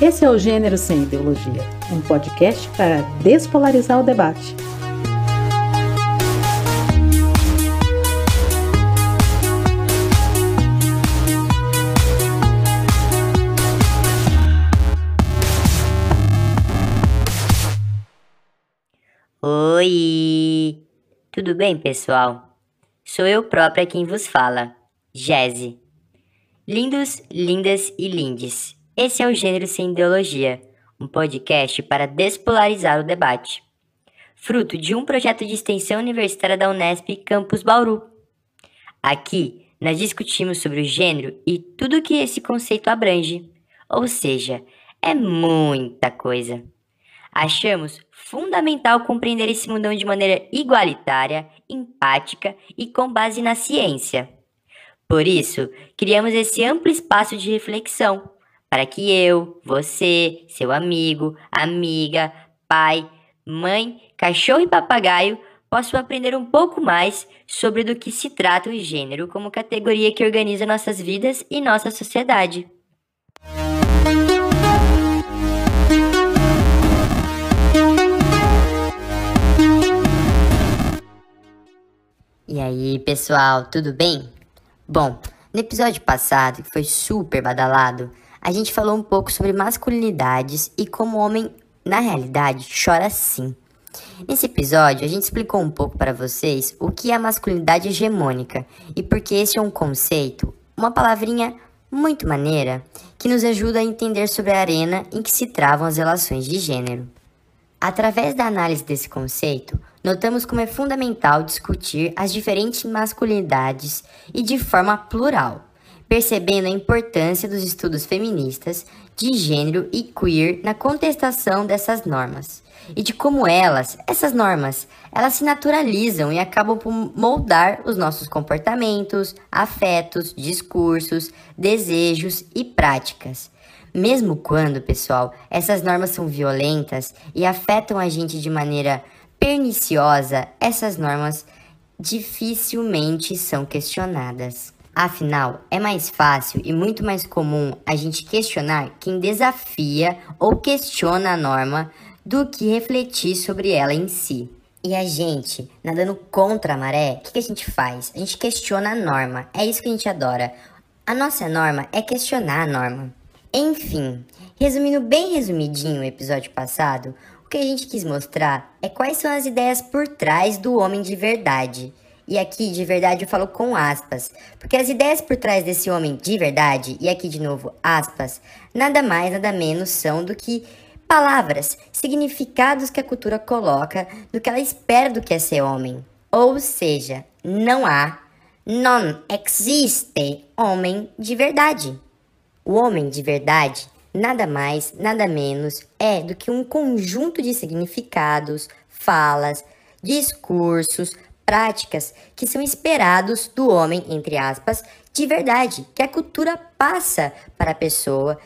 Esse é o Gênero Sem Ideologia, um podcast para despolarizar o debate. Oi! Tudo bem, pessoal? Sou eu própria quem vos fala, Jeze. Lindos, lindas e lindes. Esse é o Gênero Sem Ideologia, um podcast para despolarizar o debate. Fruto de um projeto de extensão universitária da Unesp Campus Bauru. Aqui, nós discutimos sobre o gênero e tudo que esse conceito abrange, ou seja, é muita coisa. Achamos fundamental compreender esse mundão de maneira igualitária, empática e com base na ciência. Por isso, criamos esse amplo espaço de reflexão para que eu, você, seu amigo, amiga, pai, mãe, cachorro e papagaio possam aprender um pouco mais sobre do que se trata o gênero como categoria que organiza nossas vidas e nossa sociedade. E aí, pessoal, tudo bem? Bom, no episódio passado, que foi super badalado, a gente falou um pouco sobre masculinidades e como o homem, na realidade, chora sim. Nesse episódio, a gente explicou um pouco para vocês o que é a masculinidade hegemônica e porque esse é um conceito, uma palavrinha muito maneira, que nos ajuda a entender sobre a arena em que se travam as relações de gênero. Através da análise desse conceito, notamos como é fundamental discutir as diferentes masculinidades e de forma plural, percebendo a importância dos estudos feministas de gênero e queer na contestação dessas normas e de como elas, essas normas, elas se naturalizam e acabam por moldar os nossos comportamentos, afetos, discursos, desejos e práticas. Mesmo quando, pessoal, essas normas são violentas e afetam a gente de maneira perniciosa, essas normas dificilmente são questionadas. Afinal, é mais fácil e muito mais comum a gente questionar quem desafia ou questiona a norma do que refletir sobre ela em si. E a gente, nadando contra a maré, o que, que a gente faz? A gente questiona a norma. É isso que a gente adora. A nossa norma é questionar a norma. Enfim, resumindo bem resumidinho o episódio passado, o que a gente quis mostrar é quais são as ideias por trás do homem de verdade. E aqui, de verdade, eu falo com aspas, porque as ideias por trás desse homem de verdade, e aqui de novo, aspas, nada mais, nada menos são do que palavras, significados que a cultura coloca do que ela espera do que é ser homem. Ou seja, não há, non existe homem de verdade. O homem de verdade nada mais, nada menos é do que um conjunto de significados, falas, discursos, práticas que são esperados do homem, entre aspas, de verdade, que a cultura passa para a pessoa,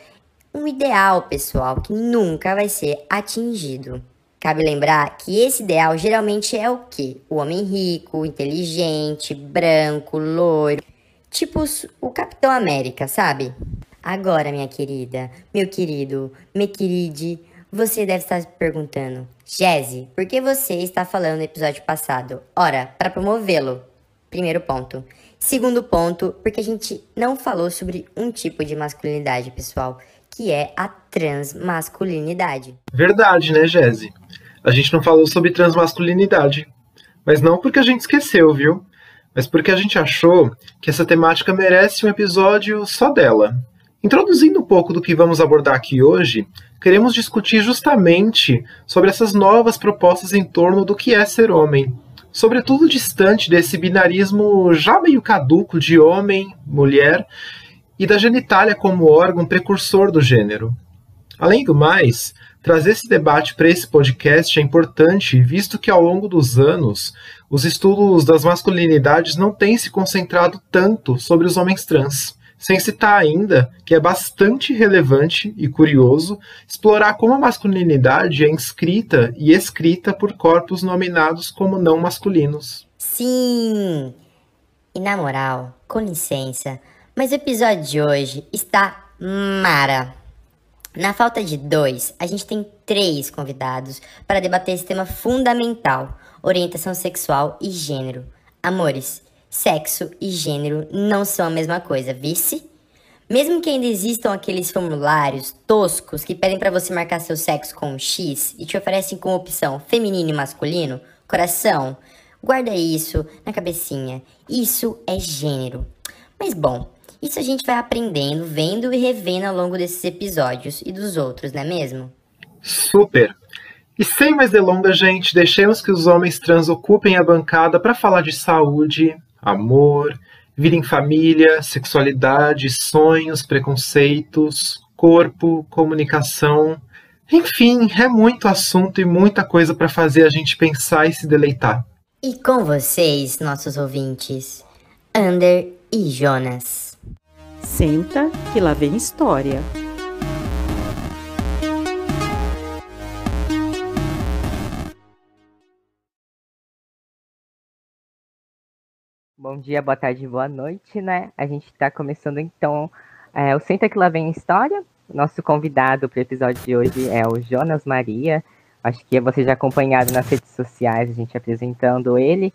um ideal pessoal que nunca vai ser atingido. Cabe lembrar que esse ideal geralmente é o quê? O homem rico, inteligente, branco, loiro, tipo o Capitão América, sabe? Agora, minha querida, meu querido, me queride, você deve estar se perguntando, Jesse, por que você está falando no episódio passado? Ora, para promovê-lo. Primeiro ponto. Segundo ponto, porque a gente não falou sobre um tipo de masculinidade, pessoal, que é a transmasculinidade. Verdade, né, Jesse? A gente não falou sobre transmasculinidade. Mas não porque a gente esqueceu, viu? Mas porque a gente achou que essa temática merece um episódio só dela. Introduzindo um pouco do que vamos abordar aqui hoje, queremos discutir justamente sobre essas novas propostas em torno do que é ser homem, sobretudo distante desse binarismo já meio caduco de homem, mulher e da genitália como órgão precursor do gênero. Além do mais, trazer esse debate para esse podcast é importante, visto que ao longo dos anos os estudos das masculinidades não têm se concentrado tanto sobre os homens trans sem citar ainda que é bastante relevante e curioso explorar como a masculinidade é inscrita e escrita por corpos nominados como não masculinos. Sim! E na moral, com licença, mas o episódio de hoje está mara. Na falta de dois, a gente tem três convidados para debater esse tema fundamental: orientação sexual e gênero. Amores, sexo e gênero não são a mesma coisa, vice? Mesmo que ainda existam aqueles formulários toscos que pedem para você marcar seu sexo com um X e te oferecem como opção feminino e masculino, coração, guarda isso na cabecinha. Isso é gênero. Mas bom, isso a gente vai aprendendo, vendo e revendo ao longo desses episódios e dos outros, não é mesmo? Super! E sem mais delongas, gente, deixemos que os homens trans ocupem a bancada para falar de saúde, amor, vida em família, sexualidade, sonhos, preconceitos, corpo, comunicação. Enfim, é muito assunto e muita coisa para fazer a gente pensar e se deleitar. E com vocês, nossos ouvintes, Ander e Jonas. Senta que lá vem história. Bom dia, boa tarde, boa noite, né? A gente está começando então é, o Senta que lá vem história. Nosso convidado para o episódio de hoje é o Jonas Maria. Acho que você já acompanhado nas redes sociais, a gente apresentando ele.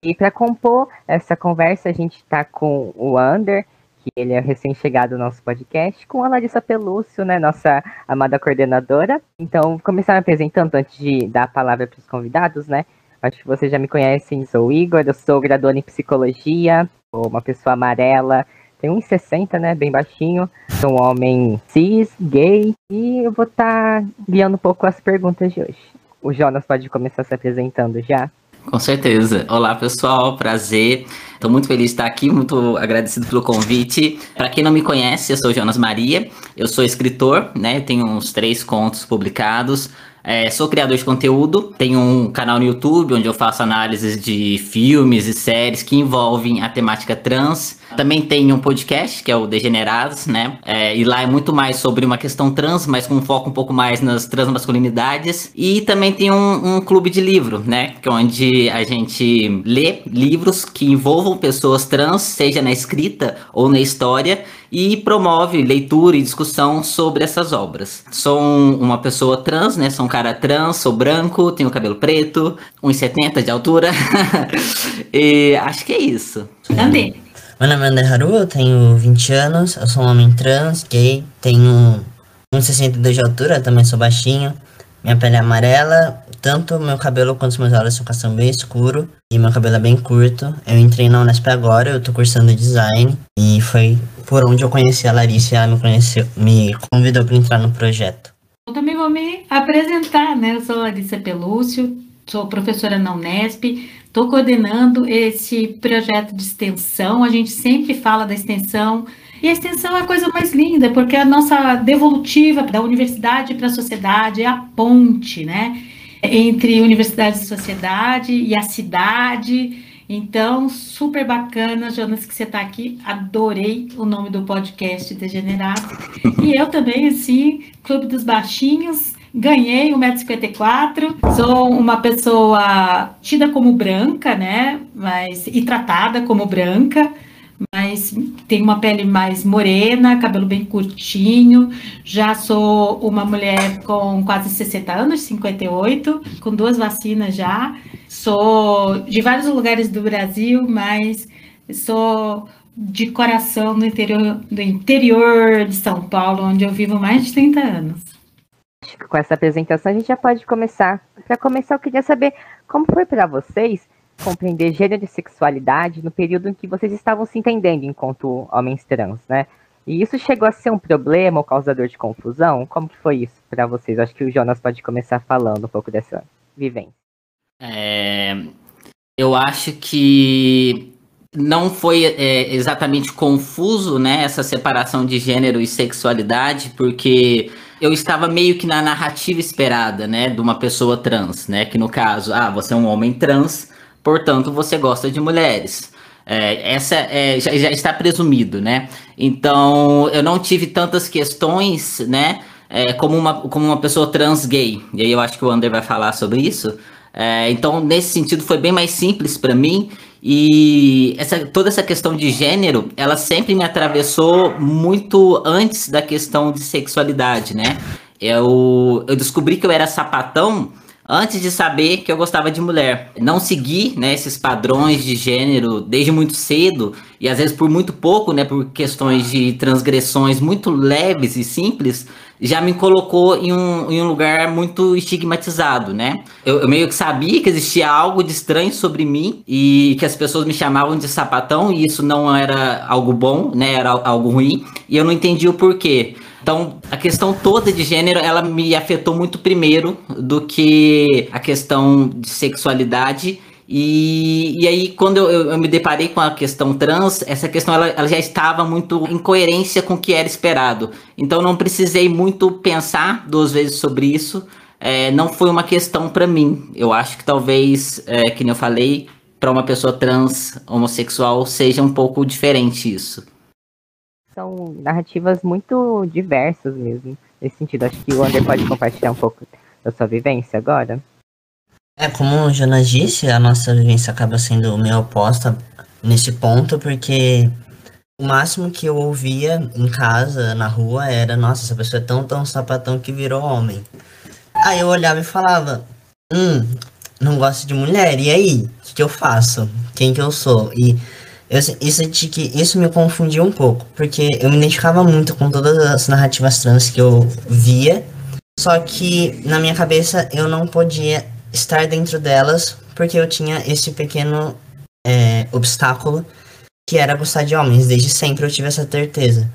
E para compor essa conversa, a gente está com o Ander, que ele é recém-chegado no nosso podcast, com a Larissa Pelúcio, né, nossa amada coordenadora. Então, começar me apresentando antes de dar a palavra para os convidados, né? Acho que vocês já me conhecem, sou Igor, eu sou graduando em psicologia, sou uma pessoa amarela, tenho 1,60, né, bem baixinho, sou um homem cis, gay, e eu vou estar tá guiando um pouco as perguntas de hoje. O Jonas pode começar se apresentando já. Com certeza. Olá, pessoal, prazer. Estou muito feliz de estar aqui, muito agradecido pelo convite. Para quem não me conhece, eu sou Jonas Maria, eu sou escritor, né? Tenho uns três contos publicados. É, sou criador de conteúdo, tenho um canal no YouTube onde eu faço análises de filmes e séries que envolvem a temática trans. Também tenho um podcast que é o Degenerados, né? É, e lá é muito mais sobre uma questão trans, mas com um foco um pouco mais nas transmasculinidades. E também tem um, um clube de livro, né? Que é onde a gente lê livros que envolvam pessoas trans, seja na escrita ou na história, e promove leitura e discussão sobre essas obras. Sou um, uma pessoa trans, né? Sou um cara trans, sou branco, tenho cabelo preto, 1,70 de altura. e acho que é isso. Andê. Meu nome é André Haru, eu tenho 20 anos, eu sou um homem trans, gay, tenho 1,62 de altura, também sou baixinho. Minha pele é amarela, tanto meu cabelo quanto os meus olhos são castanho bem escuro e meu cabelo é bem curto. Eu entrei na Unesp agora, eu tô cursando design e foi por onde eu conheci a Larissa e ela me conheceu, me convidou para entrar no projeto. Eu também vou me apresentar, né? Eu sou Larissa Pelúcio, sou professora na Unesp, estou coordenando esse projeto de extensão. A gente sempre fala da extensão e a extensão é a coisa mais linda, porque é a nossa devolutiva da universidade para a sociedade, é a ponte, né? Entre universidade e sociedade e a cidade. Então, super bacana, Jonas, que você está aqui. Adorei o nome do podcast Degenerado. E eu também, assim, Clube dos Baixinhos, ganhei 1,54m, sou uma pessoa tida como branca, né? Mas, e tratada como branca mas tenho uma pele mais morena, cabelo bem curtinho. Já sou uma mulher com quase 60 anos, 58, com duas vacinas já. Sou de vários lugares do Brasil, mas sou de coração no interior, do interior de São Paulo, onde eu vivo mais de 30 anos. Com essa apresentação a gente já pode começar. Para começar, eu queria saber como foi para vocês compreender gênero e sexualidade no período em que vocês estavam se entendendo enquanto homens trans, né? E isso chegou a ser um problema ou causador de confusão? Como que foi isso para vocês? Acho que o Jonas pode começar falando um pouco dessa vivência. É, eu acho que não foi é, exatamente confuso, né, essa separação de gênero e sexualidade, porque eu estava meio que na narrativa esperada, né, de uma pessoa trans, né, que no caso, ah, você é um homem trans, portanto você gosta de mulheres. É, essa é, já, já, está presumido, né? Então eu não tive tantas questões, né? É, como, uma, como uma pessoa trans gay. E aí eu acho que o Ander vai falar sobre isso. É, então, nesse sentido, foi bem mais simples para mim. E essa, toda essa questão de gênero, ela sempre me atravessou muito antes da questão de sexualidade, né? Eu, eu descobri que eu era sapatão antes de saber que eu gostava de mulher. Não segui né, esses padrões de gênero desde muito cedo, e às vezes por muito pouco, né, por questões de transgressões muito leves e simples, já me colocou em um, em um lugar muito estigmatizado, né? Eu, eu, meio que sabia que existia algo de estranho sobre mim e que as pessoas me chamavam de sapatão e isso não era algo bom, né? Era algo ruim e eu não entendia o porquê. Então, a questão toda de gênero, ela me afetou muito primeiro do que a questão de sexualidade. E, e aí, quando eu, eu, me deparei com a questão trans, essa questão ela, ela, já estava muito em coerência com o que era esperado. Então, não precisei muito pensar duas vezes sobre isso. É, não foi uma questão para mim. Eu acho que talvez, é, que nem eu falei, para uma pessoa trans homossexual seja um pouco diferente isso são narrativas muito diversas mesmo. Nesse sentido, acho que o André pode compartilhar um pouco da sua vivência agora. É, como o Jonas disse, a nossa vivência acaba sendo meio oposta nesse ponto, porque o máximo que eu ouvia em casa, na rua, era, nossa, essa pessoa é tão, tão sapatão que virou homem. Aí eu olhava e falava, hum, não gosto de mulher, e aí? O que, que eu faço? Quem que eu sou? E eu, isso, que, isso me confundiu um pouco, porque eu me identificava muito com todas as narrativas trans que eu via, só que na minha cabeça eu não podia estar dentro delas porque eu tinha esse pequeno é, obstáculo que era gostar de homens. Desde sempre eu tive essa certeza.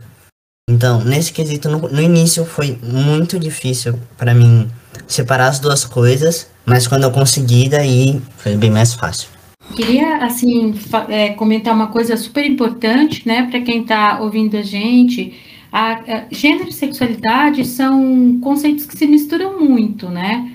Então, nesse quesito, no, no início foi muito difícil para mim separar as duas coisas, mas quando eu consegui, daí foi bem mais fácil. Queria, assim, é, comentar uma coisa super importante, né, para quem está ouvindo a gente. A, a, gênero e sexualidade são conceitos que se misturam muito, né?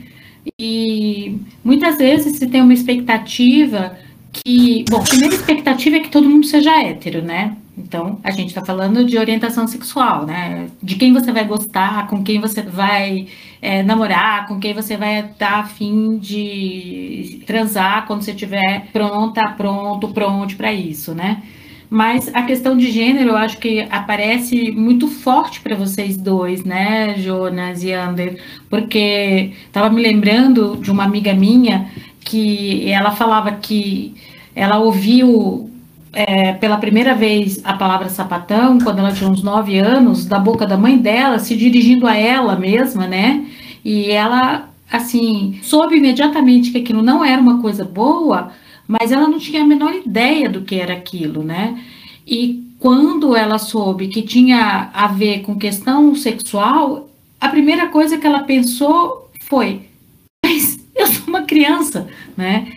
E muitas vezes se tem uma expectativa que. Bom, a primeira expectativa é que todo mundo seja hétero, né? Então, a gente está falando de orientação sexual, né? De quem você vai gostar, com quem você vai é, namorar, com quem você vai estar tá afim de transar quando você estiver pronta, pronto, pronto para isso, né? Mas a questão de gênero, eu acho que aparece muito forte para vocês dois, né, Jonas e Ander? Porque estava me lembrando de uma amiga minha que ela falava que ela ouviu é, pela primeira vez a palavra sapatão, quando ela tinha uns nove anos, da boca da mãe dela, se dirigindo a ela mesma, né? E ela, assim, soube imediatamente que aquilo não era uma coisa boa, mas ela não tinha a menor ideia do que era aquilo, né? E quando ela soube que tinha a ver com questão sexual, a primeira coisa que ela pensou foi: mas eu sou uma criança, né?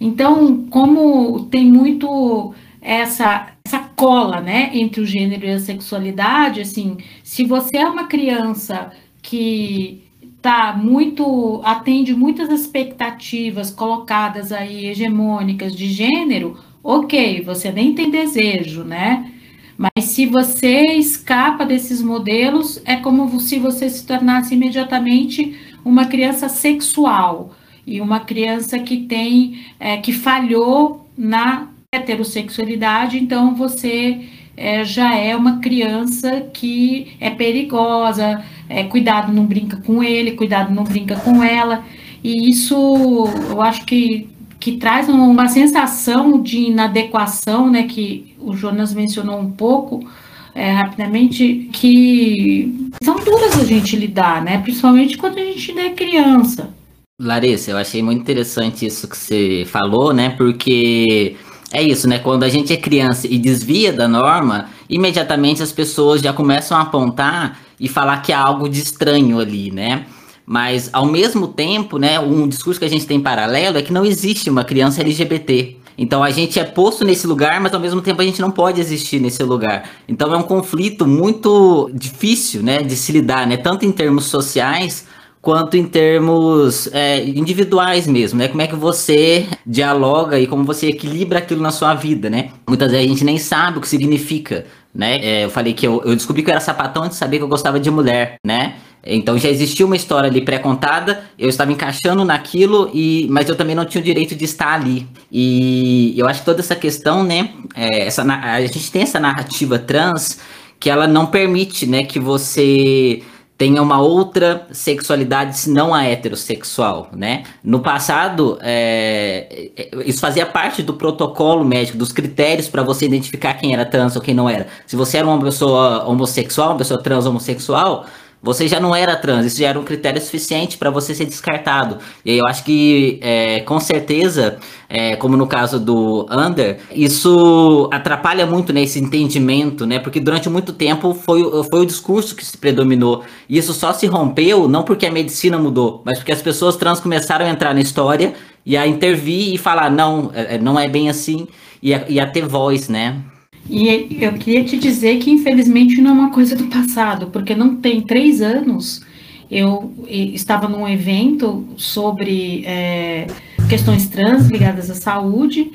Então, como tem muito essa, essa cola, né, entre o gênero e a sexualidade, assim, se você é uma criança que tá muito atende muitas expectativas colocadas aí hegemônicas de gênero, ok, você nem tem desejo, né? Mas se você escapa desses modelos, é como se você se tornasse imediatamente uma criança sexual e uma criança que tem é, que falhou na heterossexualidade, então você é, já é uma criança que é perigosa, é, cuidado não brinca com ele, cuidado não brinca com ela, e isso eu acho que, que traz uma sensação de inadequação, né, que o Jonas mencionou um pouco, é, rapidamente, que são duras a gente lidar, né, principalmente quando a gente é criança. Larissa, eu achei muito interessante isso que você falou, né, porque é isso, né? Quando a gente é criança e desvia da norma, imediatamente as pessoas já começam a apontar e falar que há algo de estranho ali, né? Mas ao mesmo tempo, né, um discurso que a gente tem paralelo é que não existe uma criança LGBT. Então a gente é posto nesse lugar, mas ao mesmo tempo a gente não pode existir nesse lugar. Então é um conflito muito difícil, né, de se lidar, né, tanto em termos sociais quanto em termos é, individuais mesmo, né? Como é que você dialoga e como você equilibra aquilo na sua vida, né? Muitas vezes a gente nem sabe o que significa, né? É, eu falei que eu, eu, descobri que eu era sapatão antes de saber que eu gostava de mulher, né? Então já existia uma história ali pré-contada, eu estava encaixando naquilo, e, mas eu também não tinha o direito de estar ali. E eu acho que toda essa questão, né? É, essa, a gente tem essa narrativa trans que ela não permite, né, que você tenha uma outra sexualidade senão a heterossexual, né? No passado, é, é isso fazia parte do protocolo médico, dos critérios para você identificar quem era trans ou quem não era. Se você era uma pessoa homossexual, uma pessoa trans homossexual, você já não era trans, isso já era um critério suficiente para você ser descartado. E eu acho que, é, com certeza, é, como no caso do Under, isso atrapalha muito nesse né, entendimento, né? Porque durante muito tempo foi, foi o discurso que se predominou. E isso só se rompeu não porque a medicina mudou, mas porque as pessoas trans começaram a entrar na história e a intervir e falar, não, é, é, não é bem assim, e a, e a ter voz, né? E eu queria te dizer que, infelizmente, não é uma coisa do passado, porque não tem três anos eu estava num evento sobre é, questões trans ligadas à saúde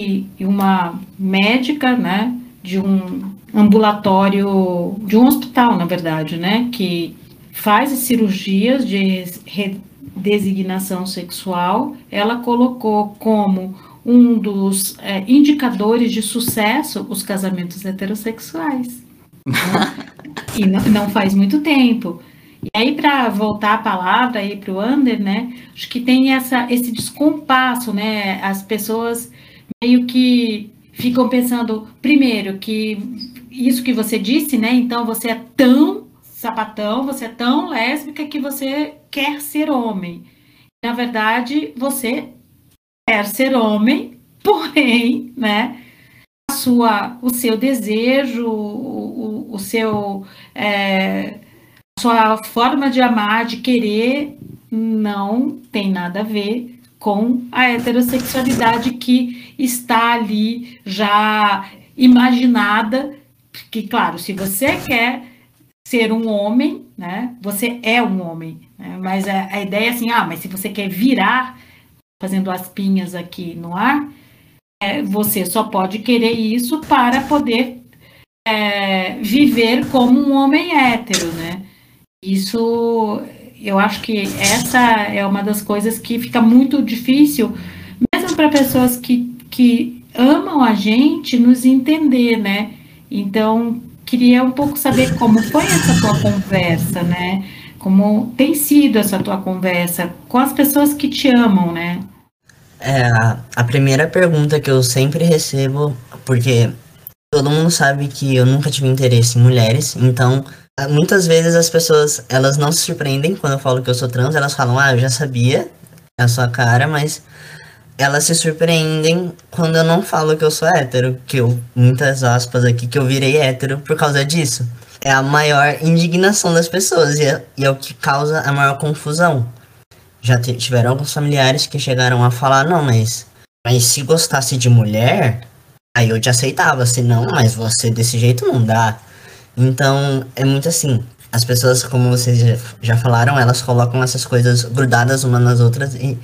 e, e, uma médica, né, de um ambulatório, de um hospital, na verdade, né, que faz cirurgias de redesignação sexual, ela colocou como um dos é, indicadores de sucesso os casamentos heterossexuais. E não, não, faz muito tempo. E aí, para voltar a palavra aí para o Ander, né? Acho que tem essa, esse descompasso, né? As pessoas meio que ficam pensando, primeiro, que isso que você disse, né? Então você é tão sapatão, você é tão lésbica que você quer ser homem. Na verdade, você quer ser homem, porém, né, a sua, o seu desejo, o, o, seu, é, sua forma de amar, de querer, não tem nada a ver com a heterossexualidade que está ali já imaginada, que claro, se você quer ser um homem, né, você é um homem, né, mas a, a ideia é assim, ah, mas se você quer virar fazendo as pinhas aqui no ar, é, você só pode querer isso para poder é, viver como um homem hétero, né? Isso, eu acho que essa é uma das coisas que fica muito difícil, mesmo para pessoas que, que amam a gente, nos entender, né? Então, queria um pouco saber como foi essa tua conversa, né? Como tem sido essa tua conversa com as pessoas que te amam, né? É, a primeira pergunta que eu sempre recebo, porque todo mundo sabe que eu nunca tive interesse em mulheres, então muitas vezes as pessoas, elas não se surpreendem quando eu falo que eu sou trans, elas falam, ah, eu já sabia a sua cara, mas elas se surpreendem quando eu não falo que eu sou hétero, que eu, muitas aspas aqui, que eu virei hétero por causa disso é a maior indignação das pessoas e é, e é o que causa a maior confusão. Já tiveram alguns familiares que chegaram a falar, não, mas, mas se gostasse de mulher, aí eu te aceitava, se não, mas você desse jeito não dá. Então, é muito assim, as pessoas, como vocês já falaram, elas colocam essas coisas grudadas umas nas outras e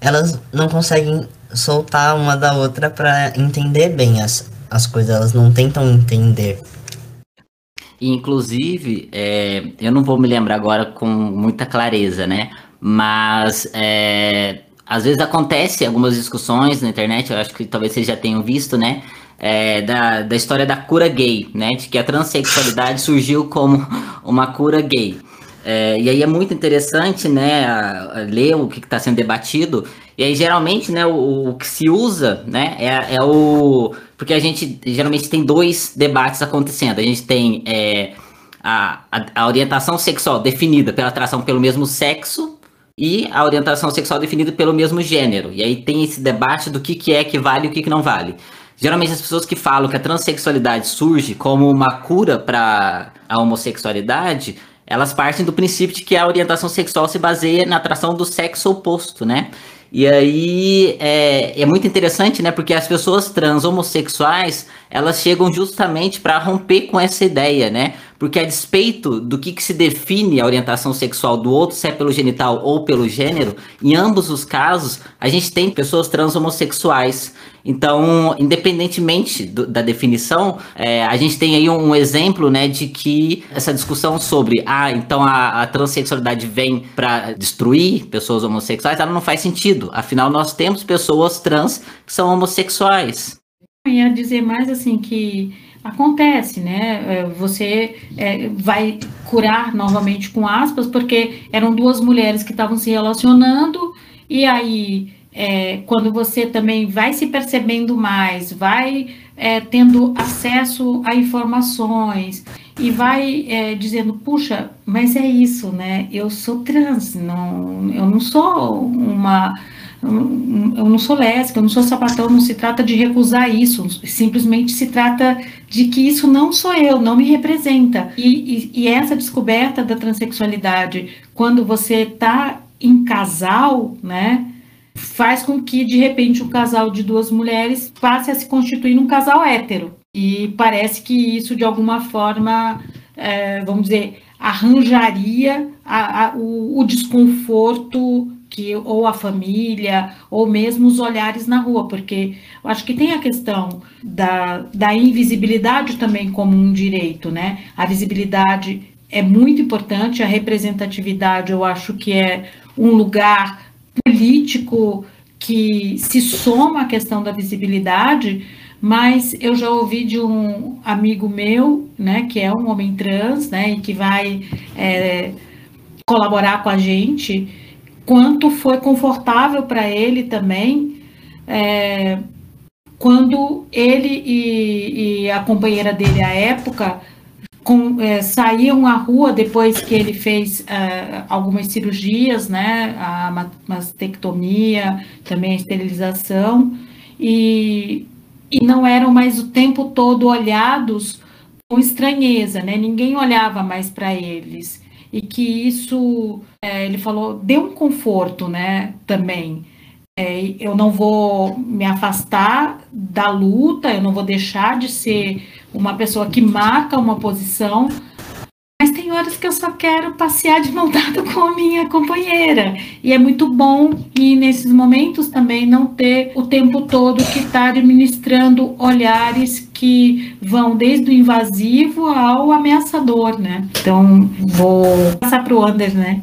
elas não conseguem soltar uma da outra para entender bem as, as coisas, elas não tentam entender. Inclusive, é, eu não vou me lembrar agora com muita clareza, né? Mas é, às vezes acontece algumas discussões na internet, eu acho que talvez vocês já tenham visto, né? É, da, da história da cura gay, né? De que a transexualidade surgiu como uma cura gay. É, e aí é muito interessante, né, a, a ler o que está sendo debatido. E aí, geralmente, né, o, o que se usa, né, é, é, o... Porque a gente, geralmente, tem dois debates acontecendo. A gente tem é, a, a, a, orientação sexual definida pela atração pelo mesmo sexo e a orientação sexual definida pelo mesmo gênero. E aí tem esse debate do que, que é que vale e o que, que não vale. Geralmente, as pessoas que falam que a transexualidade surge como uma cura para a homossexualidade elas partem do princípio de que a orientação sexual se baseia na atração do sexo oposto, né? E aí é, é muito interessante, né? Porque as pessoas trans homossexuais elas chegam justamente para romper com essa ideia, né? porque a despeito do que, que se define a orientação sexual do outro, se é pelo genital ou pelo gênero, em ambos os casos, a gente tem pessoas trans homossexuais. Então, independentemente do, da definição, é, a gente tem aí um, exemplo, né, de que essa discussão sobre, ah, então a, a transexualidade vem para destruir pessoas homossexuais, ela não faz sentido. Afinal, nós temos pessoas trans que são homossexuais. Ia dizer mais assim que acontece, né? É, você é, vai curar novamente com aspas, porque eram duas mulheres que estavam se relacionando, e aí é, quando você também vai se percebendo mais, vai é, tendo acesso a informações e vai é, dizendo, puxa, mas é isso, né? Eu sou trans, não, eu não sou uma eu não sou lésbica, eu não sou sapatão, não se trata de recusar isso, simplesmente se trata de que isso não sou eu, não me representa. E, e, e essa descoberta da transexualidade, quando você está em casal, né, faz com que, de repente, um casal de duas mulheres passe a se constituir num casal hétero. E parece que isso, de alguma forma, é, vamos dizer, arranjaria a, a, o, o desconforto que ou a família ou mesmo os olhares na rua, porque eu acho que tem a questão da, da invisibilidade também como um direito, né? A visibilidade é muito importante, a representatividade eu acho que é um lugar político que se soma à questão da visibilidade, mas eu já ouvi de um amigo meu, né, que é um homem trans, né, e que vai é, colaborar com a gente, quanto foi confortável para ele também é, quando ele e, e, a companheira dele à época com, é, saíam à rua depois que ele fez é, algumas cirurgias, né, a mastectomia, também a esterilização, e, e não eram mais o tempo todo olhados com estranheza, né, ninguém olhava mais para eles e que isso, é, ele falou, deu um conforto, né, também. É, eu não vou me afastar da luta, eu não vou deixar de ser uma pessoa que marca uma posição, horas que eu só quero passear de mão dada com a minha companheira. E é muito bom e nesses momentos também não ter o tempo todo que estar tá administrando olhares que vão desde o invasivo ao ameaçador, né? Então vou passar para o Anders, né?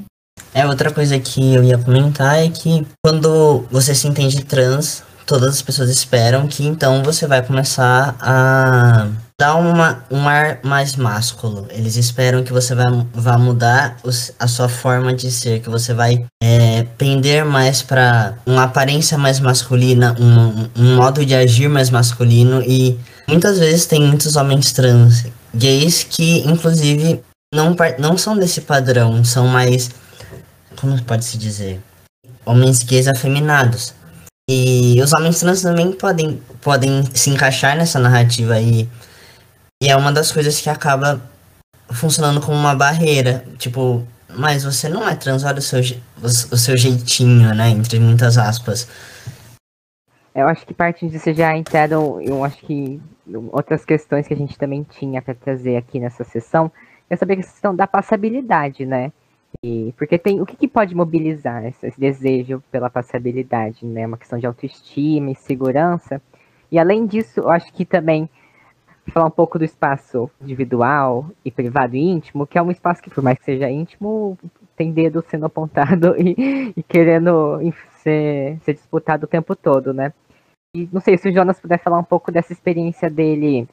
É, outra coisa que eu ia comentar é que quando você se entende trans, todas as pessoas esperam que então você vai começar a dar uma, um ar mais másculo. Eles esperam que você vai, vá mudar os, a sua forma de ser, que você vai é, pender mais para uma aparência mais masculina, um, um modo de agir mais masculino e muitas vezes tem muitos homens trans gays que inclusive não, não são desse padrão, são mais como pode se dizer? Homens gays afeminados. E os homens trans também podem, podem se encaixar nessa narrativa aí. E é uma das coisas que acaba funcionando como uma barreira. Tipo, mas você não é trans, olha o seu, o, seu jeitinho, né? Entre muitas aspas. Eu acho que parte disso já entraram, eu acho que outras questões que a gente também tinha para trazer aqui nessa sessão é saber a questão da passabilidade, né? E, porque tem o que, que pode mobilizar esse, esse, desejo pela passabilidade, né? Uma questão de autoestima e segurança. E além disso, eu acho que também falar um pouco do espaço individual e privado e íntimo, que é um espaço que, por mais que seja íntimo, tem dedo sendo apontado e, e querendo ser, ser, disputado o tempo todo, né? E não sei se o Jonas puder falar um pouco dessa experiência dele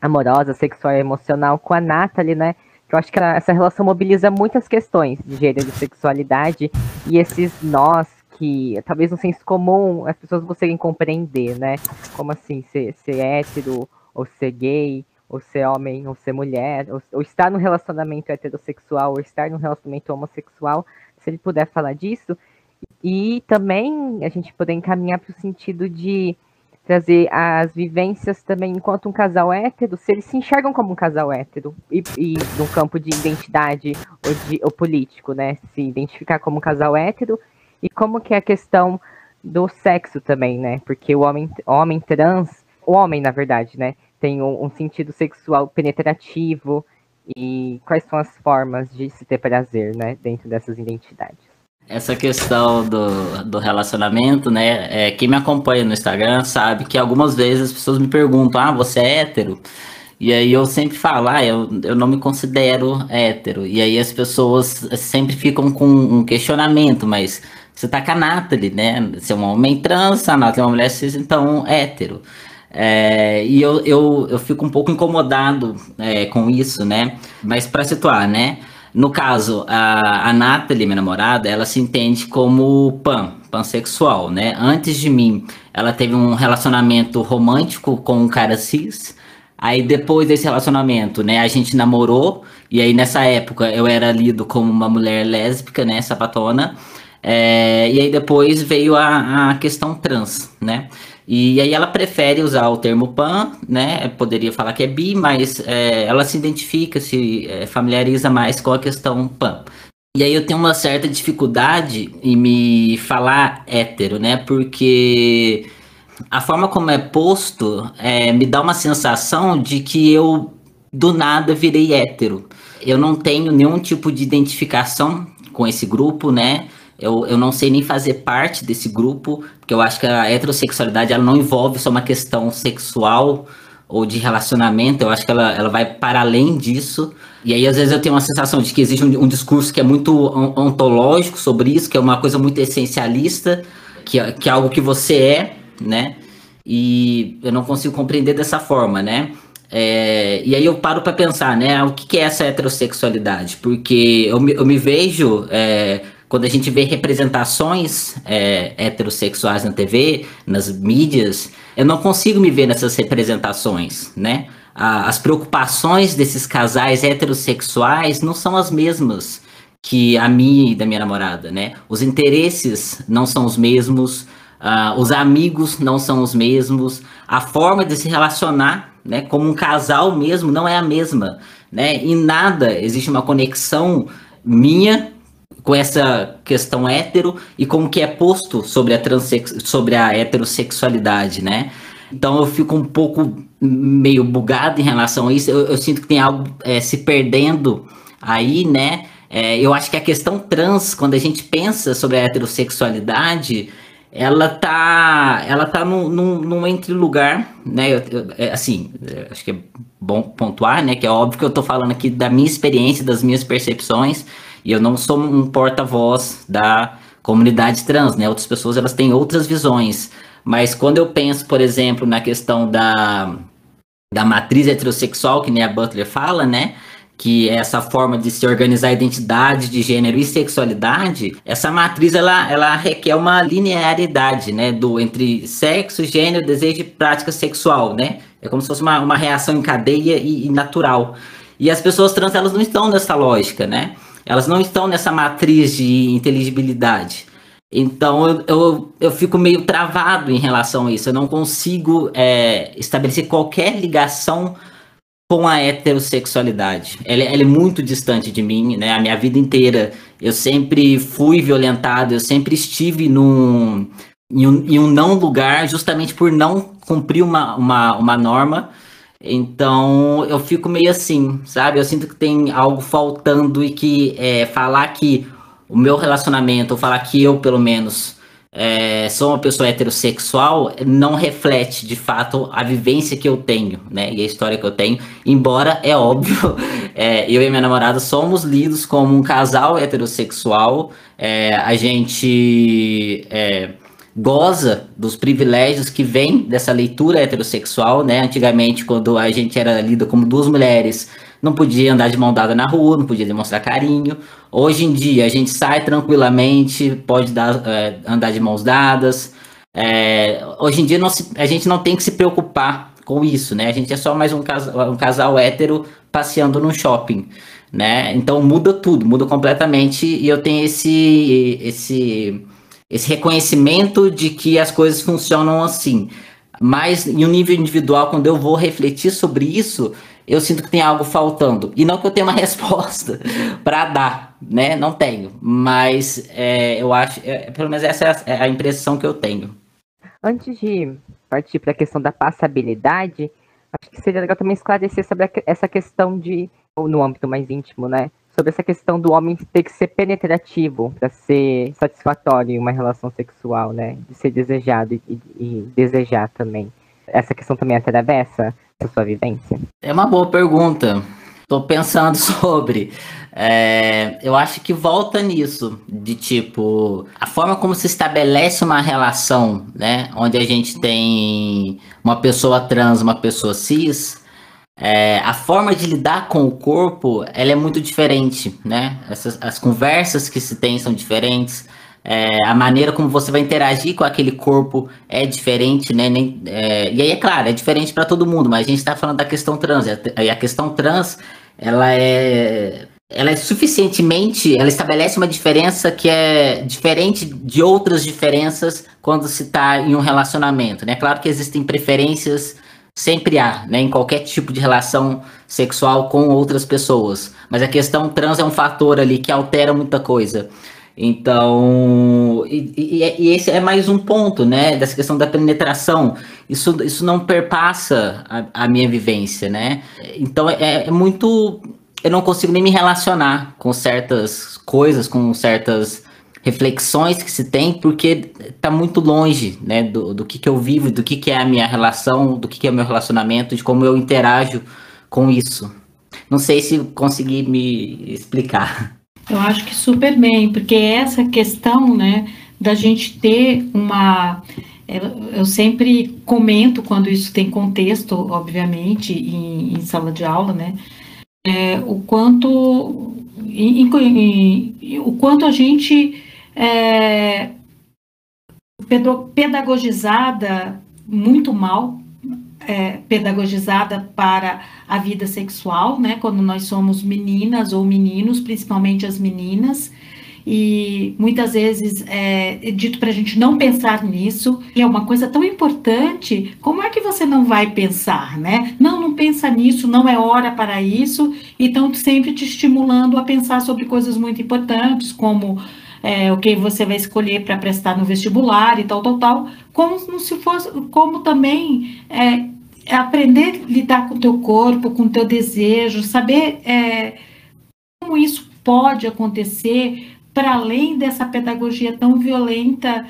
amorosa, sexual e emocional com a Nathalie, né? Que eu acho que essa relação mobiliza muitas questões de gênero e sexualidade e esses nós que talvez no senso comum as pessoas conseguem compreender, né? Como assim, ser, ser hétero ou ser gay, ou ser homem, ou ser mulher, ou, ou estar num relacionamento heterossexual, ou estar num relacionamento homossexual, se ele puder falar disso. E também a gente poder encaminhar para o sentido de trazer as vivências também enquanto um casal hétero, se eles se enxergam como um casal hétero e, e no campo de identidade ou, de, ou político, né? Se identificar como um casal hétero e como que é a questão do sexo também, né? Porque o homem, homem trans, o homem, na verdade, né? Tem um, um sentido sexual penetrativo E quais são as formas de se ter prazer, né, dentro dessas identidades? Essa questão do, do relacionamento, né? É, quem me acompanha no Instagram sabe que algumas vezes as pessoas me perguntam: ah, você é hétero? E aí eu sempre falo, ah, eu, eu não me considero hétero. E aí as pessoas sempre ficam com um questionamento, mas você tá com a Nathalie, né? Você é um homem trans, a Nathalie é uma mulher cis, então hétero. É, e eu, eu, eu fico um pouco incomodado é, com isso, né? Mas para situar, né? No caso, a, a Nathalie, minha namorada, ela se entende como pan, pansexual, né? Antes de mim, ela teve um relacionamento romântico com um cara cis. Aí depois desse relacionamento, né, a gente namorou. E aí nessa época eu era lido como uma mulher lésbica, né, sapatona. É, e aí depois veio a, a questão trans, né? E aí ela prefere usar o termo pan, né? Poderia falar que é bi, mas é, ela se identifica, se é, familiariza mais com a questão pan. E aí eu tenho uma certa dificuldade em me falar hétero, né? Porque a forma como é posto é, me dá uma sensação de que eu do nada virei hétero. Eu não tenho nenhum tipo de identificação com esse grupo, né? Eu, eu não sei nem fazer parte desse grupo, porque eu acho que a heterossexualidade ela não envolve só uma questão sexual ou de relacionamento, eu acho que ela, ela vai para além disso. E aí, às vezes, eu tenho uma sensação de que existe um, um discurso que é muito ontológico sobre isso, que é uma coisa muito essencialista, que, é, que é algo que você é, né? E eu não consigo compreender dessa forma, né? É, e aí eu paro para pensar, né? O que, que, é essa heterossexualidade? Porque eu me, eu me vejo é, quando a gente vê representações é, heterossexuais na TV, nas mídias, eu não consigo me ver nessas representações, né? as preocupações desses casais heterossexuais não são as mesmas que a minha e da minha namorada, né? Os interesses não são os mesmos, uh, os amigos não são os mesmos, a forma de se relacionar, né, como um casal mesmo, não é a mesma, né? Em nada existe uma conexão minha com essa questão hétero e como que é posto sobre a, sobre a heterossexualidade, né? Então eu fico um pouco meio bugado em relação a isso. Eu, eu sinto que tem algo é, se perdendo aí, né? É, eu acho que a questão trans, quando a gente pensa sobre a heterossexualidade, ela tá, ela tá num, num, num entre lugar, né? Eu, eu, é, assim, acho que é bom pontuar, né? Que é óbvio que eu tô falando aqui da minha experiência, das minhas percepções. E eu não sou um porta-voz da comunidade trans, né? Outras pessoas elas têm outras visões. Mas quando eu penso, por exemplo, na questão da, da matriz heterossexual, que nem a Butler fala, né? que é essa forma de se organizar a identidade de gênero e sexualidade, essa matriz ela, ela requer uma linearidade, né, do entre sexo, gênero, desejo e prática sexual, né? É como se fosse uma, uma reação em cadeia e, e natural. E as pessoas trans elas não estão nessa lógica, né? Elas não estão nessa matriz de inteligibilidade. Então eu, eu, eu fico meio travado em relação a isso. Eu não consigo é, estabelecer qualquer ligação com a heterossexualidade. Ela, ela, é muito distante de mim, né? A minha vida inteira eu sempre fui violentado, eu sempre estive num, em, um, em um não lugar justamente por não cumprir uma, uma, uma norma então eu fico meio assim, sabe? Eu sinto que tem algo faltando e que é, falar que o meu relacionamento, ou falar que eu, pelo menos, é, sou uma pessoa heterossexual, não reflete de fato a vivência que eu tenho, né? E a história que eu tenho. Embora, é óbvio, é, eu e minha namorada somos lidos como um casal heterossexual. É, a gente é, goza dos privilégios que vêm dessa leitura heterossexual, né? Antigamente, quando a gente era lida como duas mulheres, não podia andar de mão dada na rua, não podia demonstrar carinho. Hoje em dia, a gente sai tranquilamente, pode dar, é, andar de mãos dadas. É, hoje em dia, se, a gente não tem que se preocupar com isso, né? A gente é só mais um casal, um casal hétero passeando no shopping, né? Então muda tudo, muda completamente e eu tenho esse esse esse reconhecimento de que as coisas funcionam assim. Mas em um nível individual, quando eu vou refletir sobre isso, eu sinto que tem algo faltando. E não que eu tenha uma resposta para dar, né? Não tenho. Mas é, eu acho, é, pelo menos essa é a, é a, impressão que eu tenho. Antes de partir para a questão da passabilidade, acho que seria legal também esclarecer sobre a, essa questão de no âmbito mais íntimo, né? Sobre essa questão do homem ter que ser penetrativo para ser satisfatório em uma relação sexual, né? De ser desejado e, e desejar também. Essa questão também atravessa a sua vivência? É uma boa pergunta. Tô pensando sobre. É, eu acho que volta nisso, de tipo, a forma como se estabelece uma relação, né? Onde a gente tem uma pessoa trans, uma pessoa cis, é, a forma de lidar com o corpo, ela é muito diferente, né? Essas, as conversas que se tem são diferentes, é, a maneira como você vai interagir com aquele corpo é diferente, né? Nem, é, e aí, é claro, é diferente para todo mundo, mas a gente está falando da questão trans, e a questão trans, ela é, ela é suficientemente, ela estabelece uma diferença que é diferente de outras diferenças quando se está em um relacionamento, né? Claro que existem preferências, sempre há, né? Em qualquer tipo de relação sexual com outras pessoas, mas a questão trans é um fator ali que altera muita coisa. Então, e, e, e, esse é mais um ponto, né, dessa questão da penetração. Isso, isso não perpassa a, a minha vivência, né? Então, é, é, muito. Eu não consigo nem me relacionar com certas coisas, com certas reflexões que se tem, porque está muito longe, né, do, do que, que eu vivo, do que, que é a minha relação, do que, que é o meu relacionamento, de como eu interajo com isso. Não sei se consegui me explicar. Eu acho que super bem, porque essa questão, né, da gente ter uma. Eu sempre comento quando isso tem contexto, obviamente, em, em sala de aula, né, é, o quanto. Em, em, o quanto a gente é pedagogizada muito mal é, pedagogizada para a vida sexual, né? Quando nós somos meninas ou meninos, principalmente as meninas, e muitas vezes é, é dito para a gente não pensar nisso, e é uma coisa tão importante, como é que você não vai pensar, né? Não, não pensa nisso, não é hora para isso, então sempre te estimulando a pensar sobre coisas muito importantes, como é, o que você vai escolher para prestar no vestibular e tal, tal, tal, como se fosse, como também é, aprender a lidar com o teu corpo, com o teu desejo, saber é, como isso pode acontecer para além dessa pedagogia tão violenta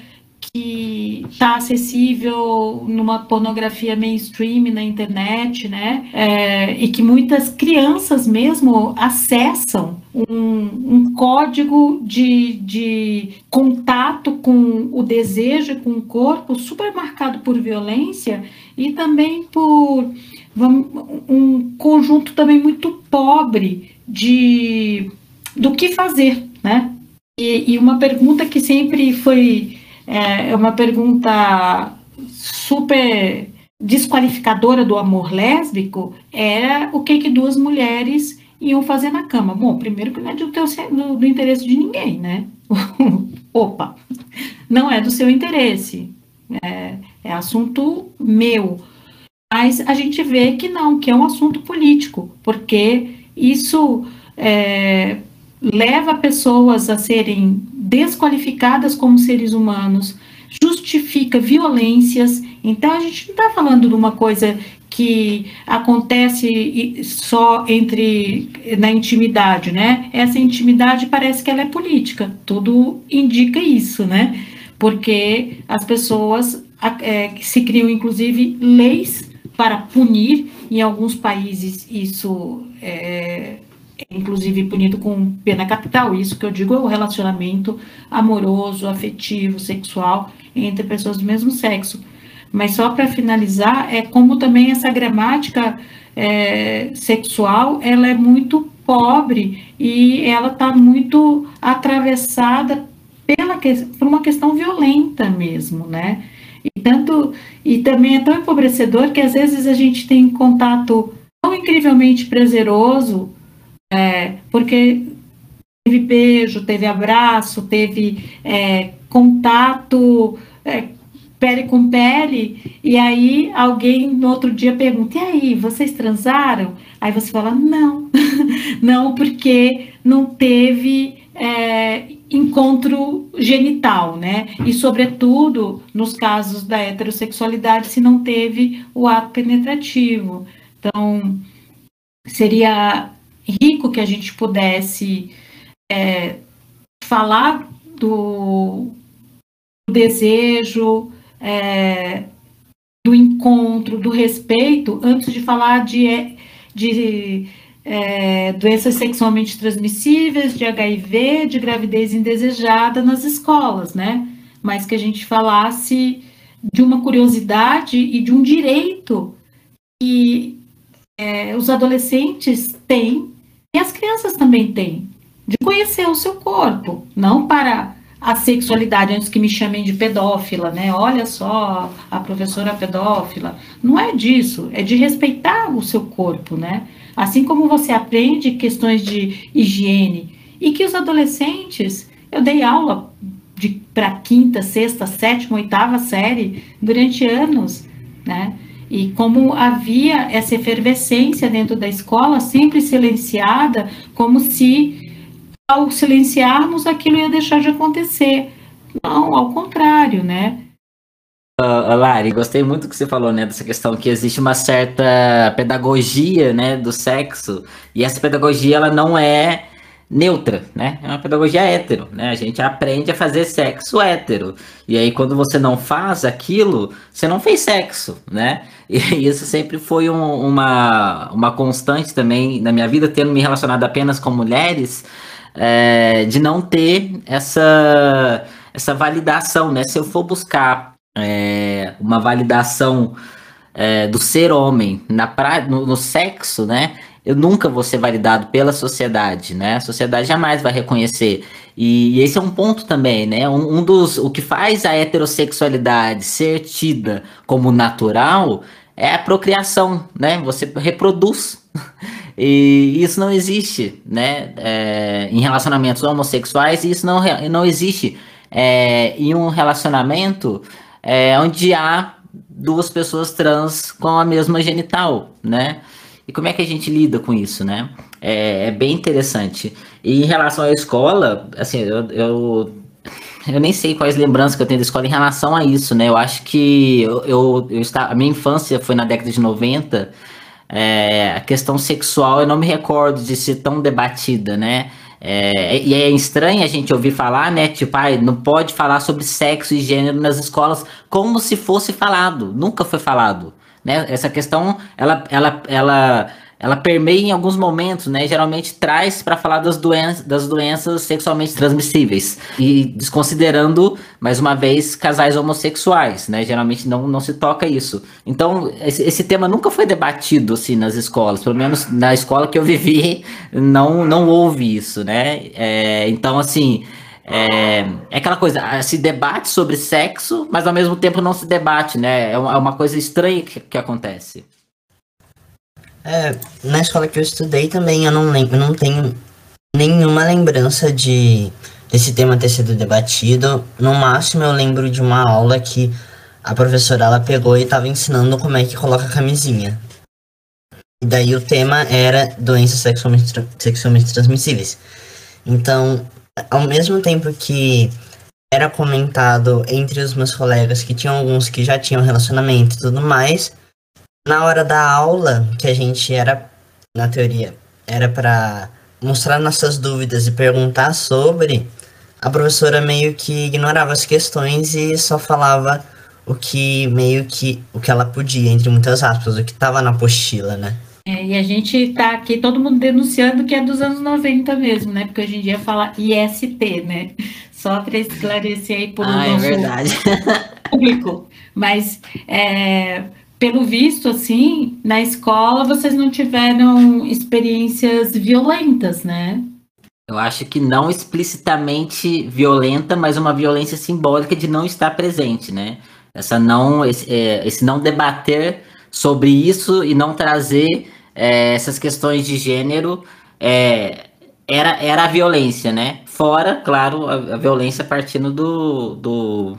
que está acessível numa pornografia mainstream na internet, né? É, e que muitas crianças mesmo acessam um, um código de, de contato com o desejo com o corpo super marcado por violência e também por um conjunto também muito pobre de do que fazer, né? E, e uma pergunta que sempre foi é, é uma pergunta super desqualificadora do amor lésbico era o que que duas mulheres iam fazer na cama. Bom, primeiro que não é do, teu, do, do interesse de ninguém, né? Opa, não é do seu interesse, é, é assunto meu. Mas a gente vê que não, que é um assunto político, porque isso é, leva pessoas a serem desqualificadas como seres humanos, justifica violências. Então a gente não está falando de uma coisa que acontece só entre na intimidade, né? Essa intimidade parece que ela é política. Tudo indica isso, né? Porque as pessoas é, se criam inclusive leis para punir. Em alguns países isso é, inclusive punido com pena capital. Isso que eu digo é o relacionamento amoroso, afetivo, sexual entre pessoas do mesmo sexo. Mas só para finalizar, é como também essa gramática é, sexual ela é muito pobre e ela está muito atravessada pela por uma questão violenta mesmo, né? E tanto e também é tão empobrecedor que às vezes a gente tem contato tão incrivelmente prazeroso é, porque teve beijo, teve abraço, teve é, contato é, pele com pele, e aí alguém no outro dia pergunta: e aí, vocês transaram? Aí você fala: não, não, porque não teve é, encontro genital, né? E, sobretudo, nos casos da heterossexualidade, se não teve o ato penetrativo. Então, seria rico que a gente pudesse é, falar do, do desejo, é, do encontro, do respeito, antes de falar de, de é, doenças sexualmente transmissíveis, de HIV, de gravidez indesejada nas escolas, né? Mas que a gente falasse de uma curiosidade e de um direito que é, os adolescentes têm e as crianças também têm, de conhecer o seu corpo, não para a sexualidade, antes que me chamem de pedófila, né? Olha só, a professora pedófila. Não é disso, é de respeitar o seu corpo, né? Assim como você aprende questões de higiene e que os adolescentes, eu dei aula para quinta, sexta, sétima, oitava série durante anos, né? E como havia essa efervescência dentro da escola, sempre silenciada, como se ao silenciarmos aquilo ia deixar de acontecer. Não, ao contrário, né? Uh, Lari, gostei muito que você falou, né, dessa questão que existe uma certa pedagogia, né, do sexo, e essa pedagogia, ela não é neutra, né? É uma pedagogia hétero, né? A gente aprende a fazer sexo hétero. E aí, quando você não faz aquilo, você não fez sexo, né? E isso sempre foi um, uma, uma constante também na minha vida, tendo me relacionado apenas com mulheres, é, de não ter essa, essa validação, né? Se eu for buscar é, uma validação é, do ser homem na pra, no, no sexo, né? Eu nunca vou ser validado pela sociedade, né? A sociedade jamais vai reconhecer. E, e esse é um ponto também, né? Um, um, dos. O que faz a heterossexualidade ser tida como natural é a procriação, né? Você reproduz. E isso não existe, né? É, em relacionamentos homossexuais, isso não, não existe é, em um relacionamento é, onde há duas pessoas trans com a mesma genital, né? E como é que a gente lida com isso, né? É, é bem interessante. E em relação à escola, assim, eu, eu, eu, nem sei quais lembranças que eu tenho da escola em relação a isso, né? Eu acho que eu, eu, eu está, a minha infância foi na década de 90. É, a questão sexual eu não me recordo de ser tão debatida, né? É, e é estranho a gente ouvir falar, né? Tipo, ah, não pode falar sobre sexo e gênero nas escolas como se fosse falado. Nunca foi falado. Né? Essa questão, ela, ela, ela, ela permeia em alguns momentos, né? Geralmente traz para falar das doenças, das doenças sexualmente transmissíveis e desconsiderando, mais uma vez, casais homossexuais, né? Geralmente não, não se toca isso. Então, esse, esse tema nunca foi debatido assim nas escolas, pelo menos na escola que eu vivi, não, não houve isso, né? É, então, assim, é, é, aquela coisa, ah, se debate sobre sexo, mas ao mesmo tempo não se debate, né? É uma, é uma coisa estranha que, que acontece. É, na escola que eu estudei também eu não lembro, não tenho nenhuma lembrança de desse tema ter sido debatido. No máximo eu lembro de uma aula que a professora ela pegou e estava ensinando como é que coloca a camisinha. E daí o tema era doenças sexualmente, sexualmente transmissíveis. Então, ao mesmo tempo que era comentado entre os meus colegas que tinham alguns que já tinham relacionamento e tudo mais, na hora da aula, que a gente era, na teoria, era para mostrar nossas dúvidas e perguntar sobre, a professora meio que ignorava as questões e só falava o que meio que o que ela podia, entre muitas aspas, o que estava na apostila, né? É, e a gente está aqui, todo mundo denunciando que é dos anos 90 mesmo, né? Porque hoje em dia fala IST, né? Só para esclarecer aí por ah, é verdade. público. Mas, é, pelo visto, assim, na escola vocês não tiveram experiências violentas, né? Eu acho que não explicitamente violenta, mas uma violência simbólica de não estar presente, né? Essa não, esse, é, esse não debater sobre isso e não trazer é, essas questões de gênero é, era, era a violência, né? Fora, claro, a, a violência partindo do, do.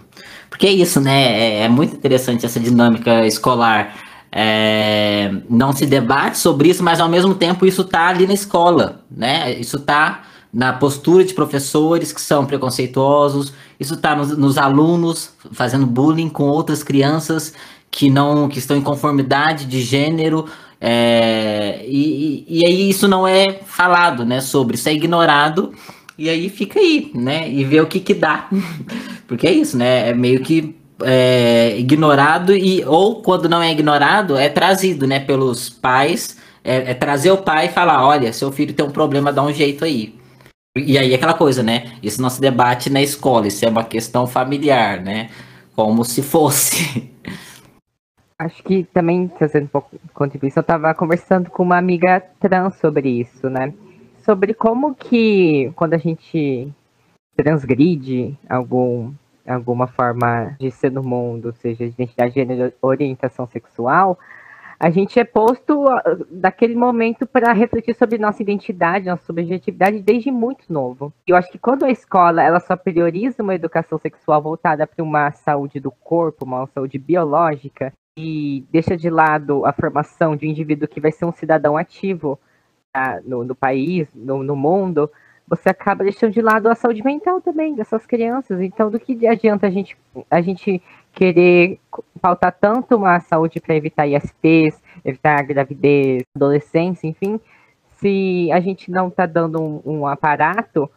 Porque é isso, né? É, é muito interessante essa dinâmica escolar. É, não se debate sobre isso, mas ao mesmo tempo isso está ali na escola, né? Isso está na postura de professores que são preconceituosos, isso está nos, nos, alunos fazendo bullying com outras crianças que não que estão em conformidade de gênero É, e, e aí isso não é falado, né? Sobre isso é ignorado e aí fica aí, né? E vê o que que dá, porque é isso, né? É meio que é, ignorado e ou quando não é ignorado é trazido, né? Pelos pais, é, é trazer o pai e falar, olha, seu filho tem um problema, dá um jeito aí. E aí aquela coisa, né? Isso não se debate na escola, isso é uma questão familiar, né? Como se fosse. Acho que também, fazendo um pouco de contribuição, eu estava conversando com uma amiga trans sobre isso, né? Sobre como que, quando a gente transgride algum, alguma forma de ser no mundo, seja identidade de gênero, orientação sexual, a gente é posto daquele momento para refletir sobre nossa identidade, nossa subjetividade desde muito novo. Eu acho que quando a escola ela só prioriza uma educação sexual voltada para uma saúde do corpo, uma saúde biológica, e deixa de lado a formação de um indivíduo que vai ser um cidadão ativo tá, no, no, país, no, no, mundo, você acaba deixando de lado a saúde mental também dessas crianças. Então, do que adianta a gente, a gente querer pautar tanto uma saúde para evitar ISTs, evitar gravidez, adolescência, enfim, se a gente não está dando um, um aparato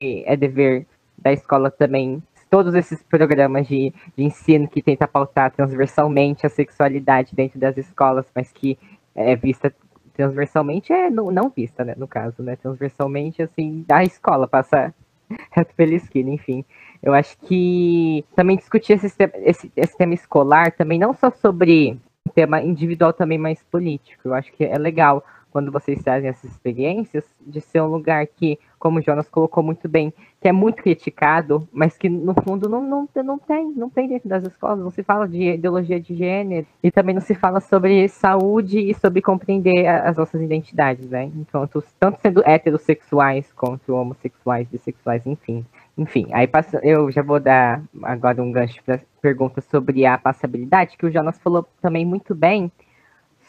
que é dever da escola também todos esses programas de, de ensino que tenta pautar transversalmente a sexualidade dentro das escolas, mas que é vista transversalmente é não, não vista, né, no caso, né, transversalmente, assim, da escola, passa reto pela esquina, enfim. Eu acho que também discutir esse, esse, esse tema escolar, também não só sobre tema individual, também mais político, eu acho que é legal quando vocês trazem essas experiências, de ser um lugar que, como o Jonas colocou muito bem, que é muito criticado, mas que no fundo não, não, não tem, não tem dentro das escolas, não se fala de ideologia de gênero, e também não se fala sobre saúde e sobre compreender as nossas identidades, né? Enquanto, tanto sendo heterossexuais quanto homossexuais, bissexuais, enfim. Enfim, aí passa, eu já vou dar agora um gancho para pergunta sobre a passabilidade, que o Jonas falou também muito bem,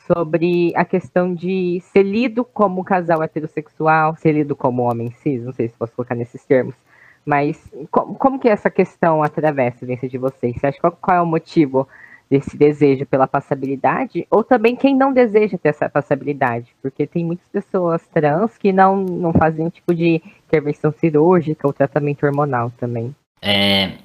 sobre a questão de ser lido como casal heterossexual, ser lido como homem cis, não sei se posso colocar nesses termos, mas como, como que essa questão atravessa dentro de vocês? Você acha qual, qual é o motivo desse desejo pela passabilidade? Ou também quem não deseja ter essa passabilidade? Porque tem muitas pessoas trans que não, não fazem tipo de intervenção cirúrgica ou tratamento hormonal também. É,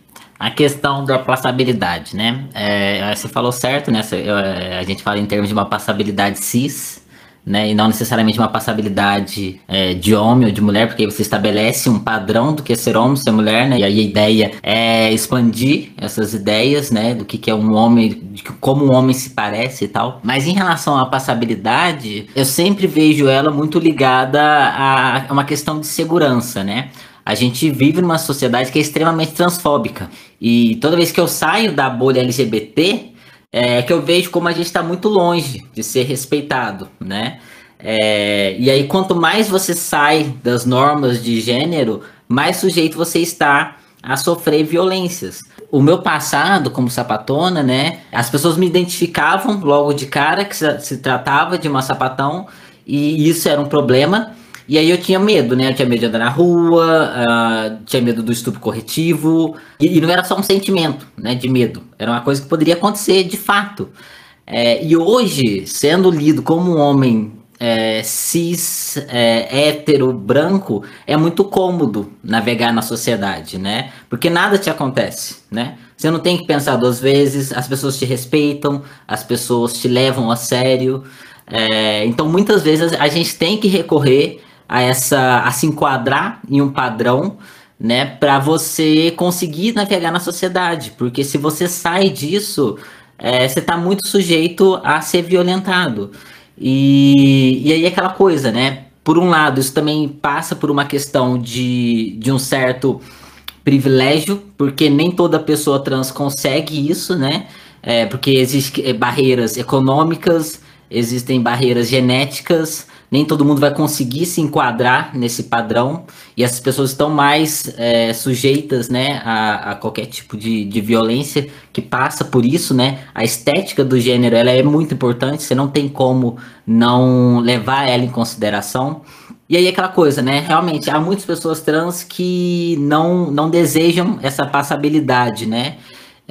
a questão da passabilidade, né? É, você falou certo, né? É, a gente fala em termos de uma passabilidade cis, né? E não necessariamente uma passabilidade é, de homem ou de mulher, porque você estabelece um padrão do que é ser homem, ser mulher, né? E aí a ideia é expandir essas ideias, né? Do que, que é um homem, de como um homem se parece e tal. Mas em relação à passabilidade, eu sempre vejo ela muito ligada a uma questão de segurança, né? A gente vive numa sociedade que é extremamente transfóbica. E toda vez que eu saio da bolha LGBT, é que eu vejo como a gente está muito longe de ser respeitado, né? É, e aí, quanto mais você sai das normas de gênero, mais sujeito você está a sofrer violências. O meu passado como sapatona, né? As pessoas me identificavam logo de cara que se tratava de uma sapatão e isso era um problema. E aí eu tinha medo, né? Eu tinha medo de andar na rua, uh, tinha medo do estupro corretivo. E, e, não era só um sentimento, né? De medo. Era uma coisa que poderia acontecer de fato. É, e hoje, sendo lido como um homem é, cis, é, hétero, branco, é muito cômodo navegar na sociedade, né? Porque nada te acontece, né? Você não tem que pensar duas vezes, as pessoas te respeitam, as pessoas te levam a sério. É, então, muitas vezes a gente tem que recorrer a essa a se enquadrar em um padrão, né, para você conseguir navegar na sociedade, porque se você sai disso, é, você está muito sujeito a ser violentado. E, e aí aquela coisa, né? Por um lado, isso também passa por uma questão de, de um certo privilégio, porque nem toda pessoa trans consegue isso, né? É, porque existem barreiras econômicas, existem barreiras genéticas, nem todo mundo vai conseguir se enquadrar nesse padrão e essas pessoas estão mais é, sujeitas né, a, a, qualquer tipo de, de violência que passa por isso, né? A estética do gênero ela é muito importante, você não tem como não levar ela em consideração. E aí aquela coisa, né? Realmente, há muitas pessoas trans que não, não desejam essa passabilidade, né?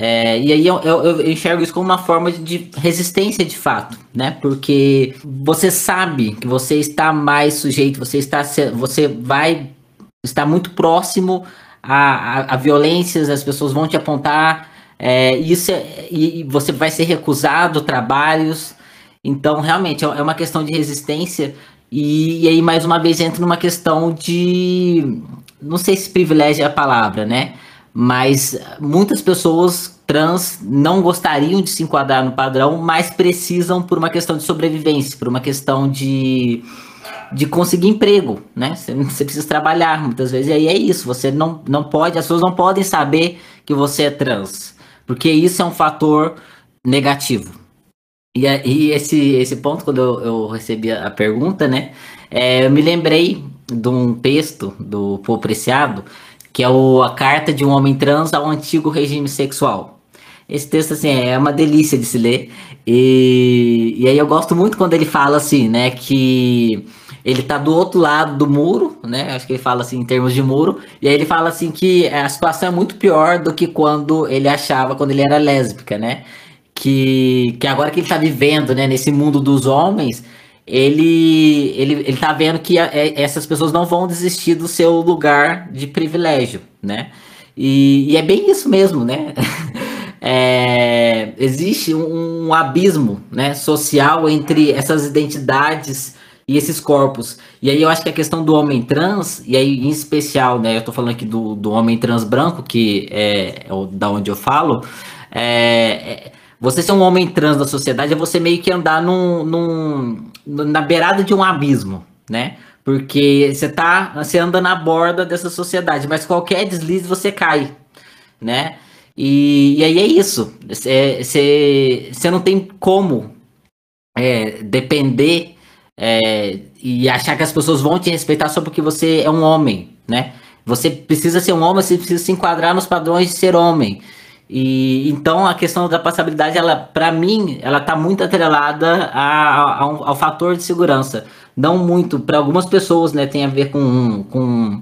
É, e aí eu, eu, eu, enxergo isso como uma forma de resistência de fato, né? Porque você sabe que você está mais sujeito, você está, você vai estar muito próximo a, a, a violências, as pessoas vão te apontar, é, isso é, e você vai ser recusado trabalhos. Então, realmente, é, é uma questão de resistência. E, e aí, mais uma vez, entra numa questão de. Não sei se privilégio é a palavra, né? Mas muitas pessoas trans não gostariam de se enquadrar no padrão, mas precisam por uma questão de sobrevivência, por uma questão de de conseguir emprego, né? Você, precisa trabalhar muitas vezes. E aí é isso, você não, não pode, as pessoas não podem saber que você é trans, porque isso é um fator negativo. E, e esse, esse ponto, quando eu, eu recebi a pergunta, né? É, eu me lembrei de um texto do Pô Preciado, que é o, a carta de um homem trans ao antigo regime sexual. Esse texto, assim, é uma delícia de se ler. E, e aí eu gosto muito quando ele fala, assim, né, que ele tá do outro lado do muro, né? Acho que ele fala assim em termos de muro. E aí ele fala assim que a situação é muito pior do que quando ele achava quando ele era lésbica, né? Que, que agora que ele tá vivendo, né, nesse mundo dos homens, ele, ele, ele tá vendo que a, é, essas pessoas não vão desistir do seu lugar de privilégio, né? E, e é bem isso mesmo, né? É, existe um, um abismo né, social entre essas identidades e esses corpos. E aí eu acho que a questão do homem trans, e aí em especial, né, eu tô falando aqui do, do homem trans branco, que é, é o, da onde eu falo, é, é, você ser um homem trans da sociedade é você meio que andar num, num, na beirada de um abismo, né? Porque você tá, você anda na borda dessa sociedade, mas qualquer deslize você cai, né? E, e aí é isso. Você não tem como é, depender é, e achar que as pessoas vão te respeitar só porque você é um homem, né? Você precisa ser um homem, você precisa se enquadrar nos padrões de ser homem. E então a questão da passabilidade, ela, para mim, ela tá muito atrelada a, a, ao, fator de segurança. Não muito, para algumas pessoas, né, tem a ver com, com,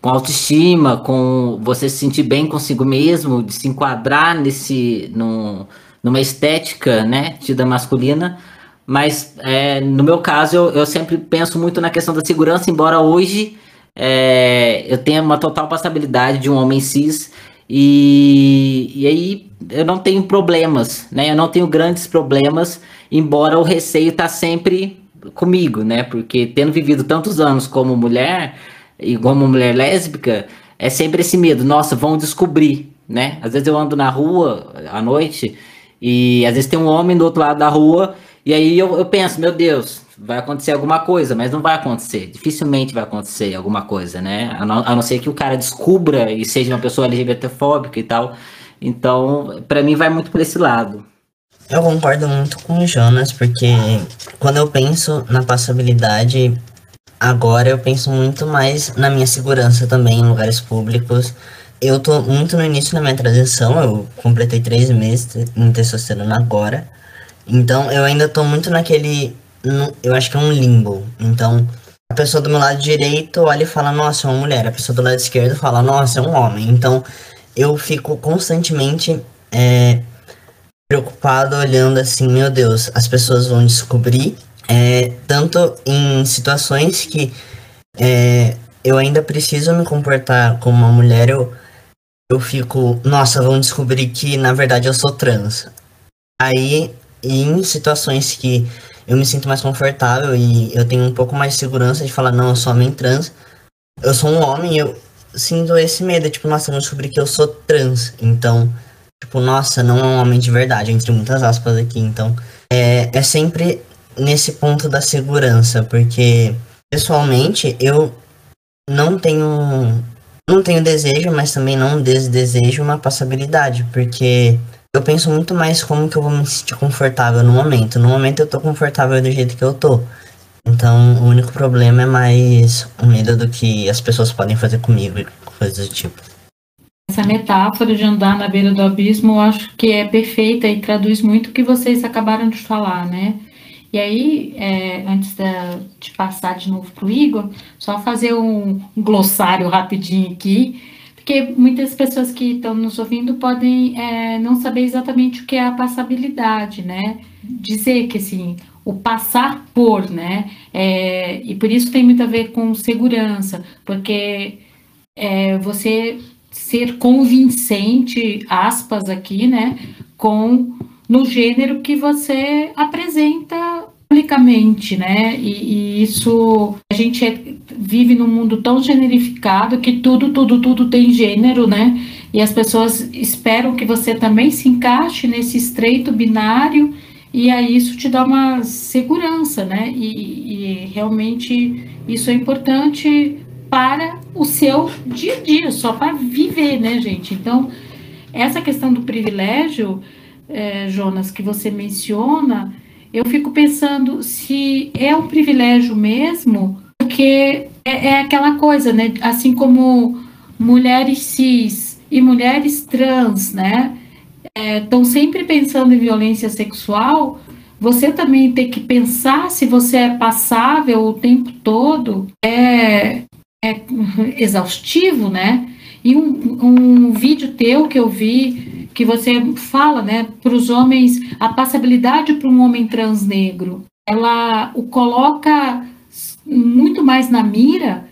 com autoestima, com você se sentir bem consigo mesmo, de se enquadrar nesse, no, numa estética, né, tida masculina. Mas é, no meu caso, eu, eu, sempre penso muito na questão da segurança, embora hoje é, eu tenha uma total passabilidade de um homem cis. E, e aí eu não tenho problemas, né? Eu não tenho grandes problemas, embora o receio tá sempre comigo, né? Porque tendo vivido tantos anos como mulher e como mulher lésbica, é sempre esse medo, nossa, vão descobrir, né? Às vezes eu ando na rua à noite e às vezes tem um homem do outro lado da rua e aí eu, eu penso, meu Deus, vai acontecer alguma coisa, mas não vai acontecer. Dificilmente vai acontecer alguma coisa, né? A não, a não ser que o cara descubra e seja uma pessoa LGBTfóbica e tal. Então, para mim, vai muito por esse lado. Eu concordo muito com o Jonas, porque quando eu penso na passabilidade, agora eu penso muito mais na minha segurança também em lugares públicos. Eu tô muito no início da minha transição, eu completei três meses em testosterona agora. Então eu ainda tô muito naquele. Eu acho que é um limbo. Então a pessoa do meu lado direito olha e fala, nossa, é uma mulher. A pessoa do lado esquerdo fala, nossa, é um homem. Então eu fico constantemente é, preocupado olhando assim, meu Deus, as pessoas vão descobrir. É, tanto em situações que é, eu ainda preciso me comportar como uma mulher, eu, eu fico, nossa, vão descobrir que na verdade eu sou trans. Aí em situações que eu me sinto mais confortável e eu tenho um pouco mais de segurança de falar, não, eu sou homem trans, eu sou um homem eu sinto esse medo, tipo, nossa, eu descobri que eu sou trans. Então, tipo, nossa, não é um homem de verdade, entre muitas aspas aqui. Então, é, é sempre nesse ponto da segurança, porque pessoalmente eu não tenho não tenho desejo, mas também não desdesejo uma passabilidade, porque eu penso muito mais como que eu vou me sentir confortável no momento. No momento eu tô confortável do jeito que eu tô. Então o único problema é mais o medo do que as pessoas podem fazer comigo e coisas do tipo. Essa metáfora de andar na beira do abismo eu acho que é perfeita e traduz muito o que vocês acabaram de falar, né? E aí, é, antes de passar de novo para o Igor, só fazer um glossário rapidinho aqui porque muitas pessoas que estão nos ouvindo podem é, não saber exatamente o que é a passabilidade, né? Dizer que assim, o passar por, né? É, e por isso tem muito a ver com segurança, porque é, você ser convincente, aspas aqui, né? Com no gênero que você apresenta publicamente, né? E, e, isso a gente é, vive num mundo tão generificado que tudo, tudo, tudo tem gênero, né? E as pessoas esperam que você também se encaixe nesse estreito binário e aí isso te dá uma segurança, né? E, e realmente isso é importante para o seu dia a dia, só para viver, né, gente? Então essa questão do privilégio, é, Jonas, que você menciona eu fico pensando se é um privilégio mesmo, porque é, é aquela coisa, né? Assim como mulheres cis e mulheres trans, né? Estão é, sempre pensando em violência sexual, você também tem que pensar se você é passável o tempo todo, é, é exaustivo, né? E um, um vídeo teu que eu vi que você fala, né, para os homens, a passabilidade para um homem trans negro, ela o coloca muito mais na mira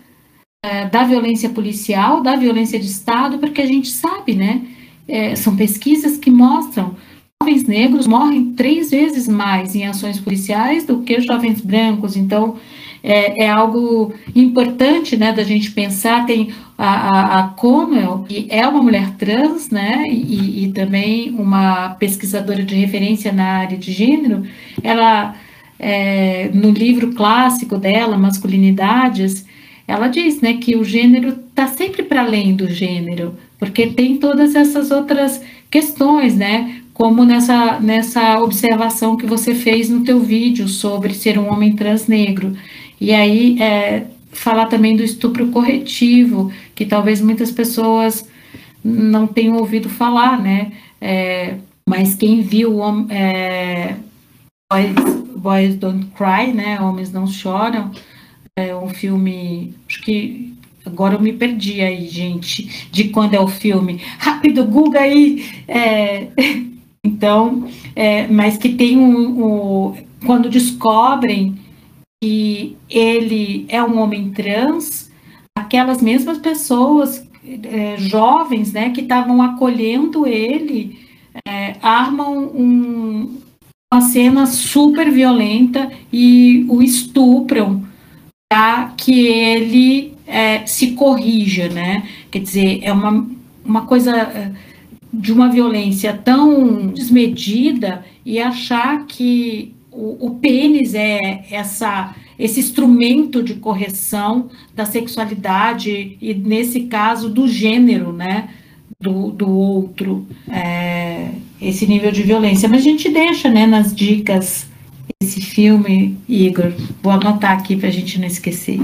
é, da violência policial, da violência de Estado, porque a gente sabe, né, é, são pesquisas que mostram jovens negros morrem três vezes mais em ações policiais do que jovens brancos, então é, é algo importante, né, da gente pensar, tem a, a, a Conwell, que é uma mulher trans, né, e, e também uma pesquisadora de referência na área de gênero, ela, é, no livro clássico dela, Masculinidades, ela diz, né, que o gênero está sempre para além do gênero, porque tem todas essas outras questões, né, como nessa, nessa observação que você fez no teu vídeo sobre ser um homem trans negro. E aí, é, falar também do estupro corretivo, que talvez muitas pessoas não tenham ouvido falar, né? É, mas quem viu é, Boys, Boys Don't Cry, né? Homens Não Choram, é um filme, acho que agora eu me perdi aí, gente, de quando é o filme. Rápido, Google aí! É, então, é, mas que tem um, um, quando descobrem que ele é um homem trans, aquelas mesmas pessoas é, jovens, né, que estavam acolhendo ele, é, armam um, uma cena super violenta e o estupram para que ele é, se corrija, né? Quer dizer, é uma, uma coisa é, de uma violência tão desmedida e achar que o, o pênis é essa esse instrumento de correção da sexualidade e nesse caso do gênero, né, do, do outro, é, esse nível de violência. Mas a gente deixa, né, nas dicas esse filme, Igor. Vou anotar aqui para a gente não esquecer.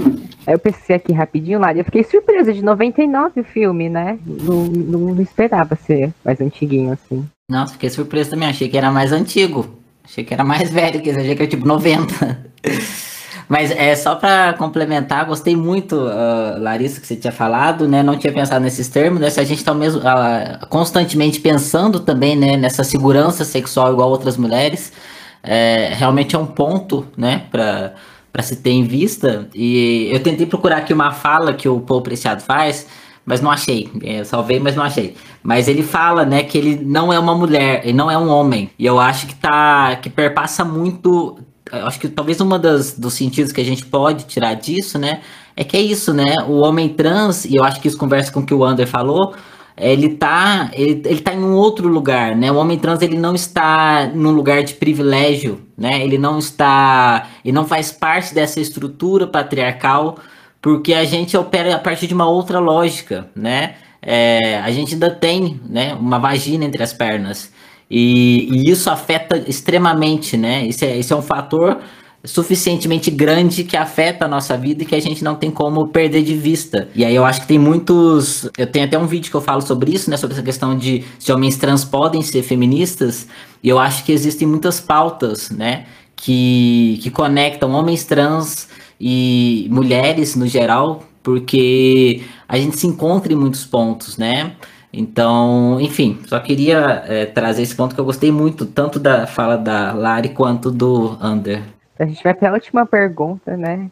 Eu pensei aqui rapidinho, Lari. Eu fiquei surpresa de 99 o filme, né? Não, não, não esperava ser mais antiguinho assim. Nossa, fiquei surpresa também. Achei que era mais antigo. Achei que era mais velho, que achei que era tipo 90. Mas é só para complementar, gostei muito, uh, Larissa, que você tinha falado, né? Não tinha pensado nesses termos, né? Se a gente está mesmo uh, constantemente pensando também, né, nessa segurança sexual igual outras mulheres, é, realmente é um ponto, né, para para se ter em vista. E eu tentei procurar aqui uma fala que o Paul Preciado faz, mas não achei. Eu salvei, mas não achei. Mas ele fala, né, que ele não é uma mulher, ele não é um homem. E eu acho que tá que perpassa muito, acho que talvez uma das dos sentidos que a gente pode tirar disso, né, é que é isso, né? O homem trans, e eu acho que isso conversa com o que o Ander falou, ele tá, ele, ele tá em um outro lugar, né? O homem trans ele não está num lugar de privilégio, né? Ele não está, ele não faz parte dessa estrutura patriarcal porque a gente opera a partir de uma outra lógica, né? É, a gente ainda tem né, uma vagina entre as pernas. E, e isso afeta extremamente, né? Isso é, isso é um fator suficientemente grande que afeta a nossa vida e que a gente não tem como perder de vista. E aí eu acho que tem muitos. Eu tenho até um vídeo que eu falo sobre isso, né? Sobre essa questão de se homens trans podem ser feministas. E eu acho que existem muitas pautas, né? Que, que conectam homens trans e mulheres no geral, Porque a gente se encontra em muitos pontos, né? Então, enfim, só queria é, trazer esse ponto que eu gostei muito, tanto da fala da Lari quanto do Ander. A gente vai para a última pergunta, né?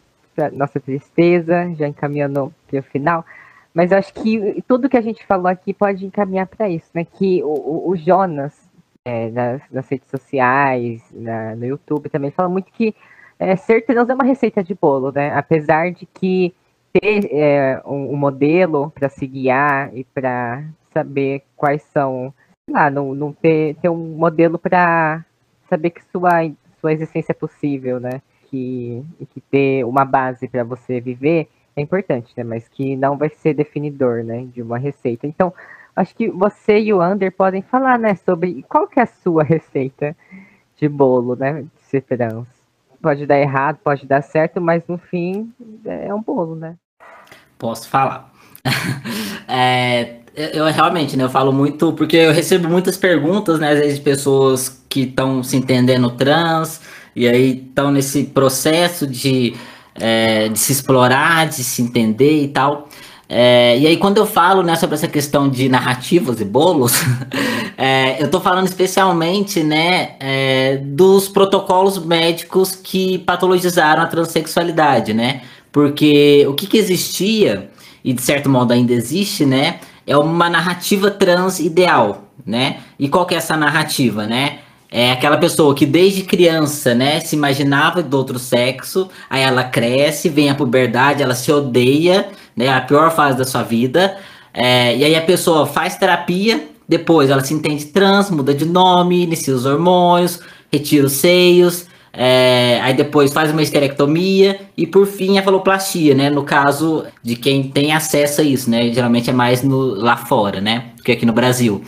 Nossa tristeza, já encaminhando para o final. Mas acho que tudo que a gente falou aqui pode encaminhar para isso, né? Que o, o Jonas, é, nas, nas, redes sociais, na, no YouTube também, fala muito que é, ser trans é uma receita de bolo, né? Apesar de que ter é, um, um modelo para se guiar e para saber quais são, lá, não, não ter, ter um modelo para saber que sua, sua existência é possível, né? Que, que ter uma base para você viver é importante, né? Mas que não vai ser definidor, né? De uma receita. Então, acho que você e o Ander podem falar, né? Sobre qual que é a sua receita de bolo, né? De trans. Pode dar errado, pode dar certo, mas no fim é um bolo, né? Posso falar. é, eu realmente, né, eu falo muito, porque eu recebo muitas perguntas, né, às vezes de pessoas que estão se entendendo trans, e aí estão nesse processo de, é, de se explorar, de se entender e tal. É, e aí quando eu falo né, sobre essa questão de narrativas e bolos, é, eu estou falando especialmente né, é, dos protocolos médicos que patologizaram a transexualidade, né? Porque o que, que existia, e de certo modo ainda existe, né? é uma narrativa trans ideal, né? E qual que é essa narrativa, né? É aquela pessoa que desde criança, né, se imaginava do outro sexo, aí ela cresce, vem a puberdade, ela se odeia, né, a pior fase da sua vida, é, e aí a pessoa faz terapia, depois ela se entende trans, muda de nome, inicia os hormônios, retira os seios, é, aí depois faz uma esterectomia e por fim a faloplastia, né? No caso de quem tem acesso a isso, né? Geralmente é mais no, lá fora, né? Que aqui no Brasil.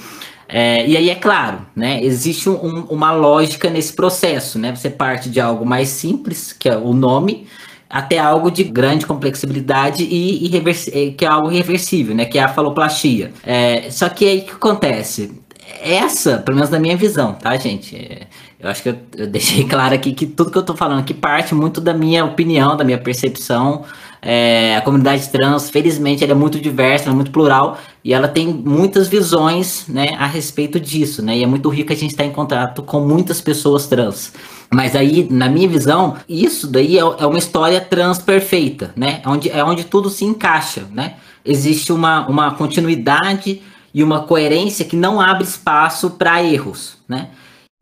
É, e aí é claro, né? Existe um, uma lógica nesse processo, né? Você parte de algo mais simples, que é o nome, até algo de grande complexibilidade e, e que é algo irreversível, né? Que é a faloplastia. É, só que aí o que acontece? Essa, pelo menos na minha visão, tá, gente? É, eu acho que eu, eu, deixei claro aqui que tudo que eu tô falando aqui parte muito da minha opinião, da minha percepção. É, a comunidade trans, felizmente, ela é muito diversa, é muito plural e ela tem muitas visões né, a respeito disso, né? E é muito rico a gente estar em contato com muitas pessoas trans. Mas aí, na minha visão, isso daí é, é uma história trans perfeita, né? Onde, é onde tudo se encaixa, né? Existe uma, uma continuidade e uma coerência que não abre espaço para erros, né?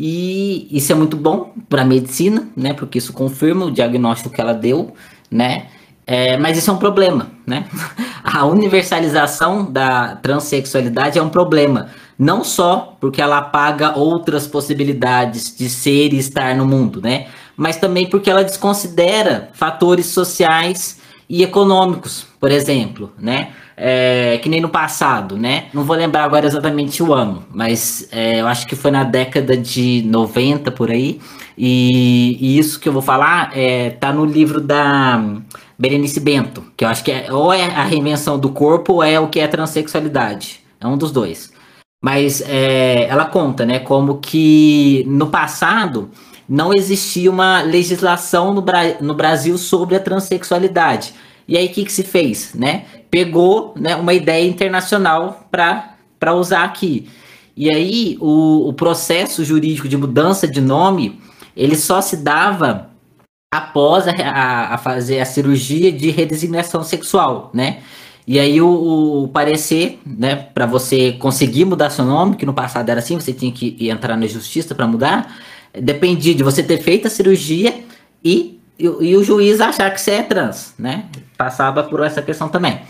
E isso é muito bom para a medicina, né? Porque isso confirma o diagnóstico que ela deu, né? É, mas isso é um problema, né? A universalização da transexualidade é um problema. Não só porque ela apaga outras possibilidades de ser e estar no mundo, né? Mas também porque ela desconsidera fatores sociais e econômicos, por exemplo, né? É, que nem no passado, né? Não vou lembrar agora exatamente o ano, mas é, eu acho que foi na década de 90 por aí. E, e, isso que eu vou falar é, tá no livro da Berenice Bento, que eu acho que é, ou é a reinvenção do corpo ou é o que é transexualidade. É um dos dois. Mas é, ela conta, né, como que no passado não existia uma legislação no, Bra no Brasil sobre a transexualidade. E aí o que, que se fez, né? Pegou né, uma ideia internacional para usar aqui. E aí o, o processo jurídico de mudança de nome, ele só se dava após a, a, a fazer a cirurgia de redesignação sexual, né? E aí o, o parecer, né, para você conseguir mudar seu nome, que no passado era assim, você tinha que entrar na justiça para mudar, dependia de você ter feito a cirurgia e e, e, o juiz achar que você é trans, né? Passava por essa questão também.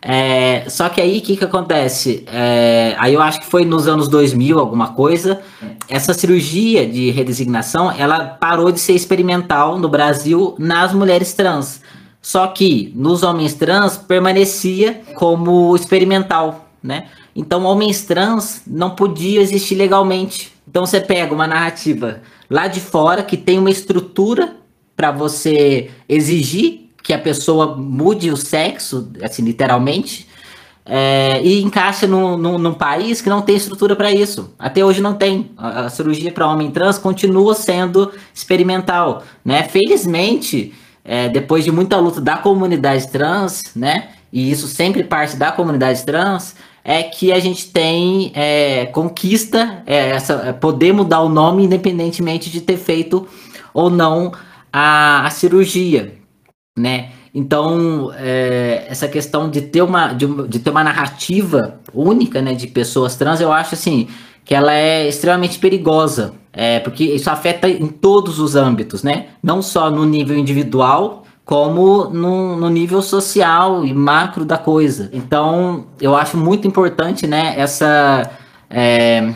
É, só que aí o que, que acontece? É, aí eu acho que foi nos anos 2000, alguma coisa. Essa cirurgia de redesignação ela parou de ser experimental no Brasil nas mulheres trans. Só que nos homens trans permanecia como experimental, né? Então, homens trans não podiam existir legalmente. Então, você pega uma narrativa lá de fora que tem uma estrutura para você exigir que a pessoa mude o sexo, assim, literalmente, é, e encaixa num, num, num, país que não tem estrutura para isso. Até hoje não tem. A, a cirurgia para homem trans continua sendo experimental. Né? Felizmente, é, depois de muita luta da comunidade trans, né, e isso sempre parte da comunidade trans, é que a gente tem é, conquista é, essa é, poder mudar o nome independentemente de ter feito ou não a, a cirurgia, né? Então, é, essa questão de ter, uma, de, de, ter uma narrativa única né, de pessoas trans, eu acho assim que ela é extremamente perigosa, é, porque isso afeta em todos os âmbitos, né? Não só no nível individual, como no, no nível social e macro da coisa. Então, eu acho muito importante, né, essa. É,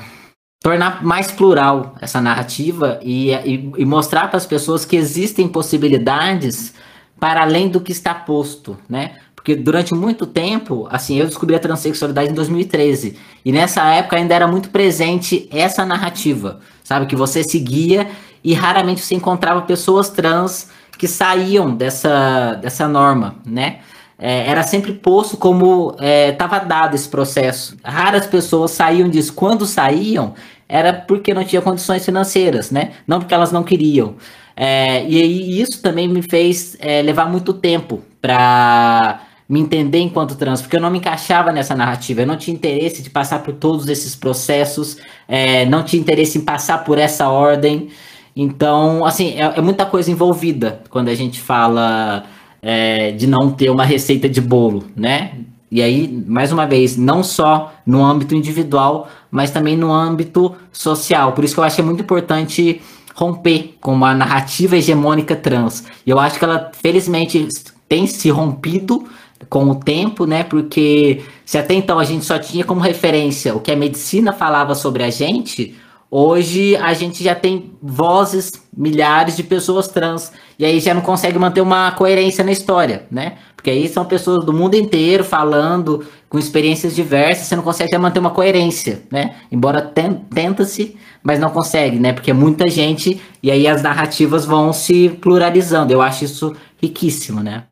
tornar mais plural essa narrativa e, e, e mostrar para as pessoas que existem possibilidades para além do que está posto, né? Porque durante muito tempo, assim, eu descobri a transexualidade em 2013. E nessa época ainda era muito presente essa narrativa, sabe? Que você seguia e raramente você encontrava pessoas trans que saíam dessa, dessa norma, né? É, era sempre posto como estava é, dado esse processo. Raras pessoas saíam disso. Quando saíam, era porque não tinha condições financeiras, né? Não porque elas não queriam. É, e, isso também me fez é, levar muito tempo para me entender enquanto trans, porque eu não me encaixava nessa narrativa, eu não tinha interesse de passar por todos esses processos, é, não tinha interesse em passar por essa ordem. Então, assim, é, é muita coisa envolvida quando a gente fala é, de não ter uma receita de bolo, né? E aí, mais uma vez, não só no âmbito individual, mas também no âmbito social. Por isso que eu acho que é muito importante romper com uma narrativa hegemônica trans. E eu acho que ela, felizmente, tem se rompido com o tempo, né? Porque se até então a gente só tinha como referência o que a medicina falava sobre a gente, hoje a gente já tem vozes, milhares de pessoas trans, e aí já não consegue manter uma coerência na história, né? Porque aí são pessoas do mundo inteiro falando com experiências diversas, você não consegue manter uma coerência, né? Embora tenta-se, mas não consegue, né? Porque é muita gente e aí as narrativas vão se pluralizando. Eu acho isso riquíssimo, né?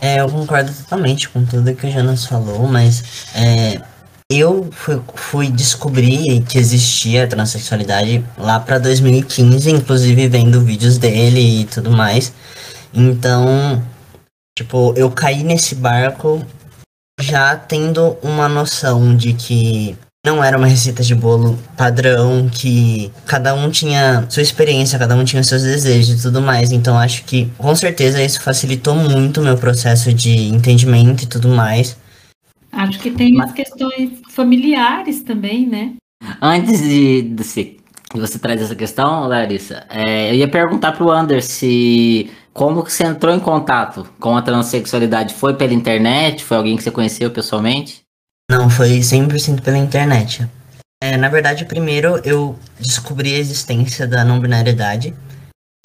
É, eu concordo totalmente com tudo que o Jonas falou, mas é, eu fui, fui, descobrir que existia a transexualidade lá para 2015, inclusive vendo vídeos dele e tudo mais. Então, tipo, eu caí nesse barco já tendo uma noção de que não era uma receita de bolo padrão, que cada um tinha sua experiência, cada um tinha seus desejos e tudo mais. Então acho que com certeza isso facilitou muito o meu processo de entendimento e tudo mais. Acho que tem as questões familiares também, né? Antes de, de, de você trazer essa questão, Larissa, é, eu ia perguntar pro Ander se como que você entrou em contato com a transexualidade? Foi pela internet? Foi alguém que você conheceu pessoalmente? Não, foi 100% pela internet. É, na verdade, primeiro eu descobri a existência da não binariedade.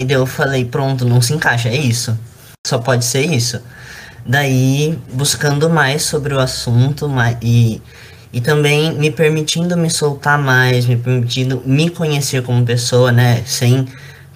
E daí eu falei, pronto, não se encaixa, é isso. Só pode ser isso. Daí, buscando mais sobre o assunto e, e também me permitindo me soltar mais, me permitindo me conhecer como pessoa, né? Sem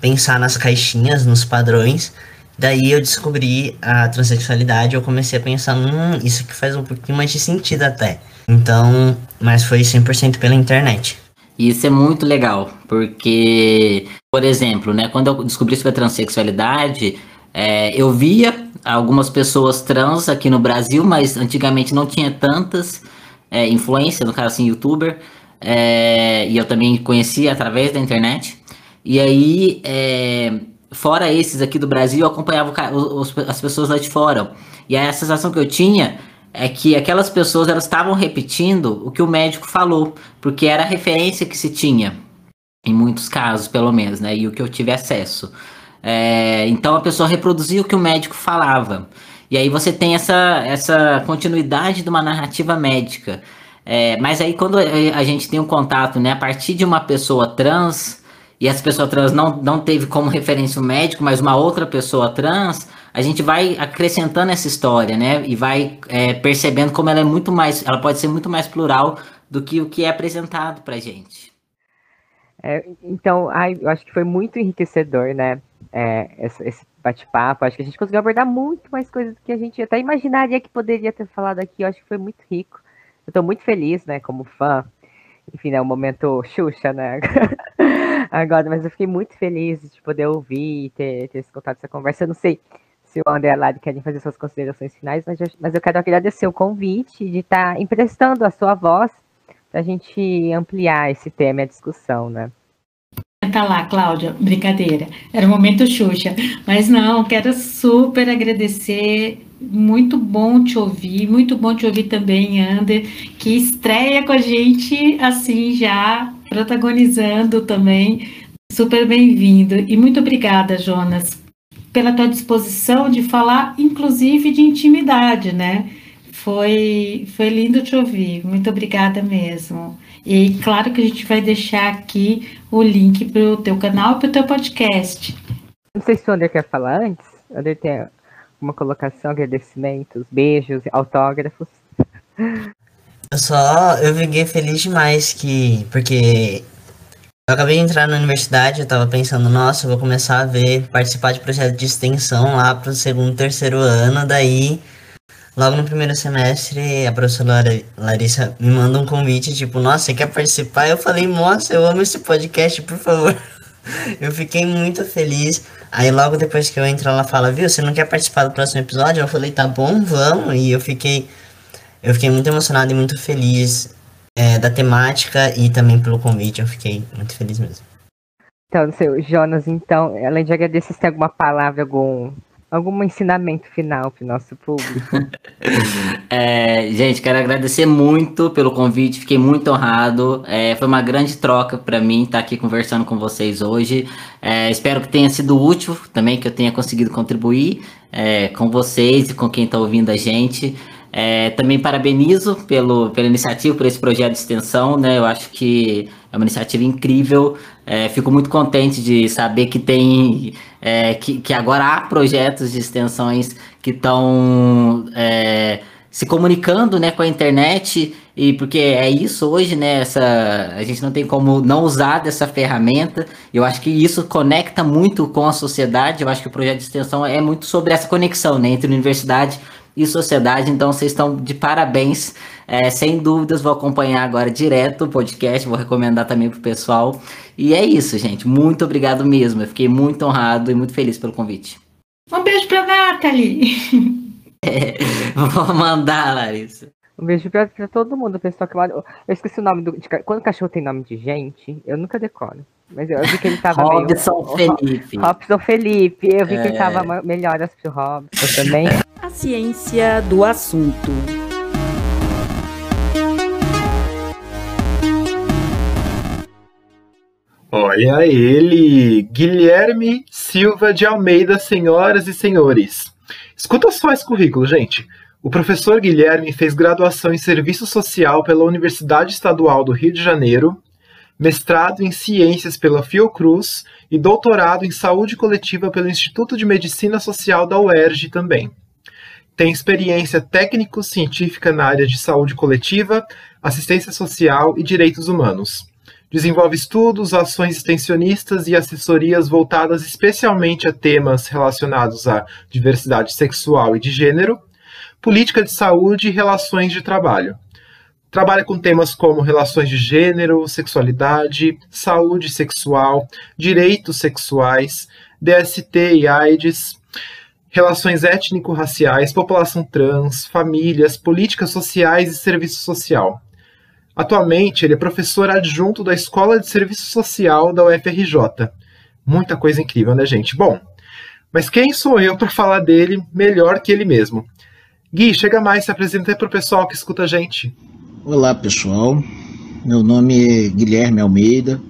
pensar nas caixinhas, nos padrões. Daí eu descobri a transexualidade, eu comecei a pensar, hum, isso que faz um pouquinho mais de sentido até. Então, mas foi 100% pela internet. Isso é muito legal, porque, por exemplo, né, quando eu descobri sobre a transexualidade, é, eu via algumas pessoas trans aqui no Brasil, mas antigamente não tinha tantas é, influência, no caso assim, youtuber, é, e eu também conhecia através da internet. E aí, é, fora esses aqui do Brasil, eu acompanhava os, as pessoas lá de fora. E a sensação que eu tinha é que aquelas pessoas elas estavam repetindo o que o médico falou, porque era a referência que se tinha, em muitos casos, pelo menos, né? E o que eu tive acesso. É, então a pessoa reproduzia o que o médico falava. E aí você tem essa, essa continuidade de uma narrativa médica. É, mas aí quando a gente tem um contato, né, a partir de uma pessoa trans, e essa pessoa trans não, não teve como referência o médico, mas uma outra pessoa trans, a gente vai acrescentando essa história, né? E vai é, percebendo como ela é muito mais, ela pode ser muito mais plural do que o que é apresentado pra gente. É, então, ai, eu acho que foi muito enriquecedor, né? É, esse, bate-papo. Acho que a gente conseguiu abordar muito mais coisas do que a gente até imaginaria que poderia ter falado aqui. Eu acho que foi muito rico. Eu tô muito feliz, né, como fã. Enfim, é né, um momento Xuxa, né? agora, mas eu fiquei muito feliz de poder ouvir e ter, ter escutado essa conversa. Eu não sei se o André e a Lari querem fazer suas considerações finais, mas eu, mas eu quero agradecer o convite de estar tá emprestando a sua voz para a gente ampliar esse tema e a discussão, né? Tá lá, Cláudia, brincadeira. Era o momento Xuxa. Mas não, quero super agradecer. Muito bom te ouvir, muito bom te ouvir também, Ander, que estreia com a gente assim já, protagonizando também. Super bem-vindo. E muito obrigada, Jonas, pela tua disposição de falar, inclusive, de intimidade, né? Foi, foi lindo te ouvir. Muito obrigada mesmo. E claro que a gente vai deixar aqui o link para o teu canal e para o teu podcast. Não sei se o André quer falar antes. O André tem uma colocação, agradecimentos, beijos, autógrafos. Eu só, eu fiquei feliz demais que, porque eu acabei de entrar na universidade, eu tava pensando, nossa, eu vou começar a ver, participar de projeto de extensão lá pro segundo, terceiro ano, daí Logo no primeiro semestre, a professora Larissa me manda um convite, tipo, nossa, você quer participar? Eu falei, nossa, eu amo esse podcast, por favor. Eu fiquei muito feliz. Aí logo depois que eu entro, ela fala, viu, você não quer participar do próximo episódio? Eu falei, tá bom, vamos. E eu fiquei, eu fiquei muito emocionado e muito feliz é, da temática e também pelo convite. Eu fiquei muito feliz mesmo. Então, seu Jonas, então, além de agradecer, você tem alguma palavra, algum algum ensinamento final para o nosso público? é, gente, quero agradecer muito pelo convite, fiquei muito honrado. É, foi uma grande troca para mim estar aqui conversando com vocês hoje. É, espero que tenha sido útil também, que eu tenha conseguido contribuir é, com vocês e com quem está ouvindo a gente. É, também parabenizo pelo, pela iniciativa, por esse projeto de extensão, né? Eu acho que é uma iniciativa incrível. É, fico muito contente de saber que tem é, que, que agora há projetos de extensões que estão é, se comunicando né, com a internet e porque é isso hoje, né? Essa, a gente não tem como não usar dessa ferramenta. Eu acho que isso conecta muito com a sociedade. Eu acho que o projeto de extensão é muito sobre essa conexão né, entre universidade e sociedade. Então vocês estão de parabéns. É, sem dúvidas, vou acompanhar agora direto o podcast, vou recomendar também pro pessoal. E é isso, gente. Muito obrigado mesmo. Eu fiquei muito honrado e muito feliz pelo convite. Um beijo pra Nathalie. É, vou mandar, Larissa. Um beijo pra, pra todo mundo, pessoal que mora. Eu esqueci o nome do. De, quando o cachorro tem nome de gente, eu nunca decoro. Mas eu vi que ele tava Robson meio. Felipe. Robson Felipe. Eu vi é... que ele tava é. melhoras pro Robson também. A ciência do assunto. Olha ele, Guilherme Silva de Almeida, senhoras e senhores. Escuta só esse currículo, gente. O professor Guilherme fez graduação em Serviço Social pela Universidade Estadual do Rio de Janeiro, mestrado em Ciências pela Fiocruz e doutorado em Saúde Coletiva pelo Instituto de Medicina Social da UERJ também. Tem experiência técnico-científica na área de saúde coletiva, assistência social e direitos humanos. Desenvolve estudos, ações extensionistas e assessorias voltadas especialmente a temas relacionados à diversidade sexual e de gênero, política de saúde e relações de trabalho. Trabalha com temas como relações de gênero, sexualidade, saúde sexual, direitos sexuais, DST e AIDS, relações étnico-raciais, população trans, famílias, políticas sociais e serviço social. Atualmente, ele é professor adjunto da Escola de Serviço Social da UFRJ. Muita coisa incrível, né, gente? Bom, mas quem sou eu para falar dele melhor que ele mesmo? Gui, chega mais, se apresenta aí o pessoal que escuta a gente. Olá, pessoal. Meu nome é Guilherme Almeida.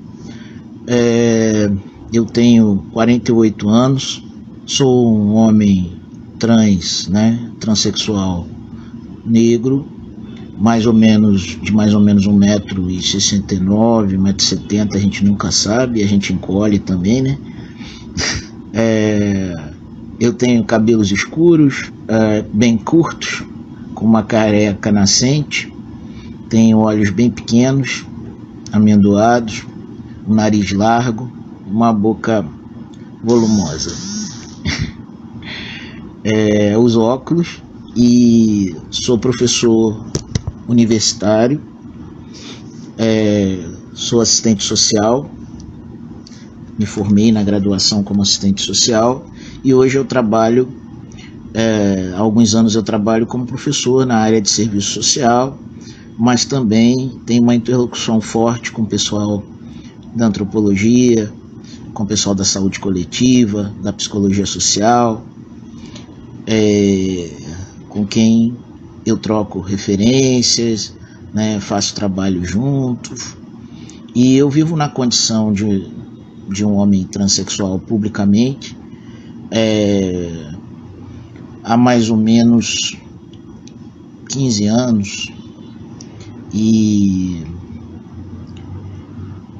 É, eu tenho 48 anos, Sou um homem trans, né, transexual negro, mais ou menos de mais ou menos 1,69m, 1,70m, a gente nunca sabe, a gente encolhe também, né? É, eu tenho cabelos escuros, é, bem curtos, com uma careca nascente, tenho olhos bem pequenos, amendoados, um nariz largo, uma boca volumosa. É, uso óculos e sou professor universitário, é, sou assistente social, me formei na graduação como assistente social e hoje eu trabalho É, há alguns anos eu trabalho como professor na área de serviço social, mas também tenho uma interlocução forte com o pessoal da antropologia, com o pessoal da saúde coletiva, da psicologia social, é, com quem eu troco referências, né, faço trabalho juntos. E eu vivo na condição de, de um homem transexual publicamente é, há mais ou menos 15 anos. E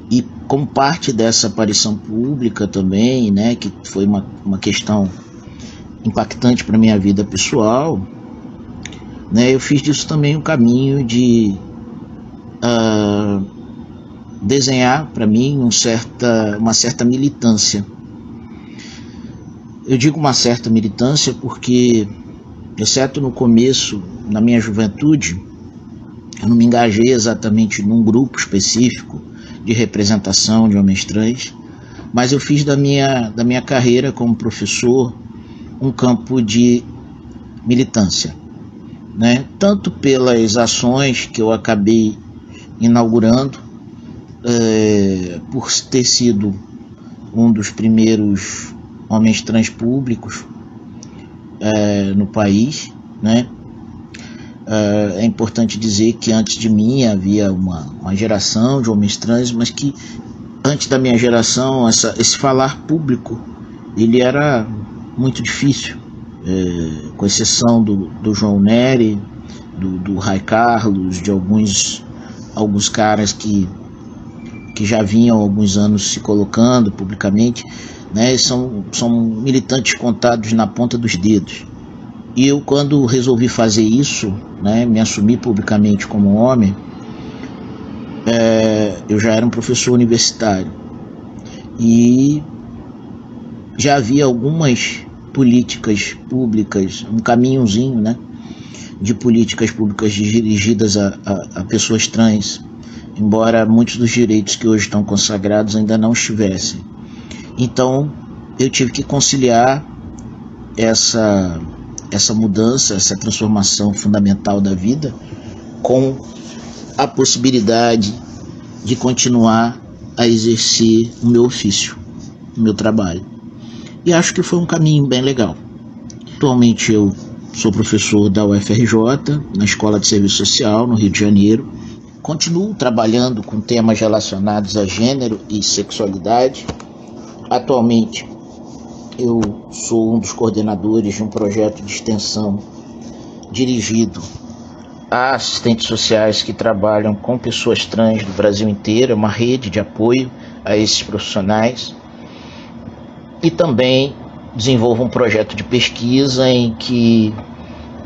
e como parte dessa aparição pública também, né, que foi uma, uma questão impactante para minha vida pessoal, né, eu fiz disso também um caminho de uh, desenhar para mim um certa, uma certa militância. Eu digo uma certa militância porque, exceto no começo, na minha juventude, eu não me engajei exatamente num grupo específico, de representação de homens trans, mas eu fiz da minha, da minha carreira como professor um campo de militância, né? tanto pelas ações que eu acabei inaugurando, é, por ter sido um dos primeiros homens trans públicos é, no país, né? Uh, é importante dizer que antes de mim havia uma, uma geração de homens trans, mas que antes da minha geração essa, esse falar público ele era muito difícil, é, com exceção do, do João Nery, do, do Rai Carlos, de alguns, alguns caras que, que já vinham há alguns anos se colocando publicamente, né, são, são militantes contados na ponta dos dedos. E eu, quando resolvi fazer isso, né, me assumir publicamente como homem, é, eu já era um professor universitário. E já havia algumas políticas públicas, um caminhozinho né, de políticas públicas dirigidas a, a, a pessoas trans, embora muitos dos direitos que hoje estão consagrados ainda não estivessem. Então eu tive que conciliar essa essa mudança, essa transformação fundamental da vida com a possibilidade de continuar a exercer o meu ofício, o meu trabalho. E acho que foi um caminho bem legal. Atualmente eu sou professor da UFRJ, na Escola de Serviço Social, no Rio de Janeiro. Continuo trabalhando com temas relacionados a gênero e sexualidade. Atualmente eu sou um dos coordenadores de um projeto de extensão dirigido a assistentes sociais que trabalham com pessoas trans do Brasil inteiro, é uma rede de apoio a esses profissionais. E também desenvolvo um projeto de pesquisa em que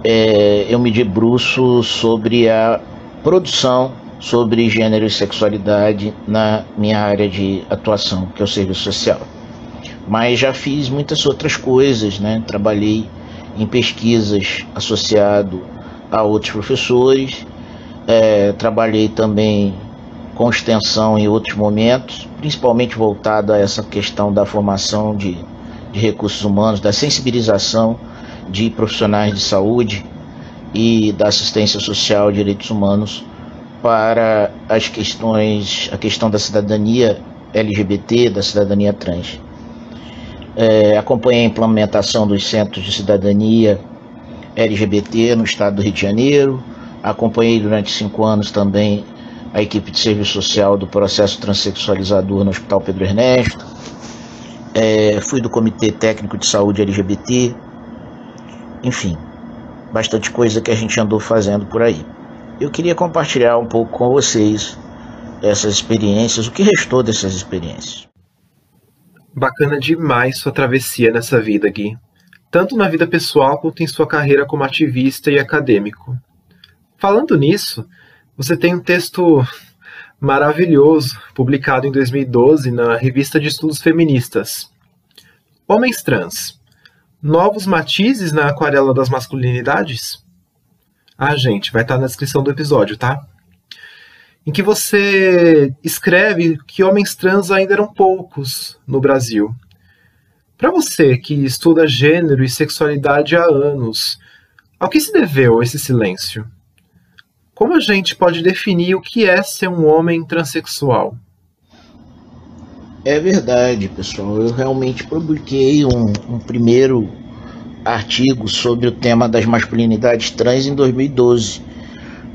é, eu me debruço sobre a produção sobre gênero e sexualidade na minha área de atuação, que é o serviço social mas já fiz muitas outras coisas, né? Trabalhei em pesquisas associado a outros professores, é, trabalhei também com extensão em outros momentos, principalmente voltado a essa questão da formação de, de recursos humanos, da sensibilização de profissionais de saúde e da assistência social e direitos humanos para as questões, a questão da cidadania LGBT, da cidadania trans. É, acompanhei a implementação dos centros de cidadania LGBT no estado do Rio de Janeiro. Acompanhei durante cinco anos também a equipe de serviço social do processo transexualizador no Hospital Pedro Ernesto. É, fui do Comitê Técnico de Saúde LGBT. Enfim, bastante coisa que a gente andou fazendo por aí. Eu queria compartilhar um pouco com vocês essas experiências, o que restou dessas experiências. Bacana demais sua travessia nessa vida, Gui. Tanto na vida pessoal quanto em sua carreira como ativista e acadêmico. Falando nisso, você tem um texto maravilhoso publicado em 2012 na Revista de Estudos Feministas. Homens Trans. Novos matizes na aquarela das masculinidades? Ah, gente, vai estar na descrição do episódio, tá? em que você escreve que homens trans ainda eram poucos no Brasil. Para você que estuda gênero e sexualidade há anos, ao que se deveu esse silêncio? Como a gente pode definir o que é ser um homem transexual? É verdade, pessoal. Eu realmente publiquei um, um primeiro artigo sobre o tema das masculinidades trans em 2012.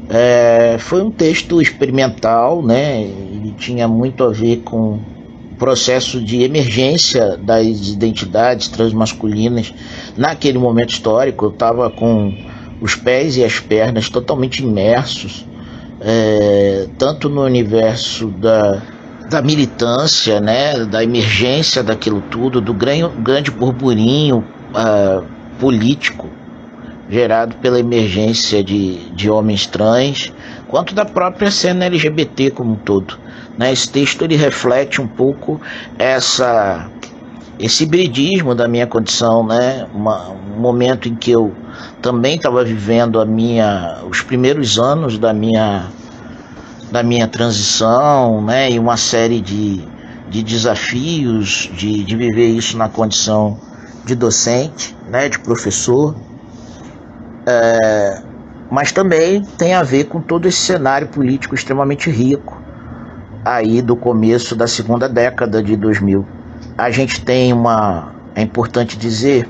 É, foi um texto experimental, né? Ele tinha muito a ver com o processo de emergência das identidades transmasculinas naquele momento histórico. Eu estava com os pés e as pernas totalmente imersos, é, tanto no universo da, da militância, né, da emergência daquilo tudo, do grande, burburinho uh, político gerado pela emergência de, de homens trans, quanto da própria cena LGBT como um todo. Né? Esse texto ele reflete um pouco essa esse hibridismo da minha condição, né? Uma, um momento em que eu também estava vivendo a minha, os primeiros anos da minha, da minha transição, né? E uma série de, de desafios de, de viver isso na condição de docente, né? De professor. É, mas também tem a ver com todo esse cenário político extremamente rico aí do começo da segunda década de 2000 a gente tem uma. É importante dizer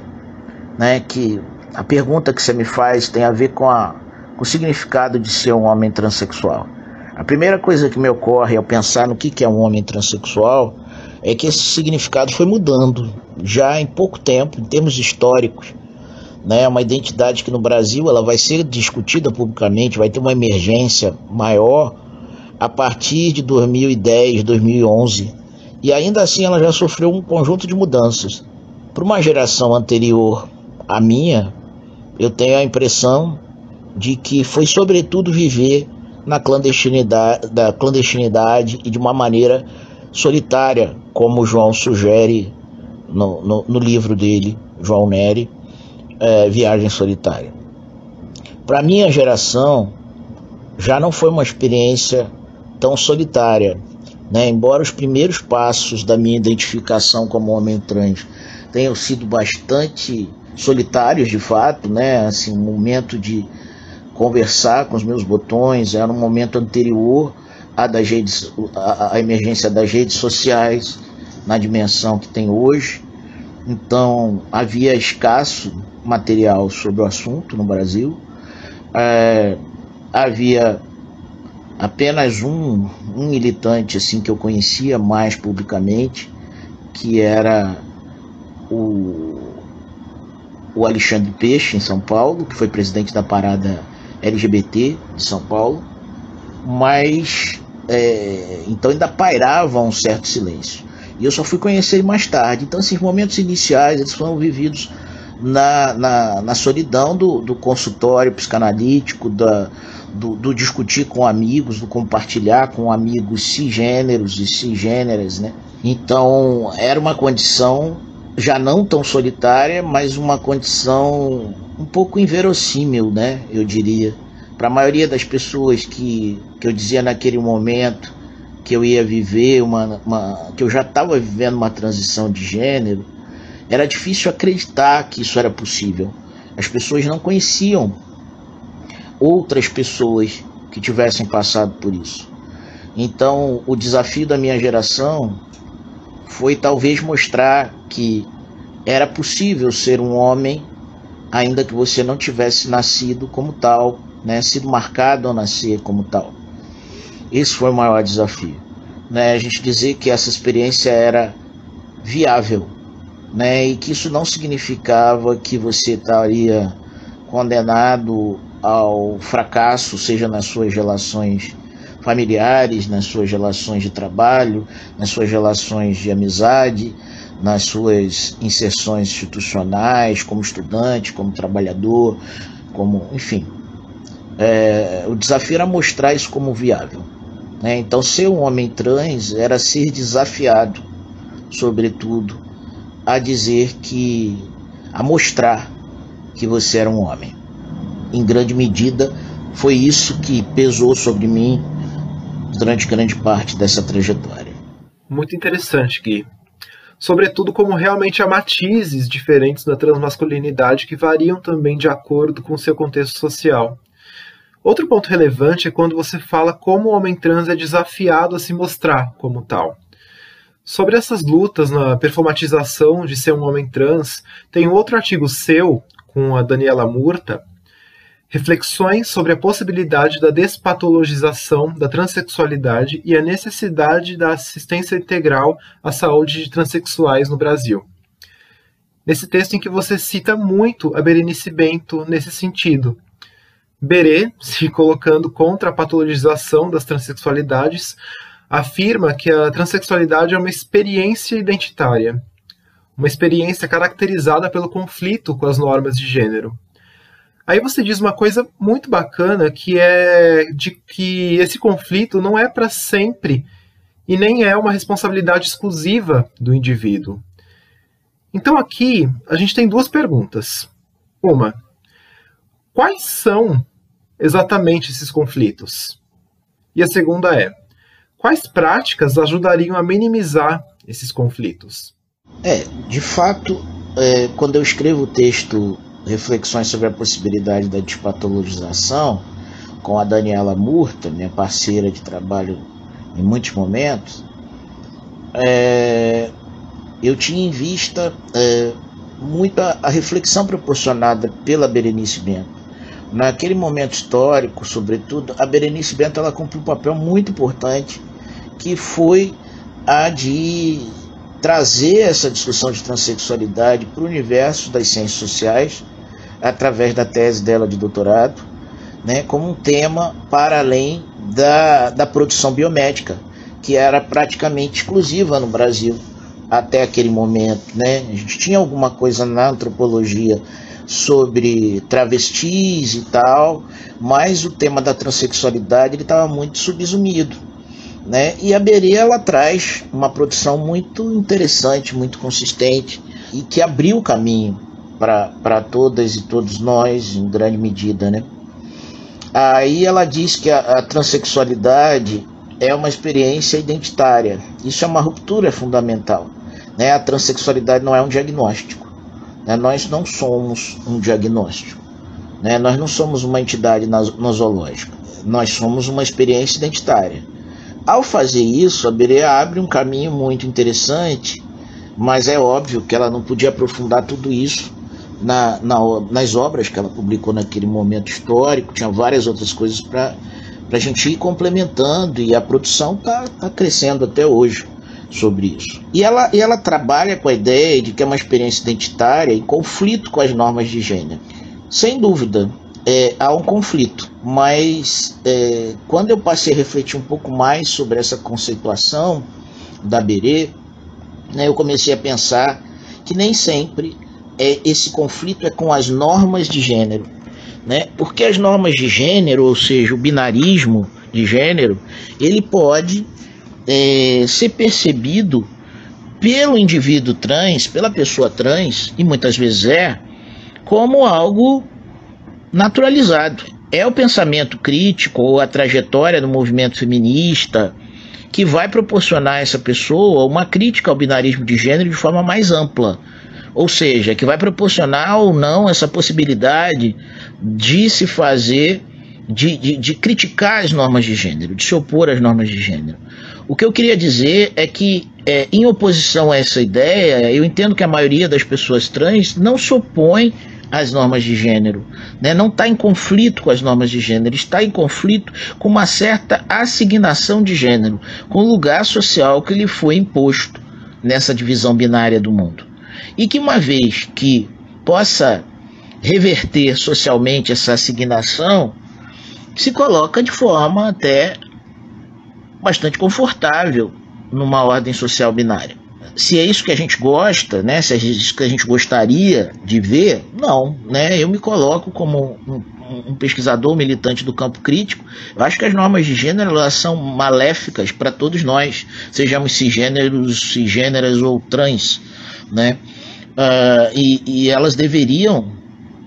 né, que a pergunta que você me faz tem a ver com, a, com o significado de ser um homem transexual. A primeira coisa que me ocorre ao pensar no que, que é um homem transexual é que esse significado foi mudando já em pouco tempo, em termos históricos. Né, uma identidade que no Brasil ela vai ser discutida publicamente, vai ter uma emergência maior a partir de 2010, 2011 e ainda assim ela já sofreu um conjunto de mudanças. Para uma geração anterior à minha, eu tenho a impressão de que foi sobretudo viver na clandestinidade, da clandestinidade e de uma maneira solitária, como João sugere no, no, no livro dele, João Neri, é, Viagem Solitária. Para minha geração, já não foi uma experiência tão solitária, né? Embora os primeiros passos da minha identificação como homem trans tenham sido bastante solitários de fato, né? Assim, um momento de conversar com os meus botões era um momento anterior à, das redes, à, à emergência das redes sociais na dimensão que tem hoje. Então havia escasso material sobre o assunto no Brasil. É, havia apenas um, um militante assim que eu conhecia mais publicamente, que era o, o Alexandre Peixe, em São Paulo, que foi presidente da parada LGBT de São Paulo, mas é, então ainda pairava um certo silêncio. E eu só fui conhecer mais tarde. Então, esses momentos iniciais eles foram vividos na, na, na solidão do, do consultório psicanalítico, da, do, do, discutir com amigos, do compartilhar com amigos cisgêneros e cisgêneras, né? Então era uma condição já não tão solitária, mas uma condição um pouco inverossímil, né? Eu diria. Para a maioria das pessoas que, que eu dizia naquele momento que eu ia viver uma, uma que eu já estava vivendo uma transição de gênero, era difícil acreditar que isso era possível. As pessoas não conheciam outras pessoas que tivessem passado por isso. Então, o desafio da minha geração foi talvez mostrar que era possível ser um homem ainda que você não tivesse nascido como tal, né, sido marcado ao nascer como tal. Esse foi o maior desafio, né, a gente dizer que essa experiência era viável, né, e que isso não significava que você estaria condenado ao fracasso, seja nas suas relações familiares, nas suas relações de trabalho, nas suas relações de amizade, nas suas inserções institucionais, como estudante, como trabalhador, como, enfim. É, o desafio era mostrar isso como viável. Né? Então, ser um homem trans era ser desafiado, sobretudo, a dizer que, a mostrar que você era um homem em grande medida, foi isso que pesou sobre mim durante grande parte dessa trajetória. Muito interessante, Gui. sobretudo como realmente há matizes diferentes na transmasculinidade que variam também de acordo com seu contexto social. Outro ponto relevante é quando você fala como o homem trans é desafiado a se mostrar como tal. Sobre essas lutas na performatização de ser um homem trans, tem outro artigo seu, com a Daniela Murta, reflexões sobre a possibilidade da despatologização da transexualidade e a necessidade da assistência integral à saúde de transexuais no Brasil. Nesse texto em que você cita muito a Berenice Bento nesse sentido. Berê, se colocando contra a patologização das transexualidades, afirma que a transexualidade é uma experiência identitária, uma experiência caracterizada pelo conflito com as normas de gênero. Aí você diz uma coisa muito bacana que é de que esse conflito não é para sempre e nem é uma responsabilidade exclusiva do indivíduo. Então aqui a gente tem duas perguntas. Uma, quais são exatamente esses conflitos? E a segunda é, Quais práticas ajudariam a minimizar esses conflitos? É, de fato, é, quando eu escrevo o texto Reflexões sobre a possibilidade da despatologização, com a Daniela Murta, minha parceira de trabalho em muitos momentos, é, eu tinha em vista é, muita a reflexão proporcionada pela Berenice Bento. Naquele momento histórico, sobretudo, a Berenice Bento ela cumpriu um papel muito importante que foi a de trazer essa discussão de transexualidade para o universo das ciências sociais, através da tese dela de doutorado, né, como um tema para além da, da produção biomédica, que era praticamente exclusiva no Brasil até aquele momento. Né? A gente tinha alguma coisa na antropologia sobre travestis e tal, mas o tema da transexualidade estava muito subsumido. Né? E a Berê ela traz uma produção muito interessante, muito consistente e que abriu o caminho para todas e todos nós, em grande medida. Né? Aí ela diz que a, a transexualidade é uma experiência identitária. Isso é uma ruptura fundamental. Né? A transexualidade não é um diagnóstico. Né? Nós não somos um diagnóstico. Né? Nós não somos uma entidade nosológica. Nós somos uma experiência identitária. Ao fazer isso, a Berea abre um caminho muito interessante, mas é óbvio que ela não podia aprofundar tudo isso na, na, nas obras que ela publicou naquele momento histórico, tinha várias outras coisas para a gente ir complementando, e a produção está tá crescendo até hoje sobre isso. E ela, e ela trabalha com a ideia de que é uma experiência identitária em conflito com as normas de gênero. Sem dúvida, é, há um conflito. Mas é, quando eu passei a refletir um pouco mais sobre essa conceituação da Berê, né, eu comecei a pensar que nem sempre é, esse conflito é com as normas de gênero. Né? Porque as normas de gênero, ou seja, o binarismo de gênero, ele pode é, ser percebido pelo indivíduo trans, pela pessoa trans, e muitas vezes é, como algo naturalizado. É o pensamento crítico ou a trajetória do movimento feminista que vai proporcionar a essa pessoa uma crítica ao binarismo de gênero de forma mais ampla. Ou seja, que vai proporcionar ou não essa possibilidade de se fazer, de, de, de criticar as normas de gênero, de se opor às normas de gênero. O que eu queria dizer é que, é, em oposição a essa ideia, eu entendo que a maioria das pessoas trans não se opõe as normas de gênero, né? não está em conflito com as normas de gênero, está em conflito com uma certa assignação de gênero, com o lugar social que lhe foi imposto nessa divisão binária do mundo. E que uma vez que possa reverter socialmente essa assignação, se coloca de forma até bastante confortável numa ordem social binária se é isso que a gente gosta, né? Se é isso que a gente gostaria de ver, não, né? Eu me coloco como um, um pesquisador militante do campo crítico. Eu acho que as normas de gênero elas são maléficas para todos nós, sejamos cisgêneros, cisgêneras ou trans, né? Uh, e, e elas deveriam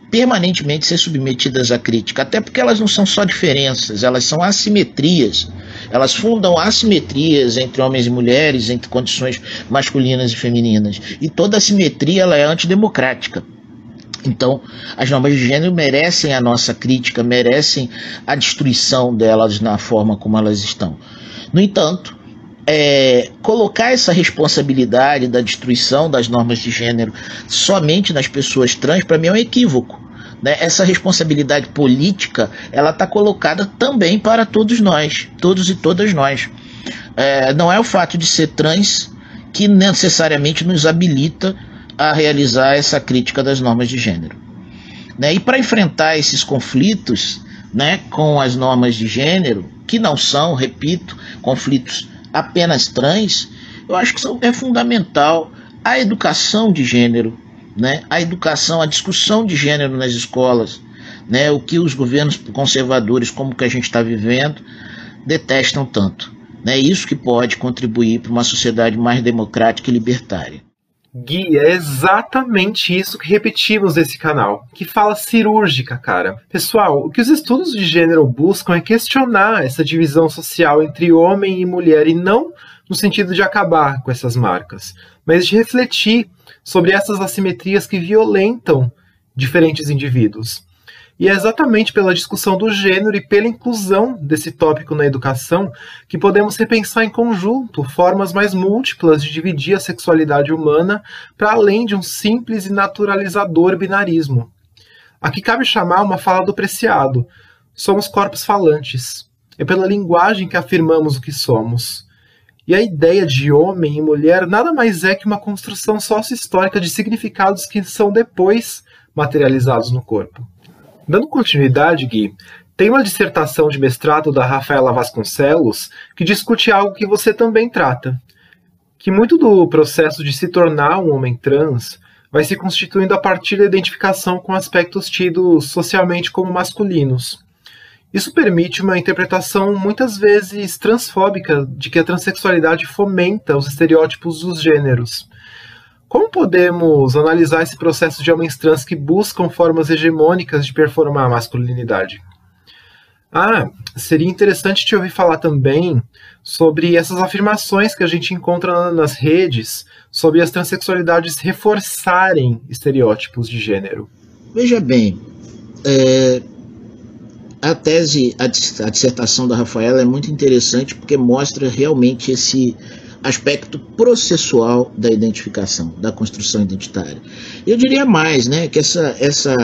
permanentemente ser submetidas à crítica, até porque elas não são só diferenças, elas são assimetrias Elas fundam assimetrias entre homens e mulheres, entre condições masculinas e femininas. E toda assimetria ela é antidemocrática. Então, as normas de gênero merecem a nossa crítica, merecem a destruição delas na forma como elas estão. No entanto, é, colocar essa responsabilidade da destruição das normas de gênero somente nas pessoas trans, para mim é um equívoco. Né? Essa responsabilidade política ela está colocada também para todos nós, todos e todas nós. É, não é o fato de ser trans que necessariamente nos habilita a realizar essa crítica das normas de gênero. Né? E para enfrentar esses conflitos né, com as normas de gênero, que não são, repito, conflitos apenas trans, eu acho que é fundamental a educação de gênero, né? a educação, a discussão de gênero nas escolas, né? o que os governos conservadores, como que a gente está vivendo, detestam tanto. É né? isso que pode contribuir para uma sociedade mais democrática e libertária. Gui, é exatamente isso que repetimos nesse canal, que fala cirúrgica, cara. Pessoal, o que os estudos de gênero buscam é questionar essa divisão social entre homem e mulher e não no sentido de acabar com essas marcas, mas de refletir sobre essas assimetrias que violentam diferentes indivíduos. E é exatamente pela discussão do gênero e pela inclusão desse tópico na educação que podemos repensar em conjunto formas mais múltiplas de dividir a sexualidade humana para além de um simples e naturalizador binarismo. Aqui cabe chamar uma fala do Preciado. Somos corpos falantes. É pela linguagem que afirmamos o que somos. E a ideia de homem e mulher nada mais é que uma construção sócio-histórica de significados que são depois materializados no corpo. Dando continuidade, Gui, tem uma dissertação de mestrado da Rafaela Vasconcelos que discute algo que você também trata, que muito do processo de se tornar um homem trans vai se constituindo a partir da identificação com aspectos tidos socialmente como masculinos. Isso permite uma interpretação muitas vezes transfóbica de que a transexualidade fomenta os estereótipos dos gêneros. Como podemos analisar esse processo de homens trans que buscam formas hegemônicas de performar a masculinidade? Ah, seria interessante te ouvir falar também sobre essas afirmações que a gente encontra nas redes sobre as transexualidades reforçarem estereótipos de gênero. Veja bem, é, a tese, a, dissertação da Rafaela é muito interessante porque mostra realmente esse aspecto processual da identificação, da construção identitária. Eu diria mais, né, que essa, essa,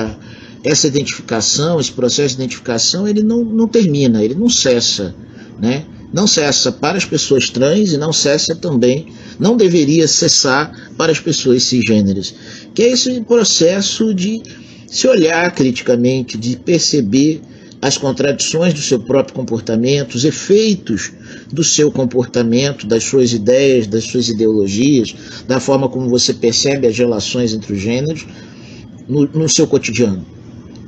essa identificação, esse processo de identificação, ele não, não termina, ele não cessa, né? Não cessa para as pessoas trans e não cessa também, não deveria cessar para as pessoas cisgêneras, que é esse processo de se olhar criticamente, de perceber as contradições do seu próprio comportamento, os efeitos do seu comportamento, das suas ideias, das suas ideologias, da forma como você percebe as relações entre os gêneros no, no seu cotidiano.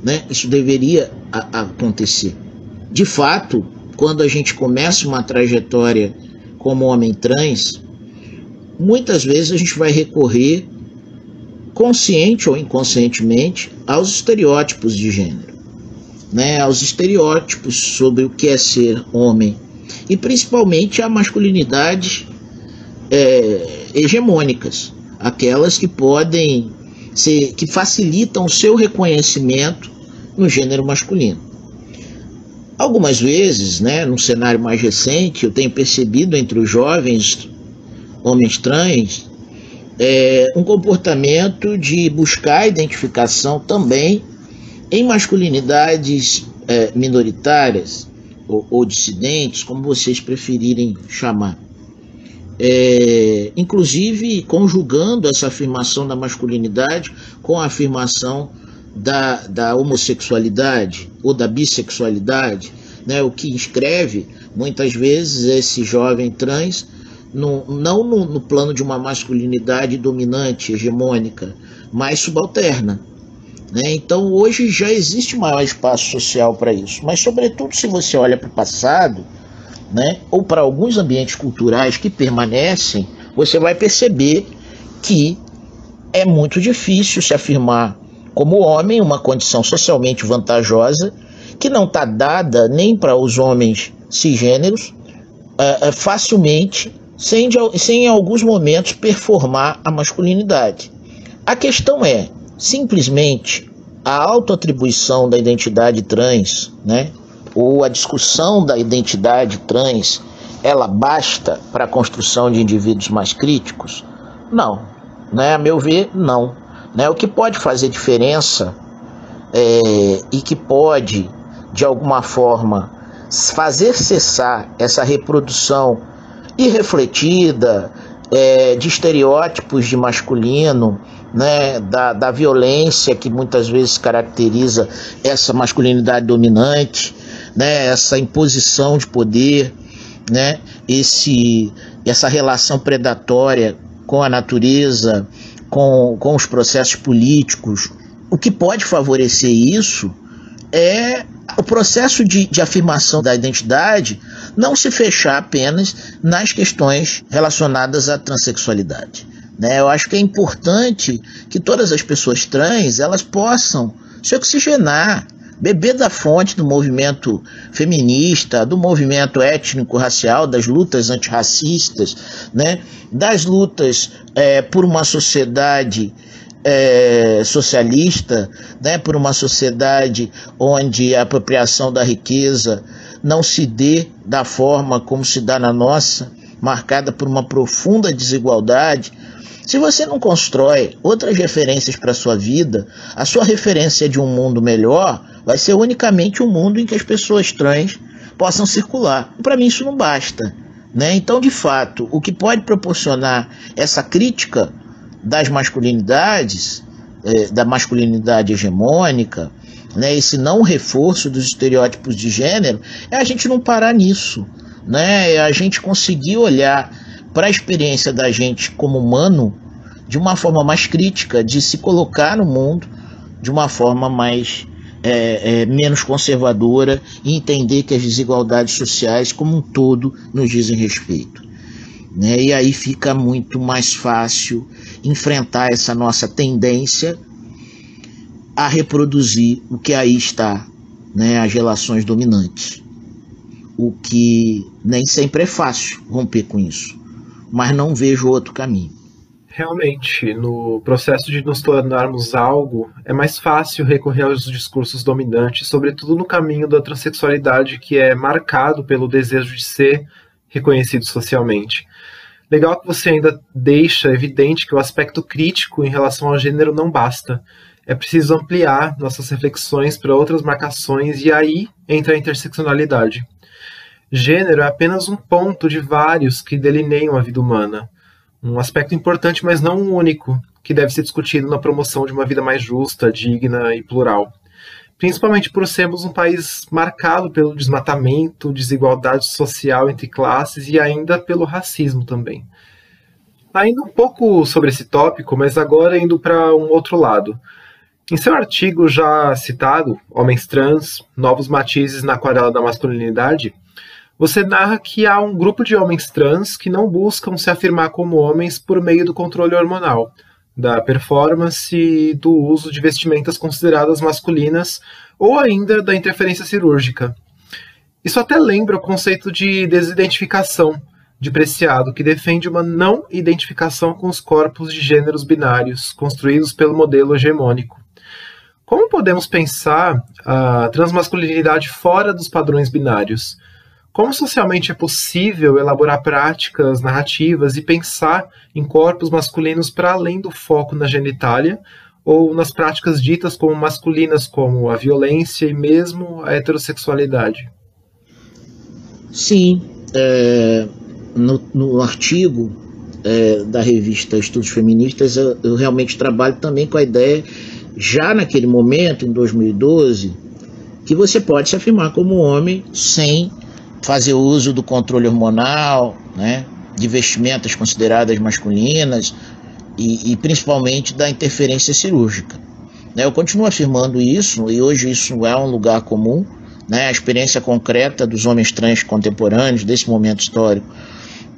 Né? Isso deveria a, acontecer. De fato, quando a gente começa uma trajetória como homem trans, muitas vezes a gente vai recorrer, consciente ou inconscientemente, aos estereótipos de gênero né, aos estereótipos sobre o que é ser homem e principalmente a masculinidades é, hegemônicas, aquelas que podem ser, que facilitam o seu reconhecimento no gênero masculino. Algumas vezes, né, no cenário mais recente, eu tenho percebido entre os jovens homens trans é, um comportamento de buscar identificação também em masculinidades é, minoritárias ou, ou, dissidentes, como vocês preferirem chamar, é, inclusive conjugando essa afirmação da masculinidade com a afirmação da, da homossexualidade ou da bissexualidade, né, o que escreve muitas vezes esse jovem trans no, não no, no plano de uma masculinidade dominante, hegemônica, mas subalterna. Né? Então hoje já existe maior espaço social para isso, mas sobretudo se você olha para o passado, né, ou para alguns ambientes culturais que permanecem, você vai perceber que é muito difícil se afirmar como homem uma condição socialmente vantajosa que não está dada nem para os homens cisgêneros, é, é, facilmente, sem, sem em alguns momentos performar a masculinidade. A questão é, simplesmente, a autoatribuição da identidade trans, né, ou a discussão da identidade trans, ela basta para a construção de indivíduos mais críticos? Não. Né? A meu ver, não. Né? O que pode fazer diferença é, e que pode, de alguma forma, fazer cessar essa reprodução irrefletida é, de estereótipos de masculino, né, da, da violência que muitas vezes caracteriza essa masculinidade dominante, né, essa imposição de poder, né, esse, essa relação predatória com a natureza, com, com os processos políticos. O que pode favorecer isso é o processo de, de afirmação da identidade não se fechar apenas nas questões relacionadas à transexualidade. Né? Eu acho que é importante que todas as pessoas trans elas possam se oxigenar, beber da fonte do movimento feminista, do movimento étnico-racial, das lutas antirracistas, né? das lutas é, por uma sociedade é, socialista, né? por uma sociedade onde a apropriação da riqueza não se dê da forma como se dá na nossa, marcada por uma profunda desigualdade, se você não constrói outras referências para sua vida, a sua referência de um mundo melhor vai ser unicamente um mundo em que as pessoas trans possam circular. Para mim isso não basta. Né? Então, de fato, o que pode proporcionar essa crítica das masculinidades, é, da masculinidade hegemônica, né, esse não reforço dos estereótipos de gênero, é a gente não parar nisso. Né? É a gente conseguir olhar para a experiência da gente como humano de uma forma mais crítica, de se colocar no mundo de uma forma mais é, é, menos conservadora e entender que as desigualdades sociais como um todo nos dizem respeito. Né? E aí fica muito mais fácil enfrentar essa nossa tendência a reproduzir o que aí está, né? as relações dominantes. O que nem sempre é fácil romper com isso mas não vejo outro caminho. Realmente, no processo de nos tornarmos algo, é mais fácil recorrer aos discursos dominantes, sobretudo no caminho da transexualidade, que é marcado pelo desejo de ser reconhecido socialmente. Legal que você ainda deixa evidente que o aspecto crítico em relação ao gênero não basta. É preciso ampliar nossas reflexões para outras marcações e aí entra a interseccionalidade. Gênero é apenas um ponto de vários que delineiam a vida humana. Um aspecto importante, mas não único, que deve ser discutido na promoção de uma vida mais justa, digna e plural. Principalmente por sermos um país marcado pelo desmatamento, desigualdade social entre classes e ainda pelo racismo também. Ainda um pouco sobre esse tópico, mas agora indo para um outro lado. Em seu artigo já citado, Homens Trans, Novos Matizes na Aquarela da Masculinidade, você narra que há um grupo de homens trans que não buscam se afirmar como homens por meio do controle hormonal, da performance e do uso de vestimentas consideradas masculinas ou ainda da interferência cirúrgica. Isso até lembra o conceito de desidentificação de Preciado, que defende uma não identificação com os corpos de gêneros binários construídos pelo modelo hegemônico. Como podemos pensar a transmasculinidade fora dos padrões binários? Como socialmente é possível elaborar práticas narrativas e pensar em corpos masculinos para além do foco na genitália ou nas práticas ditas como masculinas, como a violência e mesmo a heterossexualidade? Sim, é, no, no, artigo é, da revista Estudos Feministas, eu, eu realmente trabalho também com a ideia, já naquele momento, em 2012, que você pode se afirmar como homem sem fazer uso do controle hormonal, né, de vestimentas consideradas masculinas e, e principalmente da interferência cirúrgica. Né, eu continuo afirmando isso e hoje isso é um lugar comum. Né, a experiência concreta dos homens trans contemporâneos desse momento histórico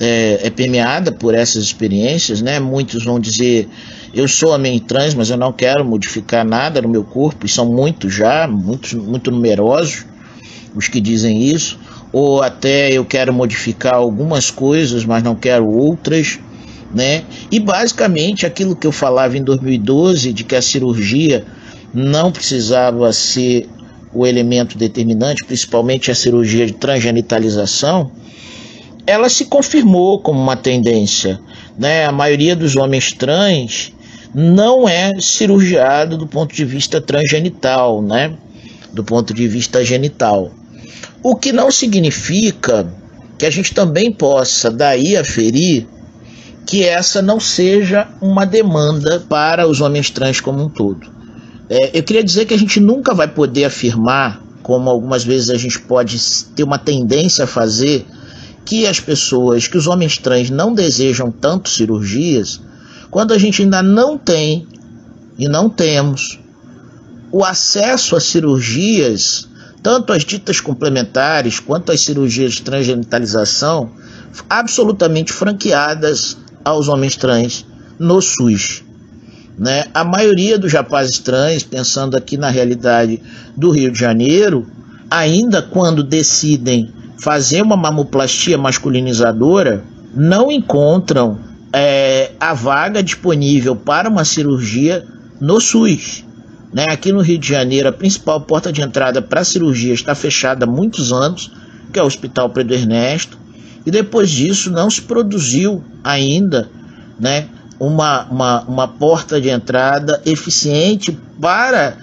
é, é permeada por essas experiências. Né, muitos vão dizer eu sou homem trans, mas eu não quero modificar nada no meu corpo, e são muitos já, muitos, muito numerosos os que dizem isso. Ou até eu quero modificar algumas coisas, mas não quero outras, né? E basicamente aquilo que eu falava em 2012 de que a cirurgia não precisava ser o elemento determinante, principalmente a cirurgia de transgenitalização, ela se confirmou como uma tendência. Né? A maioria dos homens trans não é cirurgiado do ponto de vista transgenital, né? do ponto de vista genital. O que não significa que a gente também possa daí aferir que essa não seja uma demanda para os homens trans como um todo. É, eu queria dizer que a gente nunca vai poder afirmar, como algumas vezes a gente pode ter uma tendência a fazer, que as pessoas, que os homens trans não desejam tanto cirurgias, quando a gente ainda não tem e não temos o acesso a cirurgias, tanto as ditas complementares quanto as cirurgias de transgenitalização, absolutamente franqueadas aos homens trans no SUS. Né? A maioria dos rapazes trans, pensando aqui na realidade do Rio de Janeiro, ainda quando decidem fazer uma mamoplastia masculinizadora, não encontram é, a vaga disponível para uma cirurgia no SUS. Né? Aqui no Rio de Janeiro, a principal porta de entrada para a cirurgia está fechada há muitos anos, que é o Hospital Pedro Ernesto, e depois disso não se produziu ainda né, uma, uma, uma porta de entrada eficiente para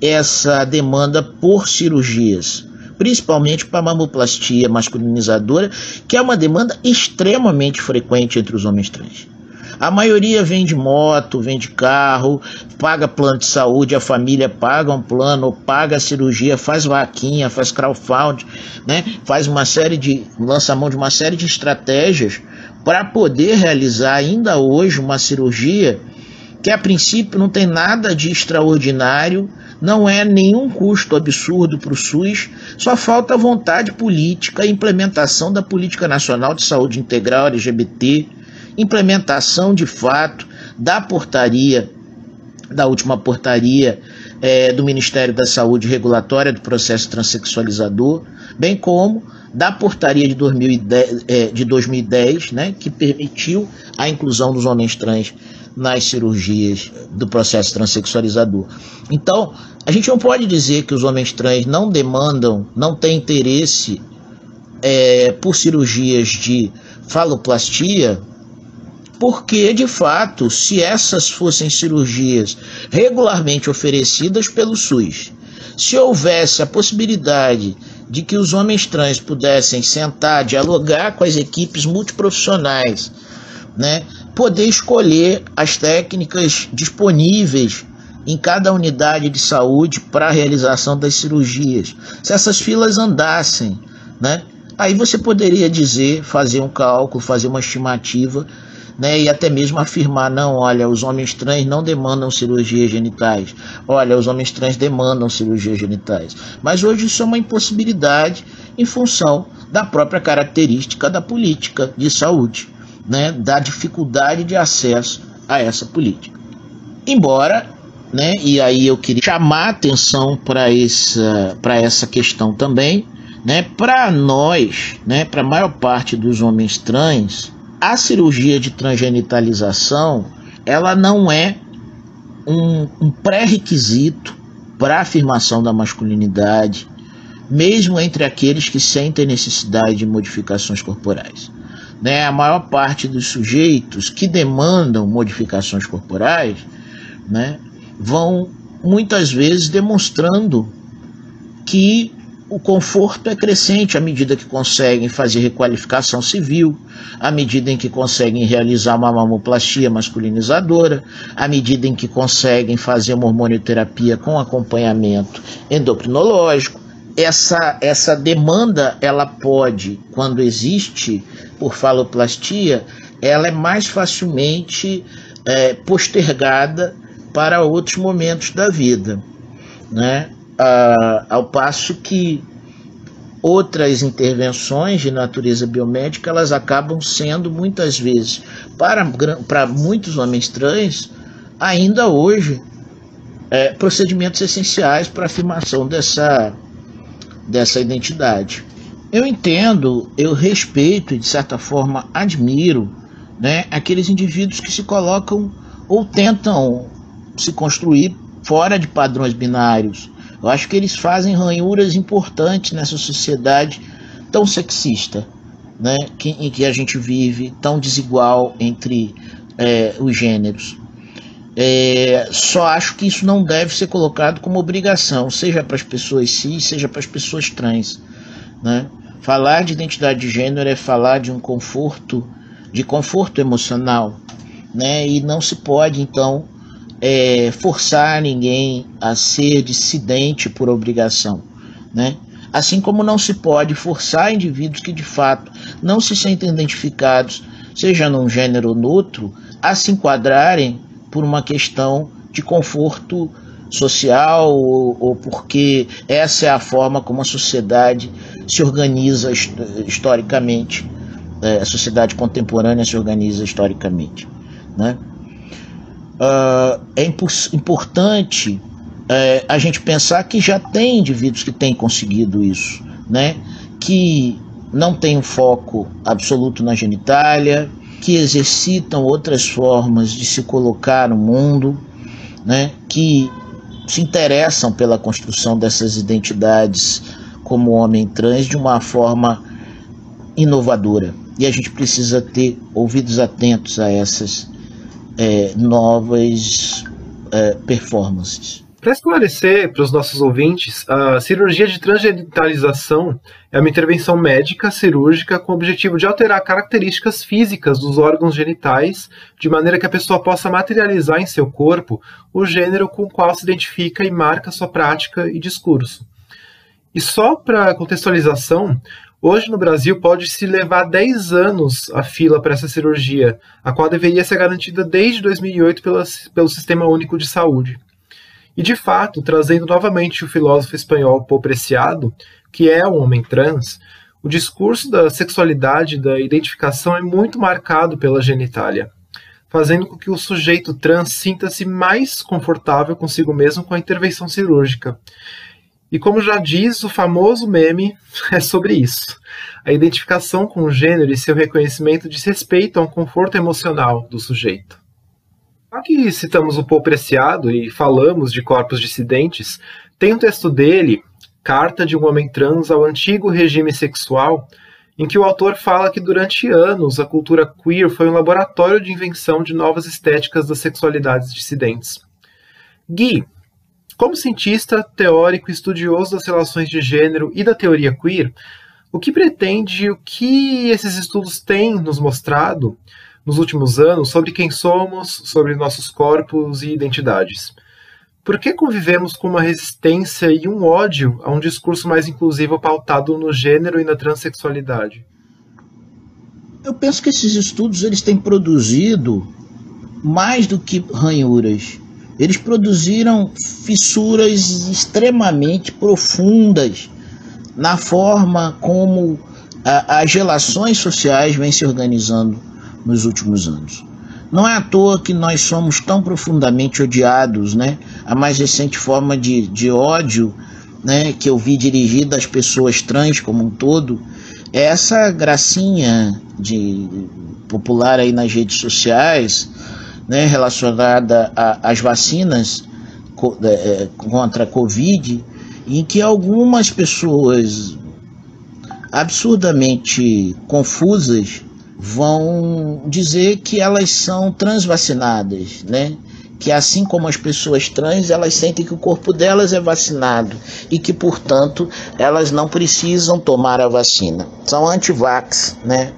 essa demanda por cirurgias, principalmente para mamoplastia masculinizadora, que é uma demanda extremamente frequente entre os homens trans. A maioria vem de moto, vem de carro, paga plano de saúde, a família paga um plano, paga cirurgia, faz vaquinha, faz crowdfunding, né? faz uma série de. lança mão de uma série de estratégias para poder realizar ainda hoje uma cirurgia que a princípio não tem nada de extraordinário, não é nenhum custo absurdo para o SUS, só falta vontade política e implementação da Política Nacional de Saúde Integral LGBT, implementação de fato da portaria, da última portaria é, do Ministério da Saúde regulatória do processo transexualizador, bem como da portaria de 2010, é, de 2010 né, que permitiu a inclusão dos homens trans nas cirurgias do processo transexualizador. Então, a gente não pode dizer que os homens trans não demandam, não têm interesse é, por cirurgias de faloplastia, porque, de fato, se essas fossem cirurgias regularmente oferecidas pelo SUS, se houvesse a possibilidade de que os homens trans pudessem sentar, dialogar com as equipes multiprofissionais, né? poder escolher as técnicas disponíveis em cada unidade de saúde para a realização das cirurgias. Se essas filas andassem, né? aí você poderia dizer, fazer um cálculo, fazer uma estimativa né, e até mesmo afirmar, não, olha, os homens trans não demandam cirurgias genitais, olha, os homens trans demandam cirurgias genitais. Mas hoje isso é uma impossibilidade em função da própria característica da política de saúde, né, da dificuldade de acesso a essa política. Embora, né, e aí eu queria chamar atenção para essa, essa questão também, né, para nós, né, para a maior parte dos homens trans, a cirurgia de transgenitalização ela não é um, um pré-requisito para a afirmação da masculinidade, mesmo entre aqueles que sentem necessidade de modificações corporais. Né? A maior parte dos sujeitos que demandam modificações corporais né, vão muitas vezes demonstrando que o conforto é crescente à medida que conseguem fazer requalificação civil, à medida em que conseguem realizar uma mamoplastia masculinizadora, à medida em que conseguem fazer uma hormonioterapia com acompanhamento endocrinológico. Essa, essa demanda, ela pode, quando existe por faloplastia, ela é mais facilmente é, postergada para outros momentos da vida, né? Ah, ao passo que outras intervenções de natureza biomédica elas acabam sendo muitas vezes para, para muitos homens trans ainda hoje é, procedimentos essenciais para a afirmação dessa, dessa identidade. Eu entendo, eu respeito e de certa forma admiro né, aqueles indivíduos que se colocam ou tentam se construir fora de padrões binários. Eu acho que eles fazem ranhuras importantes nessa sociedade tão sexista, né, que, em que a gente vive, tão desigual entre é, os gêneros. É, só acho que isso não deve ser colocado como obrigação, seja para as pessoas cis, seja para as pessoas trans. Né? Falar de identidade de gênero é falar de um conforto, de conforto emocional, né? E não se pode então é, forçar ninguém a ser dissidente por obrigação, né? Assim como não se pode forçar indivíduos que de fato não se sentem identificados, seja num gênero ou no outro, a se enquadrarem por uma questão de conforto social ou, ou, porque essa é a forma como a sociedade se organiza historicamente, é, a sociedade contemporânea se organiza historicamente. Né? Uh, é importante é, a gente pensar que já tem indivíduos que têm conseguido isso, né? que não têm um foco absoluto na genitália, que exercitam outras formas de se colocar no mundo, né, que se interessam pela construção dessas identidades como homem trans de uma forma inovadora. E a gente precisa ter ouvidos atentos a essas é, novas é, performances. Para esclarecer para os nossos ouvintes, a cirurgia de transgenitalização é uma intervenção médica cirúrgica com o objetivo de alterar características físicas dos órgãos genitais, de maneira que a pessoa possa materializar em seu corpo o gênero com o qual se identifica e marca sua prática e discurso. E só para contextualização, hoje no Brasil pode-se levar 10 anos a fila para essa cirurgia, a qual deveria ser garantida desde 2008 pela, pelo Sistema Único de Saúde. E de fato, trazendo novamente o filósofo espanhol Paul Preciado, que é um homem trans, o discurso da sexualidade da identificação é muito marcado pela genitália, fazendo com que o sujeito trans sinta-se mais confortável consigo mesmo com a intervenção cirúrgica. E como já diz o famoso meme, é sobre isso. A identificação com o gênero e seu reconhecimento diz respeito a um conforto emocional do sujeito. Que citamos o Paul Preciado e falamos de corpos dissidentes, tem um texto dele, Carta de um Homem Trans ao Antigo Regime Sexual, em que o autor fala que durante anos a cultura queer foi um laboratório de invenção de novas estéticas das sexualidades dissidentes. Gui, como cientista, teórico e estudioso das relações de gênero e da teoria queer, o que pretende, o que esses estudos têm nos mostrado nos últimos anos sobre quem somos, sobre nossos corpos e identidades. Por que convivemos com uma resistência e um ódio a um discurso mais inclusivo pautado no gênero e na transexualidade? Eu penso que esses estudos eles têm produzido mais do que ranhuras. Eles produziram fissuras extremamente profundas na forma como a, as relações sociais vêm se organizando nos últimos anos. Não é à toa que nós somos tão profundamente odiados, né? A mais recente forma de, de ódio né, que eu vi dirigida às pessoas trans como um todo é essa gracinha de popular aí nas redes sociais, né, relacionada às vacinas é, é, contra a Covid, em que algumas pessoas absurdamente confusas vão dizer que elas são transvacinadas, né? Que assim como as pessoas trans, elas sentem que o corpo delas é vacinado e que, portanto, elas não precisam tomar a vacina. São anti-vax, né?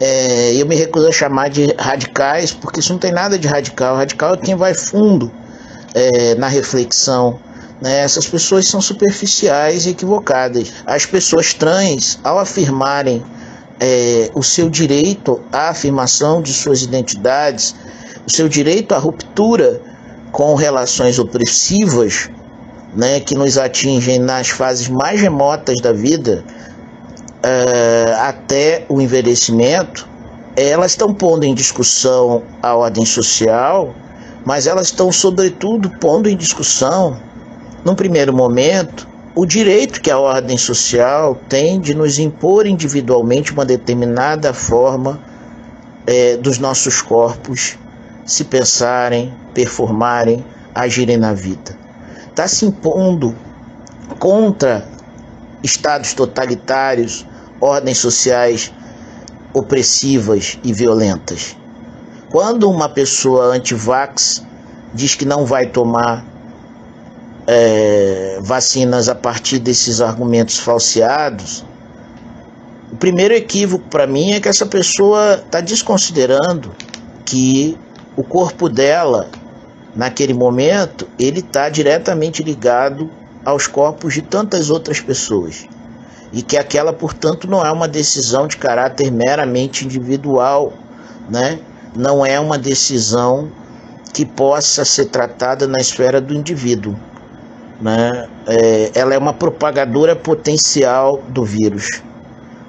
É, eu me recuso a chamar de radicais, porque isso não tem nada de radical. Radical é quem vai fundo é, na reflexão. Né? Essas pessoas são superficiais e equivocadas. As pessoas trans, ao afirmarem é, o seu direito à afirmação de suas identidades, o seu direito à ruptura com relações opressivas, né, que nos atingem nas fases mais remotas da vida, é, até o envelhecimento, elas estão pondo em discussão a ordem social, mas elas estão, sobretudo, pondo em discussão, num primeiro momento, o direito que a ordem social tem de nos impor individualmente uma determinada forma é, dos nossos corpos se pensarem, performarem, agirem na vida. Está se impondo contra estados totalitários, ordens sociais opressivas e violentas. Quando uma pessoa anti-vax diz que não vai tomar é, vacinas a partir desses argumentos falseados, o primeiro equívoco para mim é que essa pessoa está desconsiderando que o corpo dela, naquele momento, ele está diretamente ligado aos corpos de tantas outras pessoas. E que aquela, portanto, não é uma decisão de caráter meramente individual, né? não é uma decisão que possa ser tratada na esfera do indivíduo. Né? É, ela é uma propagadora potencial do vírus,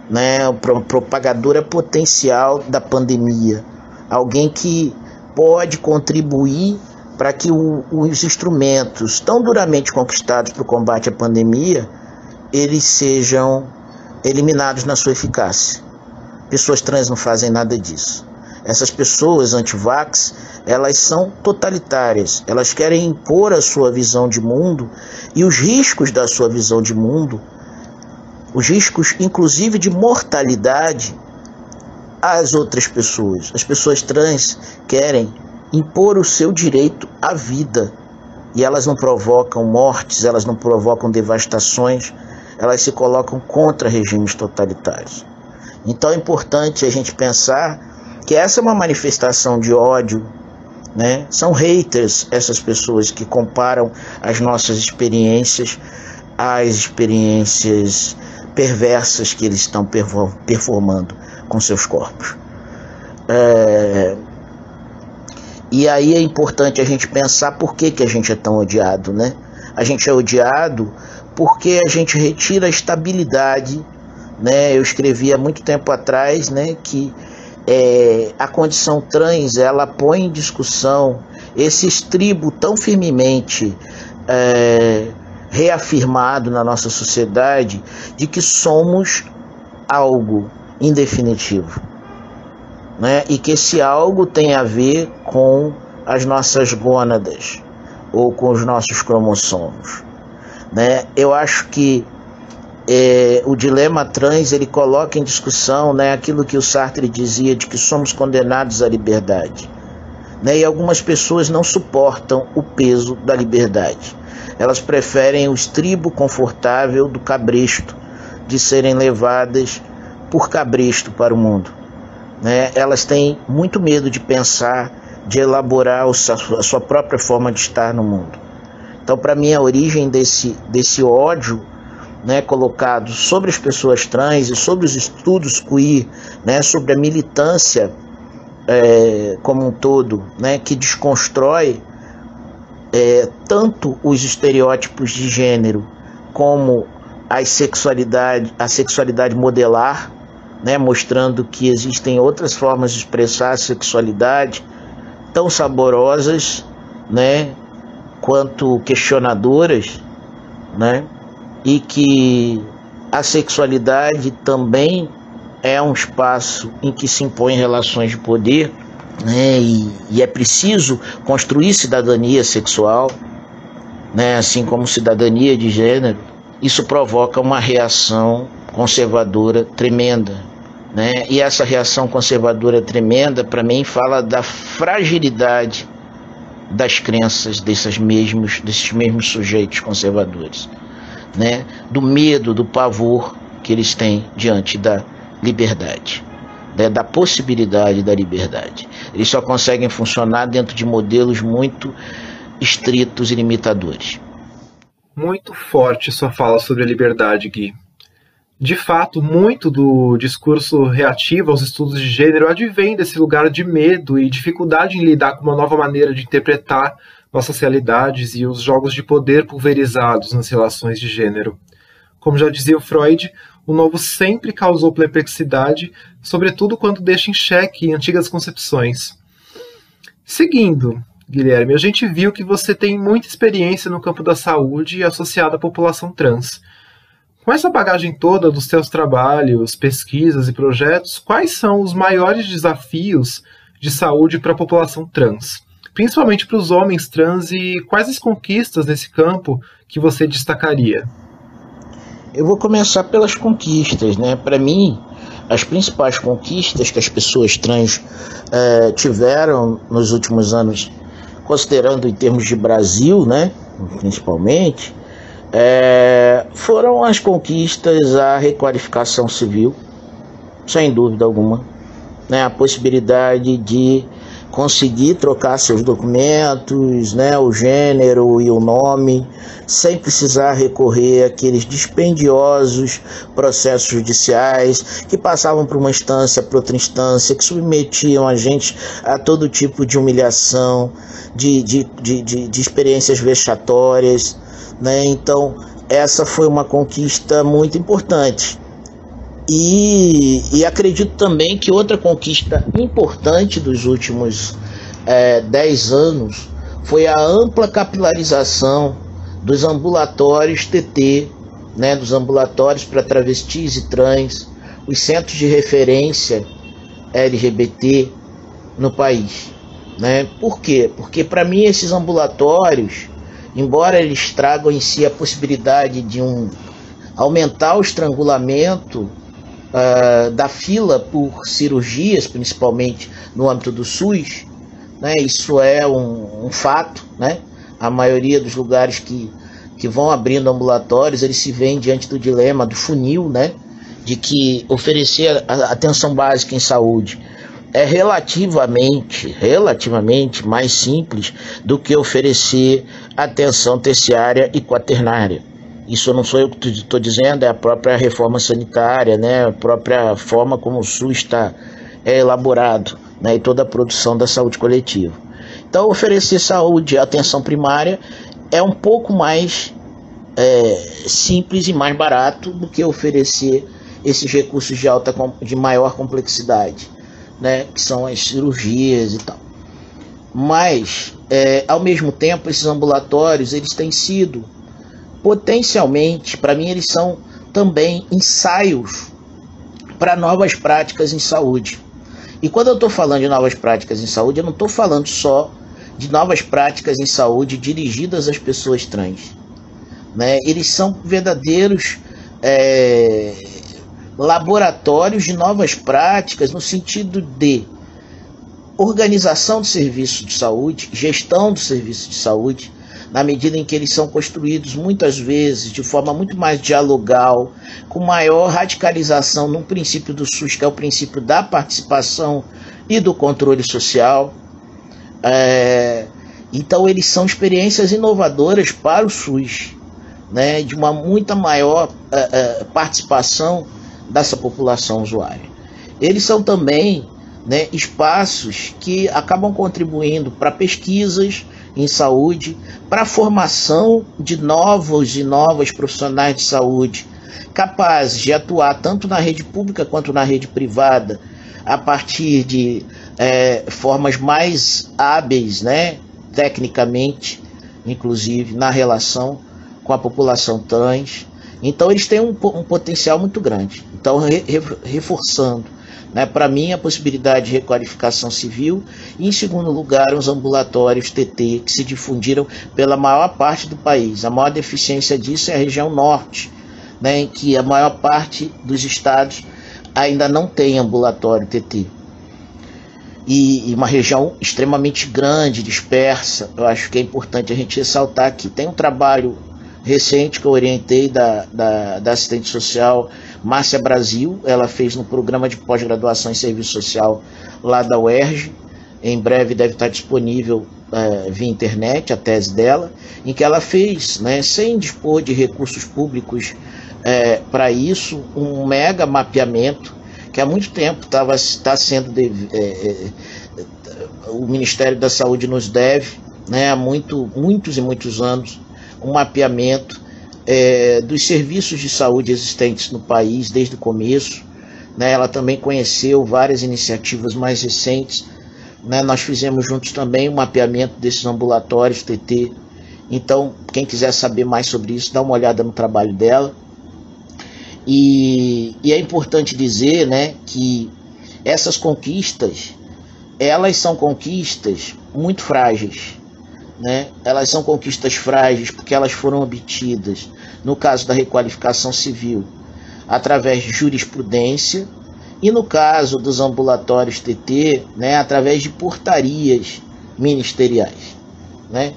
né? propagadora potencial da pandemia, alguém que pode contribuir para que o, os instrumentos tão duramente conquistados para o combate à pandemia eles sejam eliminados na sua eficácia. Pessoas trans não fazem nada disso. Essas pessoas anti-vax, elas são totalitárias. Elas querem impor a sua visão de mundo e os riscos da sua visão de mundo, os riscos inclusive de mortalidade às outras pessoas. As pessoas trans querem impor o seu direito à vida e elas não provocam mortes, elas não provocam devastações, elas se colocam contra regimes totalitários. Então é importante a gente pensar que essa é uma manifestação de ódio, né? São haters essas pessoas que comparam as nossas experiências às experiências perversas que eles estão performando com seus corpos. É... E aí é importante a gente pensar por que, que a gente é tão odiado, né? A gente é odiado porque a gente retira a estabilidade, né? Eu escrevi há muito tempo atrás, né, que é, a condição trans ela põe em discussão esse estribo tão firmemente é, reafirmado na nossa sociedade de que somos algo indefinitivo. Né? E que esse algo tem a ver com as nossas gônadas ou com os nossos cromossomos. Né? Eu acho que é, o dilema trans ele coloca em discussão né, aquilo que o Sartre dizia de que somos condenados à liberdade. Né, e algumas pessoas não suportam o peso da liberdade. Elas preferem o estribo confortável do cabresto, de serem levadas por cabresto para o mundo. Né? Elas têm muito medo de pensar, de elaborar a sua própria forma de estar no mundo. Então, para mim, a origem desse, desse ódio né, colocado sobre as pessoas trans e sobre os estudos queer, né, sobre a militância é, como um todo, né, que desconstrói é, tanto os estereótipos de gênero como a sexualidade, a sexualidade modelar, né, mostrando que existem outras formas de expressar a sexualidade tão saborosas, né, quanto questionadoras, né, e que a sexualidade também é um espaço em que se impõem relações de poder, né, e, e é preciso construir cidadania sexual, né, assim como cidadania de gênero. Isso provoca uma reação conservadora tremenda, né? E essa reação conservadora tremenda, para mim, fala da fragilidade das crenças desses mesmos, desses mesmos sujeitos conservadores, né? do medo, do pavor que eles têm diante da liberdade, né? da possibilidade da liberdade. Eles só conseguem funcionar dentro de modelos muito estritos e limitadores. Muito forte sua fala sobre a liberdade, Gui. De fato, muito do discurso reativo aos estudos de gênero advém desse lugar de medo e dificuldade em lidar com uma nova maneira de interpretar nossas realidades e os jogos de poder pulverizados nas relações de gênero. Como já dizia o Freud, o novo sempre causou perplexidade, sobretudo quando deixa em xeque antigas concepções. Seguindo, Guilherme, a gente viu que você tem muita experiência no campo da saúde associada à população trans. Com essa bagagem toda dos seus trabalhos, pesquisas e projetos, quais são os maiores desafios de saúde para a população trans? Principalmente para os homens trans e quais as conquistas nesse campo que você destacaria? Eu vou começar pelas conquistas, né? Para mim, as principais conquistas que as pessoas trans eh, tiveram nos últimos anos, considerando em termos de Brasil, né? Principalmente, é, foram as conquistas à requalificação civil, sem dúvida alguma. Né, a possibilidade de conseguir trocar seus documentos, né, o gênero e o nome, sem precisar recorrer àqueles dispendiosos processos judiciais que passavam por uma instância para outra instância, que submetiam a gente a todo tipo de humilhação, de, de, de, de, de experiências vexatórias. Né? Então, essa foi uma conquista muito importante. E, e acredito também que outra conquista importante dos últimos é, 10 anos foi a ampla capilarização dos ambulatórios TT, né, dos ambulatórios para travestis e trans, os centros de referência LGBT no país. Né? Por quê? Porque para mim esses ambulatórios embora eles tragam em si a possibilidade de um aumentar o estrangulamento uh, da fila por cirurgias, principalmente no âmbito do SUS, né, isso é um, um fato, né? A maioria dos lugares que, que vão abrindo ambulatórios, eles se veem diante do dilema do funil, né? De que oferecer atenção básica em saúde é relativamente, relativamente mais simples do que oferecer atenção terciária e quaternária. Isso não sou eu que estou dizendo, é a própria reforma sanitária, né? a própria forma como o SUS está é elaborado né? e toda a produção da saúde coletiva. Então, oferecer saúde e atenção primária é um pouco mais é, simples e mais barato do que oferecer esses recursos de alta de maior complexidade né, que são as cirurgias e tal. Mas, é, ao mesmo tempo, esses ambulatórios eles têm sido potencialmente, para mim, eles são também ensaios para novas práticas em saúde. E quando eu estou falando de novas práticas em saúde, eu não estou falando só de novas práticas em saúde dirigidas às pessoas trans. Né? Eles são verdadeiros é, laboratórios de novas práticas no sentido de organização do serviço de saúde, gestão do serviço de saúde, na medida em que eles são construídos muitas vezes de forma muito mais dialogal, com maior radicalização no princípio do SUS, que é o princípio da participação e do controle social. É, então, eles são experiências inovadoras para o SUS, né, de uma muita maior uh, uh, participação dessa população usuária. Eles são também né, espaços que acabam contribuindo para pesquisas em saúde, para a formação de novos e novas profissionais de saúde capazes de atuar tanto na rede pública quanto na rede privada a partir de é, formas mais hábeis, né, tecnicamente, inclusive na relação com a população trans, então eles têm um, um potencial muito grande. Então, re, reforçando, né, para mim, a possibilidade de requalificação civil e, em segundo lugar, os ambulatórios TT que se difundiram pela maior parte do país. A maior deficiência disso é a região norte, né, em que a maior parte dos estados ainda não tem ambulatório TT. E, e uma região extremamente grande, dispersa. Eu acho que é importante a gente ressaltar aqui. Tem um trabalho recente que eu orientei da, da, da assistente social Márcia Brasil. Ela fez no programa de pós-graduação em serviço social lá da UERJ. Em breve deve estar disponível é, via internet a tese dela, em que ela fez, né, sem dispor de recursos públicos é, para isso, um mega mapeamento que há muito tempo estava está sendo de, é, o Ministério da Saúde nos deve, né, há muito, muitos e muitos anos, um mapeamento é, dos serviços de saúde existentes no país desde o começo. Né? Ela também conheceu várias iniciativas mais recentes Né? Nós fizemos juntos também o um mapeamento desses ambulatórios TT. Então, quem quiser saber mais sobre isso, dá uma olhada no trabalho dela. E, e é importante dizer né, que essas conquistas, elas são conquistas muito frágeis. Né? Elas são conquistas frágeis porque elas foram obtidas, no caso da requalificação civil, através de jurisprudência, e no caso dos ambulatórios TT, né, através de portarias ministeriais, né,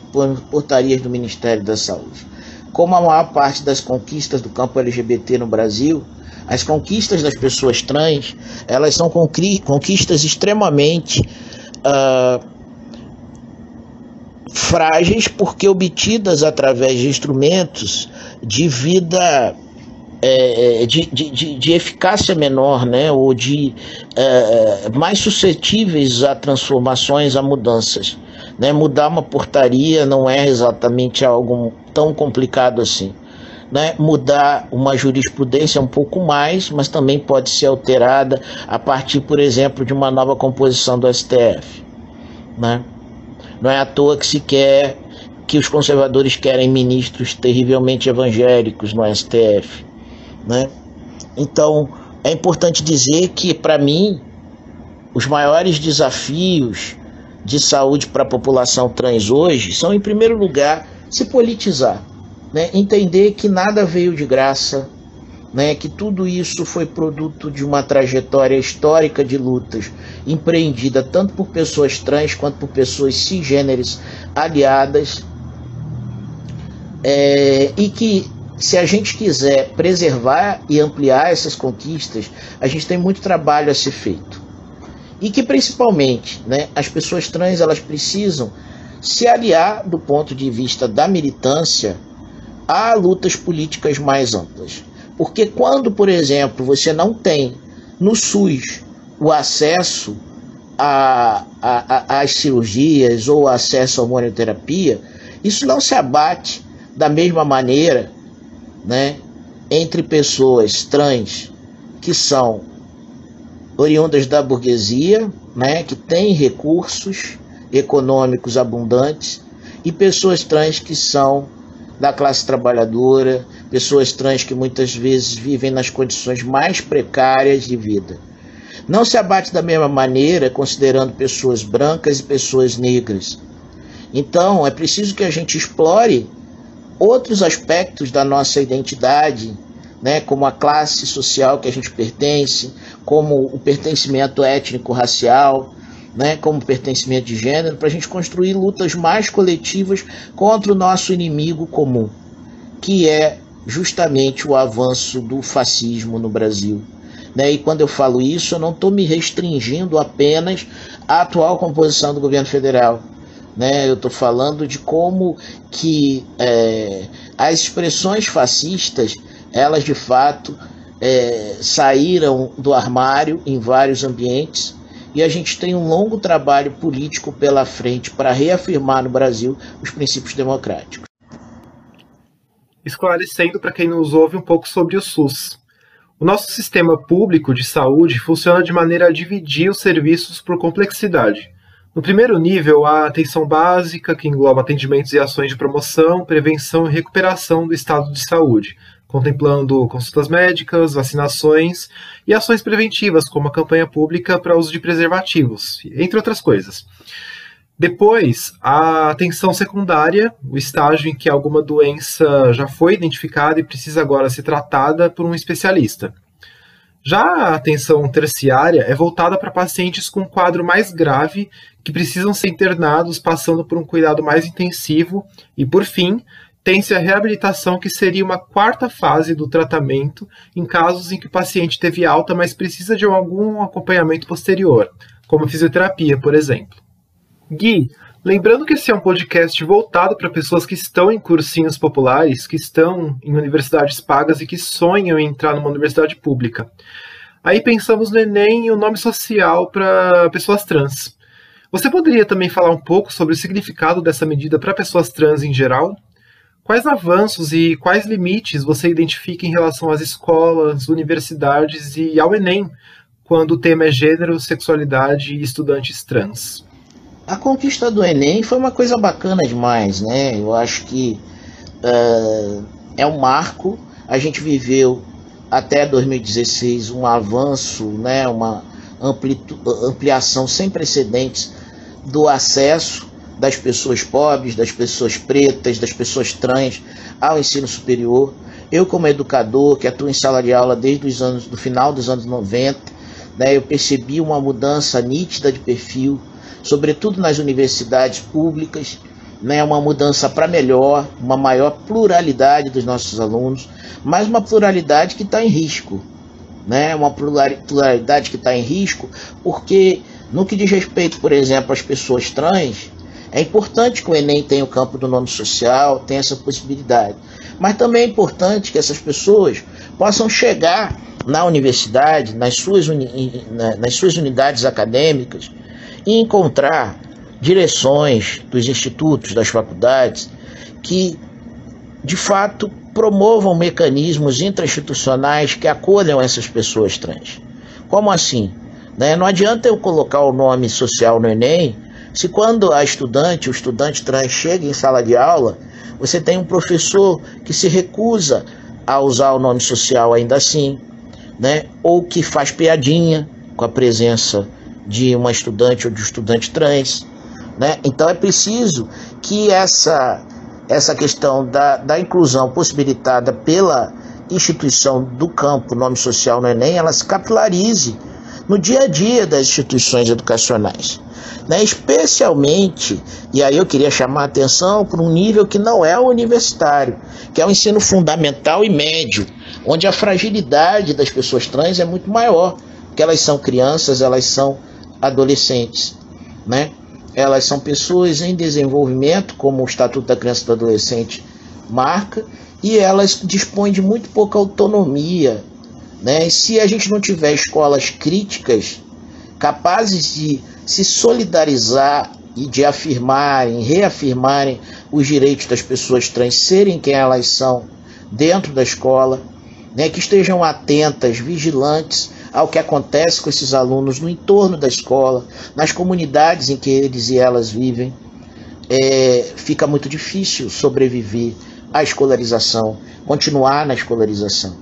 portarias do Ministério da Saúde. Como a maior parte das conquistas do campo LGBT no Brasil, as conquistas das pessoas trans, elas são conquistas extremamente uh, frágeis porque obtidas através de instrumentos de vida é, é, de, de, de, eficácia menor, né, ou de é, mais suscetíveis a transformações, a mudanças. Né? Mudar uma portaria não é exatamente algo tão complicado assim. Né? Mudar uma jurisprudência um pouco mais, mas também pode ser alterada a partir, por exemplo, de uma nova composição do STF. Né? Não é à toa que se quer que os conservadores querem ministros terrivelmente evangélicos no STF né? Então, é importante dizer que, para mim, os maiores desafios de saúde para a população trans hoje são, em primeiro lugar, se politizar, né? entender que nada veio de graça, né? que tudo isso foi produto de uma trajetória histórica de lutas empreendida tanto por pessoas trans quanto por pessoas cisgêneres aliadas, é, e que se a gente quiser preservar e ampliar essas conquistas, a gente tem muito trabalho a ser feito. E que principalmente, né, as pessoas trans elas precisam se aliar do ponto de vista da militância a lutas políticas mais amplas. Porque quando, por exemplo, você não tem no SUS o acesso às cirurgias ou acesso à hormonioterapia, isso não se abate da mesma maneira né, entre pessoas trans que são oriundas da burguesia, né, que têm recursos econômicos abundantes, e pessoas trans que são da classe trabalhadora, pessoas trans que muitas vezes vivem nas condições mais precárias de vida. Não se abate da mesma maneira considerando pessoas brancas e pessoas negras. Então, é preciso que a gente explore outros aspectos da nossa identidade, né, como a classe social que a gente pertence, como o pertencimento étnico-racial, né, como pertencimento de gênero, para a gente construir lutas mais coletivas contra o nosso inimigo comum, que é justamente o avanço do fascismo no Brasil. Né? E quando eu falo isso, eu não estou me restringindo apenas à atual composição do governo federal né? Eu estou falando de como que é, as expressões fascistas, elas de fato é, saíram do armário em vários ambientes e a gente tem um longo trabalho político pela frente para reafirmar no Brasil os princípios democráticos. Esclarecendo para quem nos ouve um pouco sobre o SUS. O nosso sistema público de saúde funciona de maneira a dividir os serviços por complexidade. No primeiro nível, há a atenção básica, que engloba atendimentos e ações de promoção, prevenção e recuperação do estado de saúde, contemplando consultas médicas, vacinações e ações preventivas, como a campanha pública para uso de preservativos, entre outras coisas. Depois, a atenção secundária, o estágio em que alguma doença já foi identificada e precisa agora ser tratada por um especialista. Já a atenção terciária é voltada para pacientes com quadro mais grave que precisam ser internados passando por um cuidado mais intensivo e, por fim, tem-se a reabilitação, que seria uma quarta fase do tratamento em casos em que o paciente teve alta, mas precisa de algum acompanhamento posterior, como fisioterapia, por exemplo. Gui, lembrando que esse é um podcast voltado para pessoas que estão em cursinhos populares, que estão em universidades pagas e que sonham em entrar numa universidade pública. Aí pensamos no Enem e o nome social para pessoas trans. Você poderia também falar um pouco sobre o significado dessa medida para pessoas trans em geral? Quais avanços e quais limites você identifica em relação às escolas, universidades e ao Enem, quando o tema é gênero, sexualidade e estudantes trans? A conquista do Enem foi uma coisa bacana demais, né? Eu acho que uh, é um marco. A gente viveu até 2016 um avanço, né? Uma ampliação sem precedentes do acesso das pessoas pobres, das pessoas pretas, das pessoas trans ao ensino superior. Eu, como educador, que atuo em sala de aula desde os anos, do final dos anos 90, né, eu percebi uma mudança nítida de perfil, sobretudo nas universidades públicas, né, uma mudança para melhor, uma maior pluralidade dos nossos alunos, mas uma pluralidade que está em risco. Né, uma pluralidade que está em risco, porque no que diz respeito, por exemplo, às pessoas trans, é importante que o Enem tenha o campo do nome social, tenha essa possibilidade. Mas também é importante que essas pessoas possam chegar na universidade, nas suas, uni nas suas unidades acadêmicas, e encontrar direções dos institutos, das faculdades, que de fato promovam mecanismos intrainstitucionais que acolham essas pessoas trans. Como assim? Né? Não adianta eu colocar o nome social no Enem se quando a estudante, o estudante trans chega em sala de aula, você tem um professor que se recusa a usar o nome social ainda assim, né? ou que faz piadinha com a presença de uma estudante ou de um estudante trans. Né? Então é preciso que essa, essa questão da, da inclusão possibilitada pela instituição do campo nome social no Enem, ela se capilarize no dia a dia das instituições educacionais. Né? Especialmente, e aí eu queria chamar a atenção para um nível que não é o universitário, que é o ensino fundamental e médio, onde a fragilidade das pessoas trans é muito maior, porque elas são crianças, elas são adolescentes, né? Elas são pessoas em desenvolvimento, como o Estatuto da Criança e do Adolescente marca, e elas dispõem de muito pouca autonomia né? E se a gente não tiver escolas críticas capazes de se solidarizar e de afirmarem, reafirmarem os direitos das pessoas trans serem quem elas são dentro da escola, né, que estejam atentas, vigilantes ao que acontece com esses alunos no entorno da escola, nas comunidades em que eles e elas vivem, é, fica muito difícil sobreviver à escolarização, continuar na escolarização.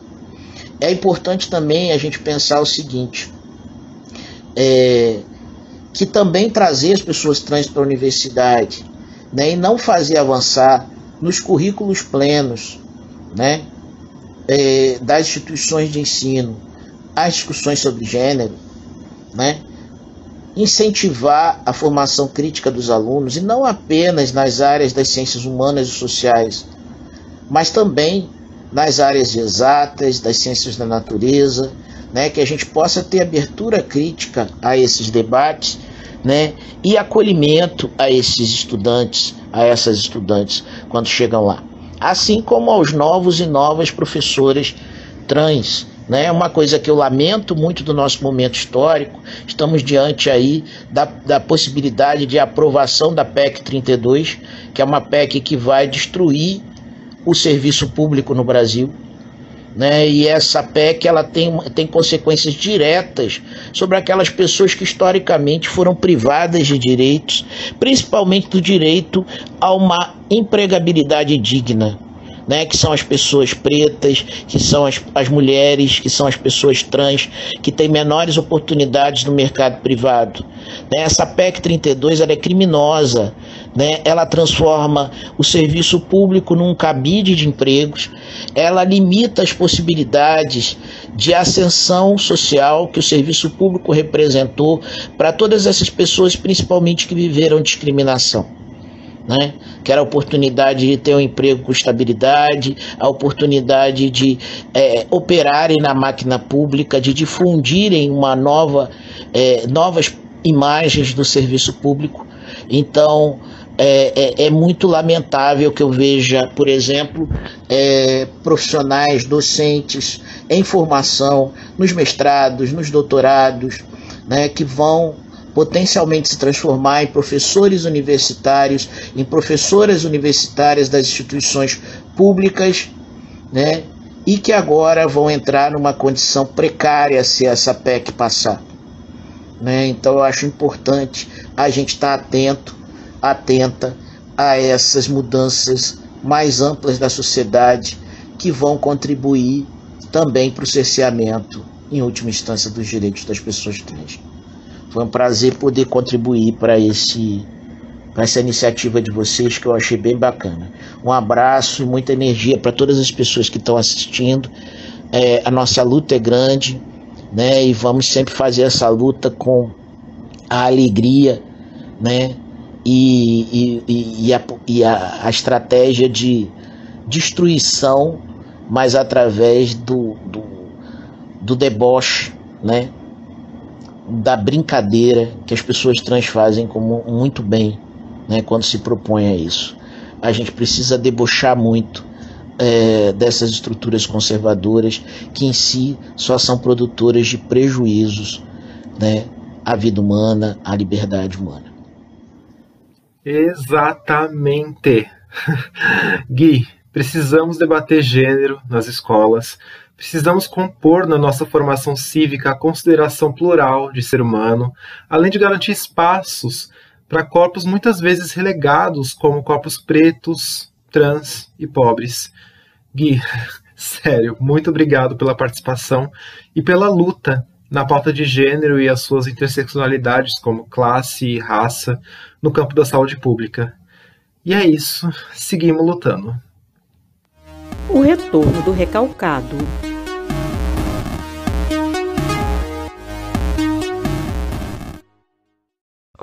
É importante também a gente pensar o seguinte: é, que também trazer as pessoas trans para a universidade né, e não fazer avançar nos currículos plenos né, é, das instituições de ensino as discussões sobre gênero, né, incentivar a formação crítica dos alunos, e não apenas nas áreas das ciências humanas e sociais, mas também nas áreas exatas, das ciências da natureza, né, que a gente possa ter abertura crítica a esses debates né, e acolhimento a esses estudantes, a essas estudantes, quando chegam lá. Assim como aos novos e novas professoras trans. Né, uma coisa que eu lamento muito do nosso momento histórico, estamos diante aí da, da possibilidade de aprovação da PEC 32, que é uma PEC que vai destruir o serviço público no Brasil. Né? E essa PEC ela tem, tem consequências diretas sobre aquelas pessoas que historicamente foram privadas de direitos, principalmente do direito a uma empregabilidade digna. Né, que são as pessoas pretas, que são as, as mulheres, que são as pessoas trans, que têm menores oportunidades no mercado privado. Né, essa PEC 32 ela é criminosa, né? ela transforma o serviço público num cabide de empregos, ela limita as possibilidades de ascensão social que o serviço público representou para todas essas pessoas, principalmente que viveram discriminação. Né? que era a oportunidade de ter um emprego com estabilidade, a oportunidade de é, operarem na máquina pública, de difundirem uma nova, é, novas imagens do serviço público. Então, é, é, é, muito lamentável que eu veja, por exemplo, é, profissionais, docentes em formação, nos mestrados, nos doutorados, né, que vão potencialmente se transformar em professores universitários, em professoras universitárias das instituições públicas, né, e que agora vão entrar numa condição precária se essa PEC passar. Né? Então eu acho importante a gente estar tá atento, atenta a essas mudanças mais amplas da sociedade que vão contribuir também para o cerceamento, em última instância, dos direitos das pessoas trans. Foi um prazer poder contribuir para esse para essa iniciativa de vocês que eu achei bem bacana. Um abraço e muita energia para todas as pessoas que estão assistindo. É, a nossa luta é grande, né? E vamos sempre fazer essa luta com a alegria, né? E, e, e, a, e a, a estratégia de destruição, mas através do, do, do deboche, né? Da brincadeira que as pessoas trans fazem como muito bem né, quando se propõe a isso. A gente precisa debochar muito é, dessas estruturas conservadoras que em si só são produtoras de prejuízos né, à vida humana, à liberdade humana. Exatamente. Gui, precisamos debater gênero nas escolas, precisamos compor na nossa formação cívica a consideração plural de ser humano, além de garantir espaços para corpos muitas vezes relegados como corpos pretos, trans e pobres. Gui, sério, muito obrigado pela participação e pela luta na pauta de gênero e as suas interseccionalidades como classe e raça no campo da saúde pública. E é isso, seguimos lutando. O retorno do recalcado.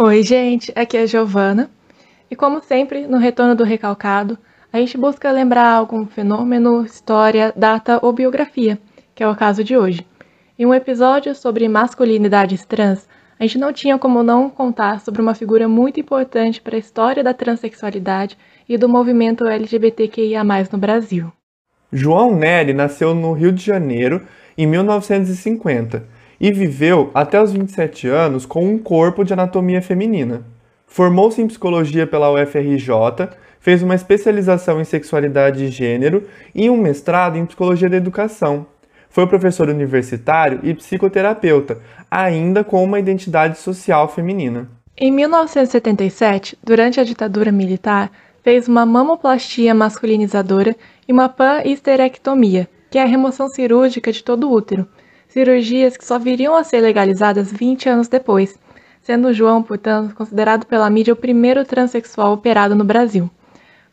Oi, gente, aqui é a Giovana. E como sempre, no Retorno do Recalcado, a gente busca lembrar algum fenômeno, história, data ou biografia, que é o caso de hoje. Em um episódio sobre masculinidades trans, a gente não tinha como não contar sobre uma figura muito importante para a história da transexualidade e do movimento LGBTQIA+ no Brasil. João Nery nasceu no Rio de Janeiro em 1950 e viveu até os 27 anos com um corpo de anatomia feminina. Formou-se em psicologia pela UFRJ, fez uma especialização em sexualidade e gênero e um mestrado em psicologia da educação. Foi professor universitário e psicoterapeuta, ainda com uma identidade social feminina. Em 1977, durante a ditadura militar, fez uma mamoplastia masculinizadora e uma pan-histerectomia, que é a remoção cirúrgica de todo o útero, cirurgias que só viriam a ser legalizadas 20 anos depois, sendo João, portanto, considerado pela mídia o primeiro transexual operado no Brasil.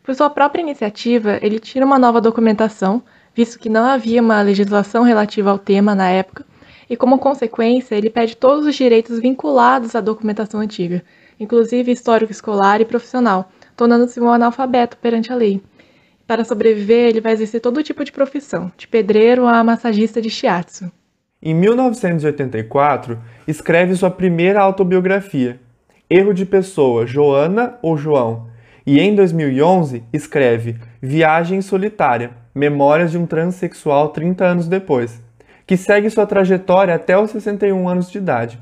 Por sua própria iniciativa, ele tira uma nova documentação, visto que não havia uma legislação relativa ao tema na época, e como consequência, ele pede todos os direitos vinculados à documentação antiga, inclusive histórico escolar e profissional, tornando-se um analfabeto perante a lei. Para sobreviver, ele vai exercer todo tipo de profissão, de pedreiro a massagista de shiatsu. Em 1984, escreve sua primeira autobiografia, Erro de Pessoa, Joana ou João, e em 2011 escreve Viagem Solitária, Memórias de um Transsexual 30 anos depois, que segue sua trajetória até os 61 anos de idade.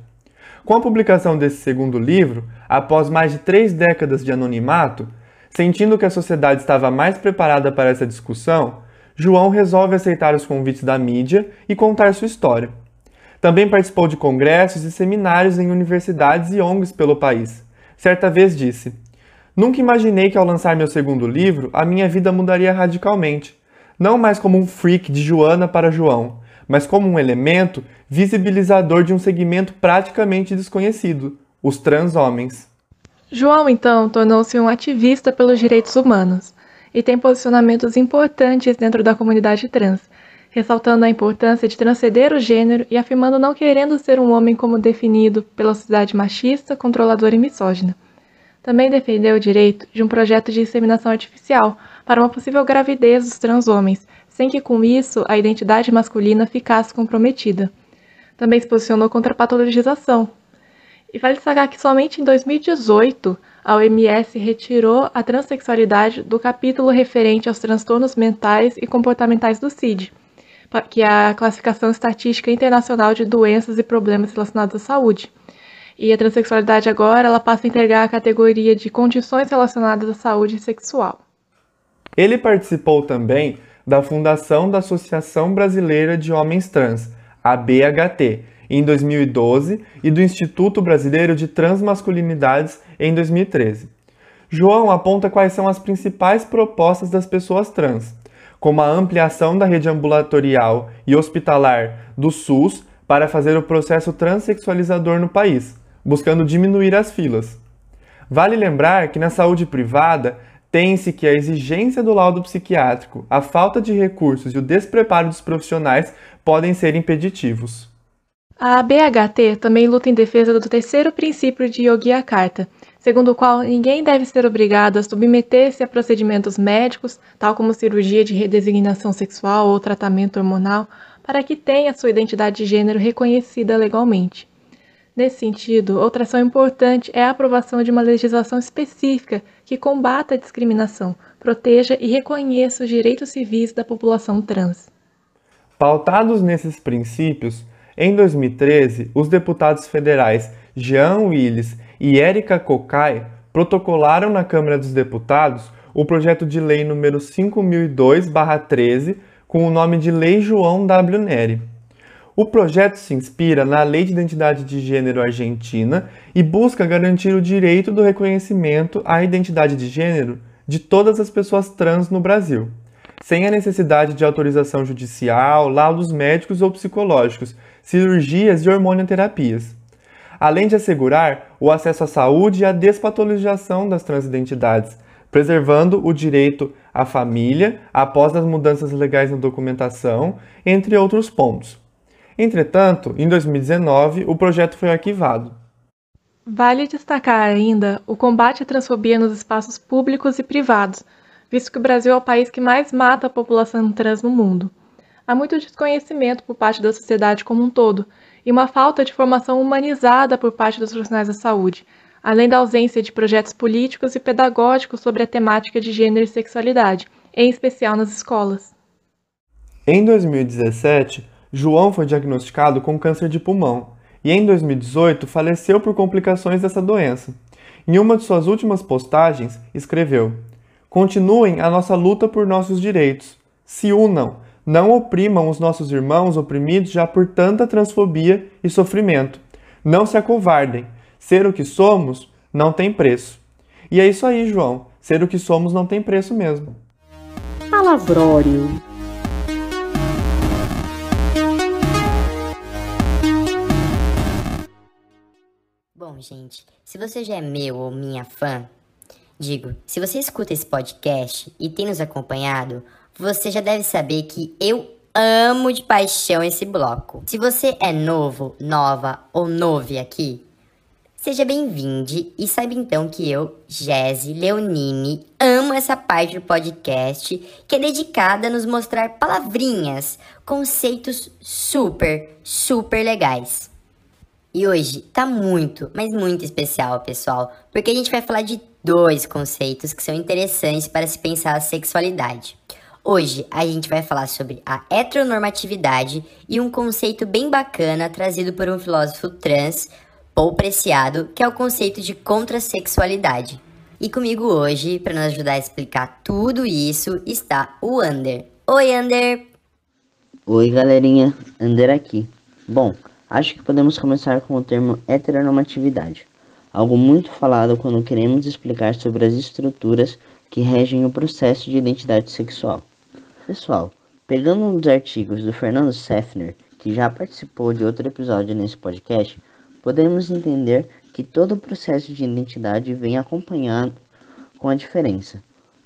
Com a publicação desse segundo livro, após mais de três décadas de anonimato, sentindo que a sociedade estava mais preparada para essa discussão, João resolve aceitar os convites da mídia e contar sua história. Também participou de congressos e seminários em universidades e ONGs pelo país. Certa vez disse: Nunca imaginei que ao lançar meu segundo livro, a minha vida mudaria radicalmente. Não mais como um freak de Joana para João, mas como um elemento visibilizador de um segmento praticamente desconhecido, os trans homens. João, então, tornou-se um ativista pelos direitos humanos e tem posicionamentos importantes dentro da comunidade trans, ressaltando a importância de transcender o gênero e afirmando não querendo ser um homem como definido pela sociedade machista, controladora e misógina. Também defendeu o direito de um projeto de inseminação artificial para uma possível gravidez dos trans homens, sem que com isso a identidade masculina ficasse comprometida. Também se posicionou contra a patologização. E vale destacar que somente em 2018 a OMS retirou a transexualidade do capítulo referente aos transtornos mentais e comportamentais do CID, que é a classificação estatística internacional de doenças e problemas relacionados à saúde. E a transexualidade agora ela passa a integrar a categoria de condições relacionadas à saúde sexual. Ele participou também da fundação da Associação Brasileira de Homens Trans, a BHT, em 2012, e do Instituto Brasileiro de Transmasculinidades, em 2013. João aponta quais são as principais propostas das pessoas trans, como a ampliação da rede ambulatorial e hospitalar do SUS para fazer o processo transexualizador no país, buscando diminuir as filas. Vale lembrar que na saúde privada tem-se que a exigência do laudo psiquiátrico, a falta de recursos e o despreparo dos profissionais podem ser impeditivos. A BHT também luta em defesa do terceiro princípio de Yogyakarta, segundo o qual ninguém deve ser obrigado a submeter-se a procedimentos médicos, tal como cirurgia de redesignação sexual ou tratamento hormonal, para que tenha sua identidade de gênero reconhecida legalmente. Nesse sentido, outra ação importante é a aprovação de uma legislação específica que combata a discriminação, proteja e reconheça os direitos civis da população trans. Pautados nesses princípios, em 2013, os deputados federais Jean Willis e Érica Cocai protocolaram na Câmara dos Deputados o projeto de lei número 5002/13 com o nome de Lei João W. Neri. O projeto se inspira na Lei de Identidade de Gênero Argentina e busca garantir o direito do reconhecimento à identidade de gênero de todas as pessoas trans no Brasil, sem a necessidade de autorização judicial, laudos médicos ou psicológicos, cirurgias e hormonoterapias. Além de assegurar o acesso à saúde e a despatologização das transidentidades, preservando o direito à família após as mudanças legais na documentação, entre outros pontos. Entretanto, em 2019, o projeto foi arquivado. Vale destacar ainda o combate à transfobia nos espaços públicos e privados, visto que o Brasil é o país que mais mata a população trans no mundo. Há muito desconhecimento por parte da sociedade como um todo e uma falta de formação humanizada por parte dos profissionais da saúde, além da ausência de projetos políticos e pedagógicos sobre a temática de gênero e sexualidade, em especial nas escolas. Em 2017, João foi diagnosticado com câncer de pulmão e em 2018 faleceu por complicações dessa doença. Em uma de suas últimas postagens, escreveu: Continuem a nossa luta por nossos direitos. Se unam, não oprimam os nossos irmãos oprimidos já por tanta transfobia e sofrimento. Não se acovardem. Ser o que somos não tem preço. E é isso aí, João. Ser o que somos não tem preço mesmo. Palavrório. Bom, gente, se você já é meu ou minha fã, digo, se você escuta esse podcast e tem nos acompanhado, você já deve saber que eu amo de paixão esse bloco. Se você é novo, nova ou nove aqui, seja bem-vindo e saiba então que eu, Jesse Leonini, amo essa parte do podcast que é dedicada a nos mostrar palavrinhas, conceitos super, super legais. E hoje tá muito, mas muito especial, pessoal, porque a gente vai falar de dois conceitos que são interessantes para se pensar a sexualidade. Hoje a gente vai falar sobre a heteronormatividade e um conceito bem bacana trazido por um filósofo trans, Paul Preciado, que é o conceito de contrasexualidade. E comigo hoje, para nos ajudar a explicar tudo isso, está o Ander. Oi, Ander! Oi, galerinha, Ander aqui. Bom, Acho que podemos começar com o termo heteronormatividade, algo muito falado quando queremos explicar sobre as estruturas que regem o processo de identidade sexual. Pessoal, pegando um dos artigos do Fernando Seffner, que já participou de outro episódio nesse podcast, podemos entender que todo o processo de identidade vem acompanhado com a diferença.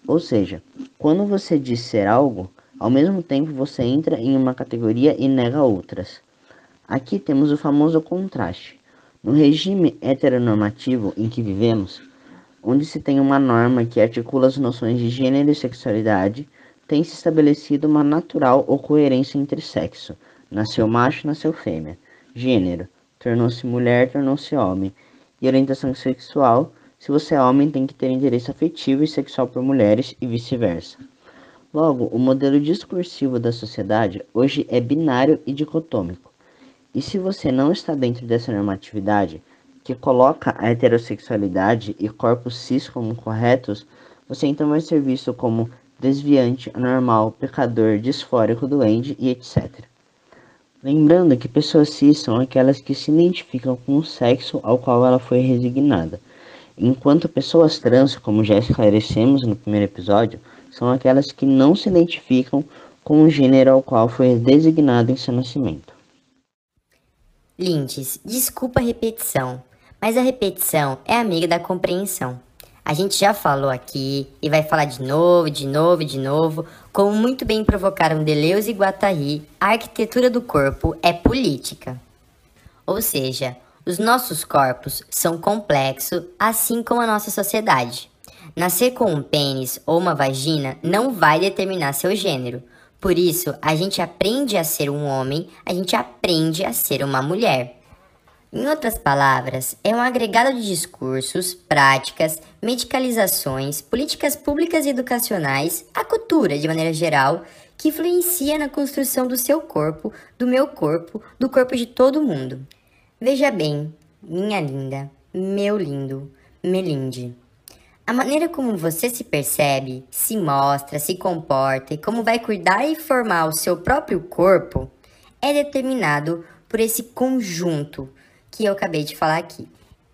Ou seja, quando você diz ser algo, ao mesmo tempo você entra em uma categoria e nega outras. Aqui temos o famoso contraste. No regime heteronormativo em que vivemos, onde se tem uma norma que articula as noções de gênero e sexualidade, tem se estabelecido uma natural coerência entre sexo. Nasceu macho, nasceu fêmea. Gênero, tornou-se mulher, tornou-se homem. E orientação sexual, se você é homem, tem que ter interesse afetivo e sexual por mulheres e vice-versa. Logo, o modelo discursivo da sociedade hoje é binário e dicotômico. E se você não está dentro dessa normatividade, que coloca a heterossexualidade e corpos cis como corretos, você então vai ser visto como desviante, anormal, pecador, disfórico, doente e etc. Lembrando que pessoas cis são aquelas que se identificam com o sexo ao qual ela foi resignada, enquanto pessoas trans, como já esclarecemos no primeiro episódio, são aquelas que não se identificam com o gênero ao qual foi designado em seu nascimento. Lindes, desculpa a repetição, mas a repetição é amiga da compreensão. A gente já falou aqui e vai falar de novo, de novo, de novo, como muito bem provocaram Deleuze e Guattari, a arquitetura do corpo é política. Ou seja, os nossos corpos são complexos, assim como a nossa sociedade. Nascer com um pênis ou uma vagina não vai determinar seu gênero. Por isso, a gente aprende a ser um homem, a gente aprende a ser uma mulher. Em outras palavras, é um agregado de discursos, práticas, medicalizações, políticas públicas e educacionais, a cultura de maneira geral, que influencia na construção do seu corpo, do meu corpo, do corpo de todo mundo. Veja bem, minha linda, meu lindo, melinde. A maneira como você se percebe, se mostra, se comporta e como vai cuidar e formar o seu próprio corpo é determinado por esse conjunto que eu acabei de falar aqui.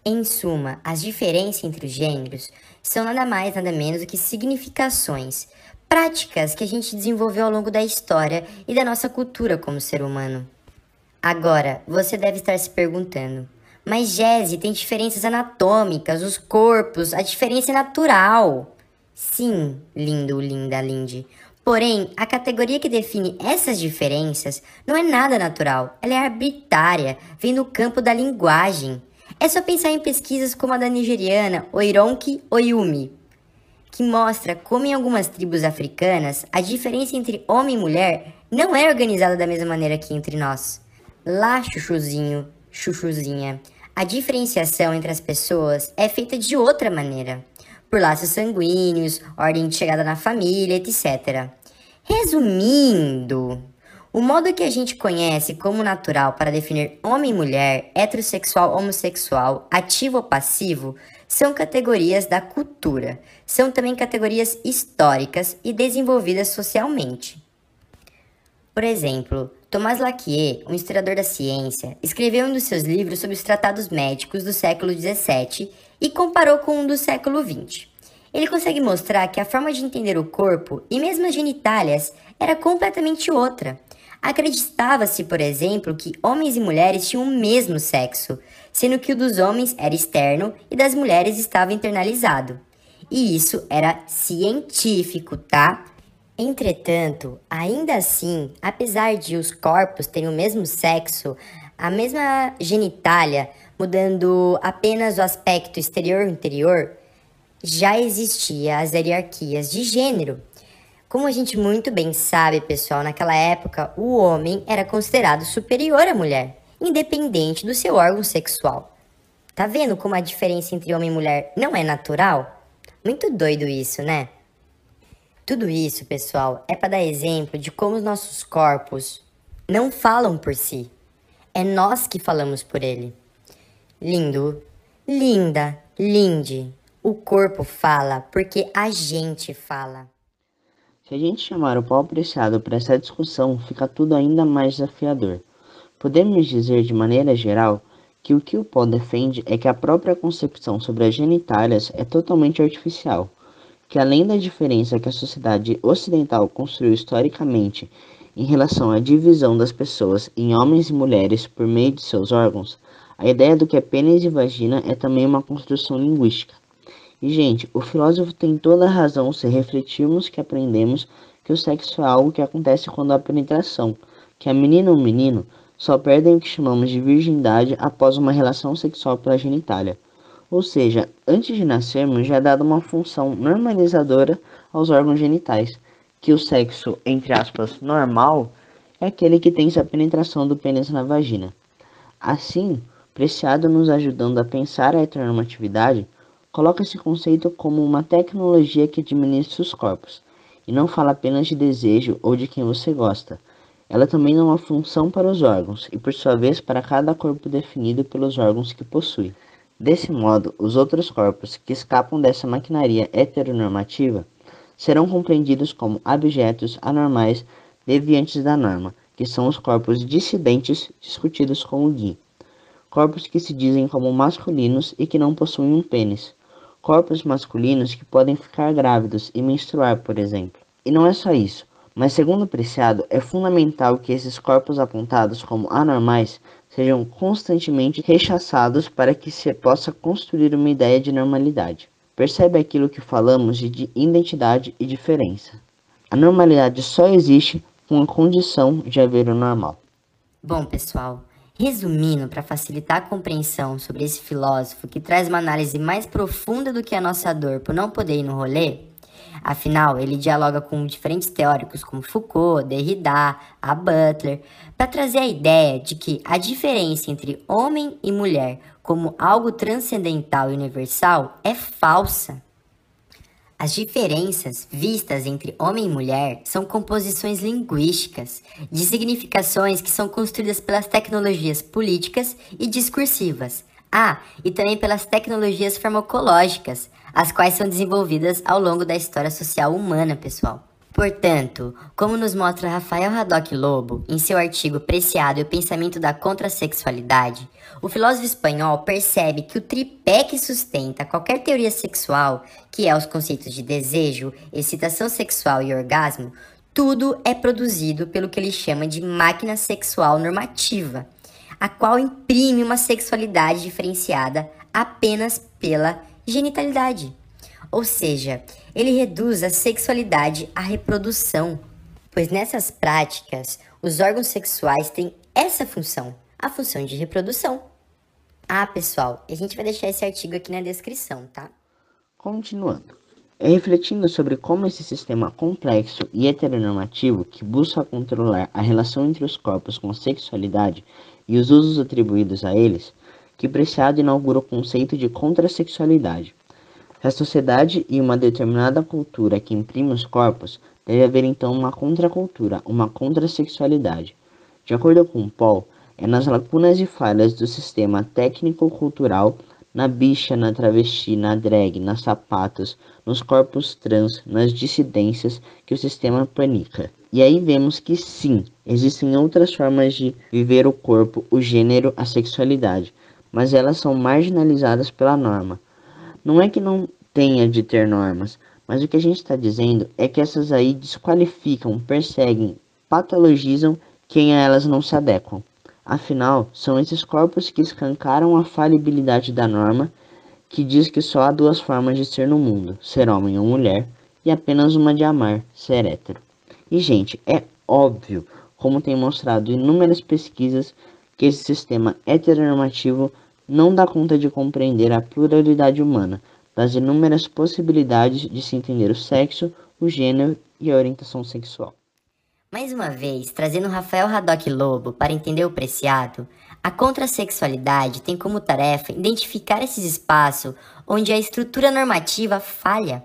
Em suma, as diferenças entre os gêneros são nada mais, nada menos do que significações, práticas que a gente desenvolveu ao longo da história e da nossa cultura como ser humano. Agora, você deve estar se perguntando: mas Jesse, tem diferenças anatômicas, os corpos, a diferença é natural. Sim, lindo, linda, linde. Porém, a categoria que define essas diferenças não é nada natural, ela é arbitrária, vem do campo da linguagem. É só pensar em pesquisas como a da nigeriana Oironki Oyumi, que mostra como em algumas tribos africanas a diferença entre homem e mulher não é organizada da mesma maneira que entre nós. Lá, chuchuzinho, chuchuzinha, a diferenciação entre as pessoas é feita de outra maneira por laços sanguíneos, ordem de chegada na família, etc. Resumindo, o modo que a gente conhece como natural para definir homem e mulher, heterossexual, homossexual, ativo ou passivo, são categorias da cultura. São também categorias históricas e desenvolvidas socialmente. Por exemplo, Thomas Laquier, um historiador da ciência, escreveu um dos seus livros sobre os tratados médicos do século XVII e comparou com um do século XX. Ele consegue mostrar que a forma de entender o corpo e mesmo as genitálias era completamente outra. Acreditava-se, por exemplo, que homens e mulheres tinham o mesmo sexo, sendo que o dos homens era externo e das mulheres estava internalizado. E isso era científico, tá? Entretanto, ainda assim, apesar de os corpos terem o mesmo sexo, a mesma genitália, mudando apenas o aspecto exterior-interior, já existia as hierarquias de gênero. Como a gente muito bem sabe, pessoal, naquela época o homem era considerado superior à mulher, independente do seu órgão sexual. Tá vendo como a diferença entre homem e mulher não é natural? Muito doido isso, né? Tudo isso, pessoal, é para dar exemplo de como os nossos corpos não falam por si. É nós que falamos por ele. Lindo, linda, linde. O corpo fala porque a gente fala. Se a gente chamar o pau apreciado para essa discussão, fica tudo ainda mais desafiador. Podemos dizer de maneira geral que o que o pó defende é que a própria concepção sobre as genitálias é totalmente artificial, que além da diferença que a sociedade ocidental construiu historicamente em relação à divisão das pessoas em homens e mulheres por meio de seus órgãos, a ideia do que é pênis e vagina é também uma construção linguística. E, gente, o filósofo tem toda a razão se refletirmos que aprendemos que o sexo é algo que acontece quando há penetração, que a menina ou menino só perdem o que chamamos de virgindade após uma relação sexual pela genitália. Ou seja, antes de nascermos já é dada uma função normalizadora aos órgãos genitais, que o sexo, entre aspas, normal, é aquele que tem essa penetração do pênis na vagina. Assim, Preciado nos ajudando a pensar a heteronormatividade, coloca esse conceito como uma tecnologia que administra os corpos, e não fala apenas de desejo ou de quem você gosta. Ela também é uma função para os órgãos, e por sua vez para cada corpo definido pelos órgãos que possui. Desse modo, os outros corpos que escapam dessa maquinaria heteronormativa serão compreendidos como abjetos anormais deviantes da norma, que são os corpos dissidentes discutidos com o Gui. Corpos que se dizem como masculinos e que não possuem um pênis. Corpos masculinos que podem ficar grávidos e menstruar, por exemplo. E não é só isso, mas segundo Preciado, é fundamental que esses corpos apontados como anormais sejam constantemente rechaçados para que se possa construir uma ideia de normalidade. Percebe aquilo que falamos de identidade e diferença. A normalidade só existe com a condição de haver o normal. Bom, pessoal, resumindo para facilitar a compreensão sobre esse filósofo que traz uma análise mais profunda do que a nossa dor por não poder ir no rolê, afinal, ele dialoga com diferentes teóricos como Foucault, Derrida, a Butler, para trazer a ideia de que a diferença entre homem e mulher como algo transcendental e universal é falsa. As diferenças vistas entre homem e mulher são composições linguísticas de significações que são construídas pelas tecnologias políticas e discursivas. Ah, e também pelas tecnologias farmacológicas, as quais são desenvolvidas ao longo da história social humana, pessoal. Portanto, como nos mostra Rafael Haddock Lobo em seu artigo Preciado e o Pensamento da Contrasexualidade, o filósofo espanhol percebe que o tripé que sustenta qualquer teoria sexual, que é os conceitos de desejo, excitação sexual e orgasmo, tudo é produzido pelo que ele chama de máquina sexual normativa, a qual imprime uma sexualidade diferenciada apenas pela genitalidade. Ou seja, ele reduz a sexualidade à reprodução, pois nessas práticas os órgãos sexuais têm essa função, a função de reprodução. Ah, pessoal, a gente vai deixar esse artigo aqui na descrição, tá? Continuando. É refletindo sobre como esse sistema complexo e heteronormativo que busca controlar a relação entre os corpos com a sexualidade e os usos atribuídos a eles, que Preciado inaugura o conceito de contrasexualidade, a sociedade e uma determinada cultura que imprime os corpos, deve haver então uma contracultura, uma contrasexualidade. De acordo com Paul, é nas lacunas e falhas do sistema técnico-cultural, na bicha, na travesti, na drag, nas sapatos, nos corpos trans, nas dissidências, que o sistema panica. E aí vemos que sim, existem outras formas de viver o corpo, o gênero, a sexualidade, mas elas são marginalizadas pela norma. Não é que não tenha de ter normas, mas o que a gente está dizendo é que essas aí desqualificam, perseguem, patologizam quem a elas não se adequam. Afinal, são esses corpos que escancaram a falibilidade da norma, que diz que só há duas formas de ser no mundo, ser homem ou mulher, e apenas uma de amar, ser hétero. E, gente, é óbvio, como tem mostrado inúmeras pesquisas, que esse sistema heteronormativo não dá conta de compreender a pluralidade humana, das inúmeras possibilidades de se entender o sexo, o gênero e a orientação sexual. Mais uma vez, trazendo Rafael Haddock Lobo para entender o preciado, a contrasexualidade tem como tarefa identificar esses espaços onde a estrutura normativa falha.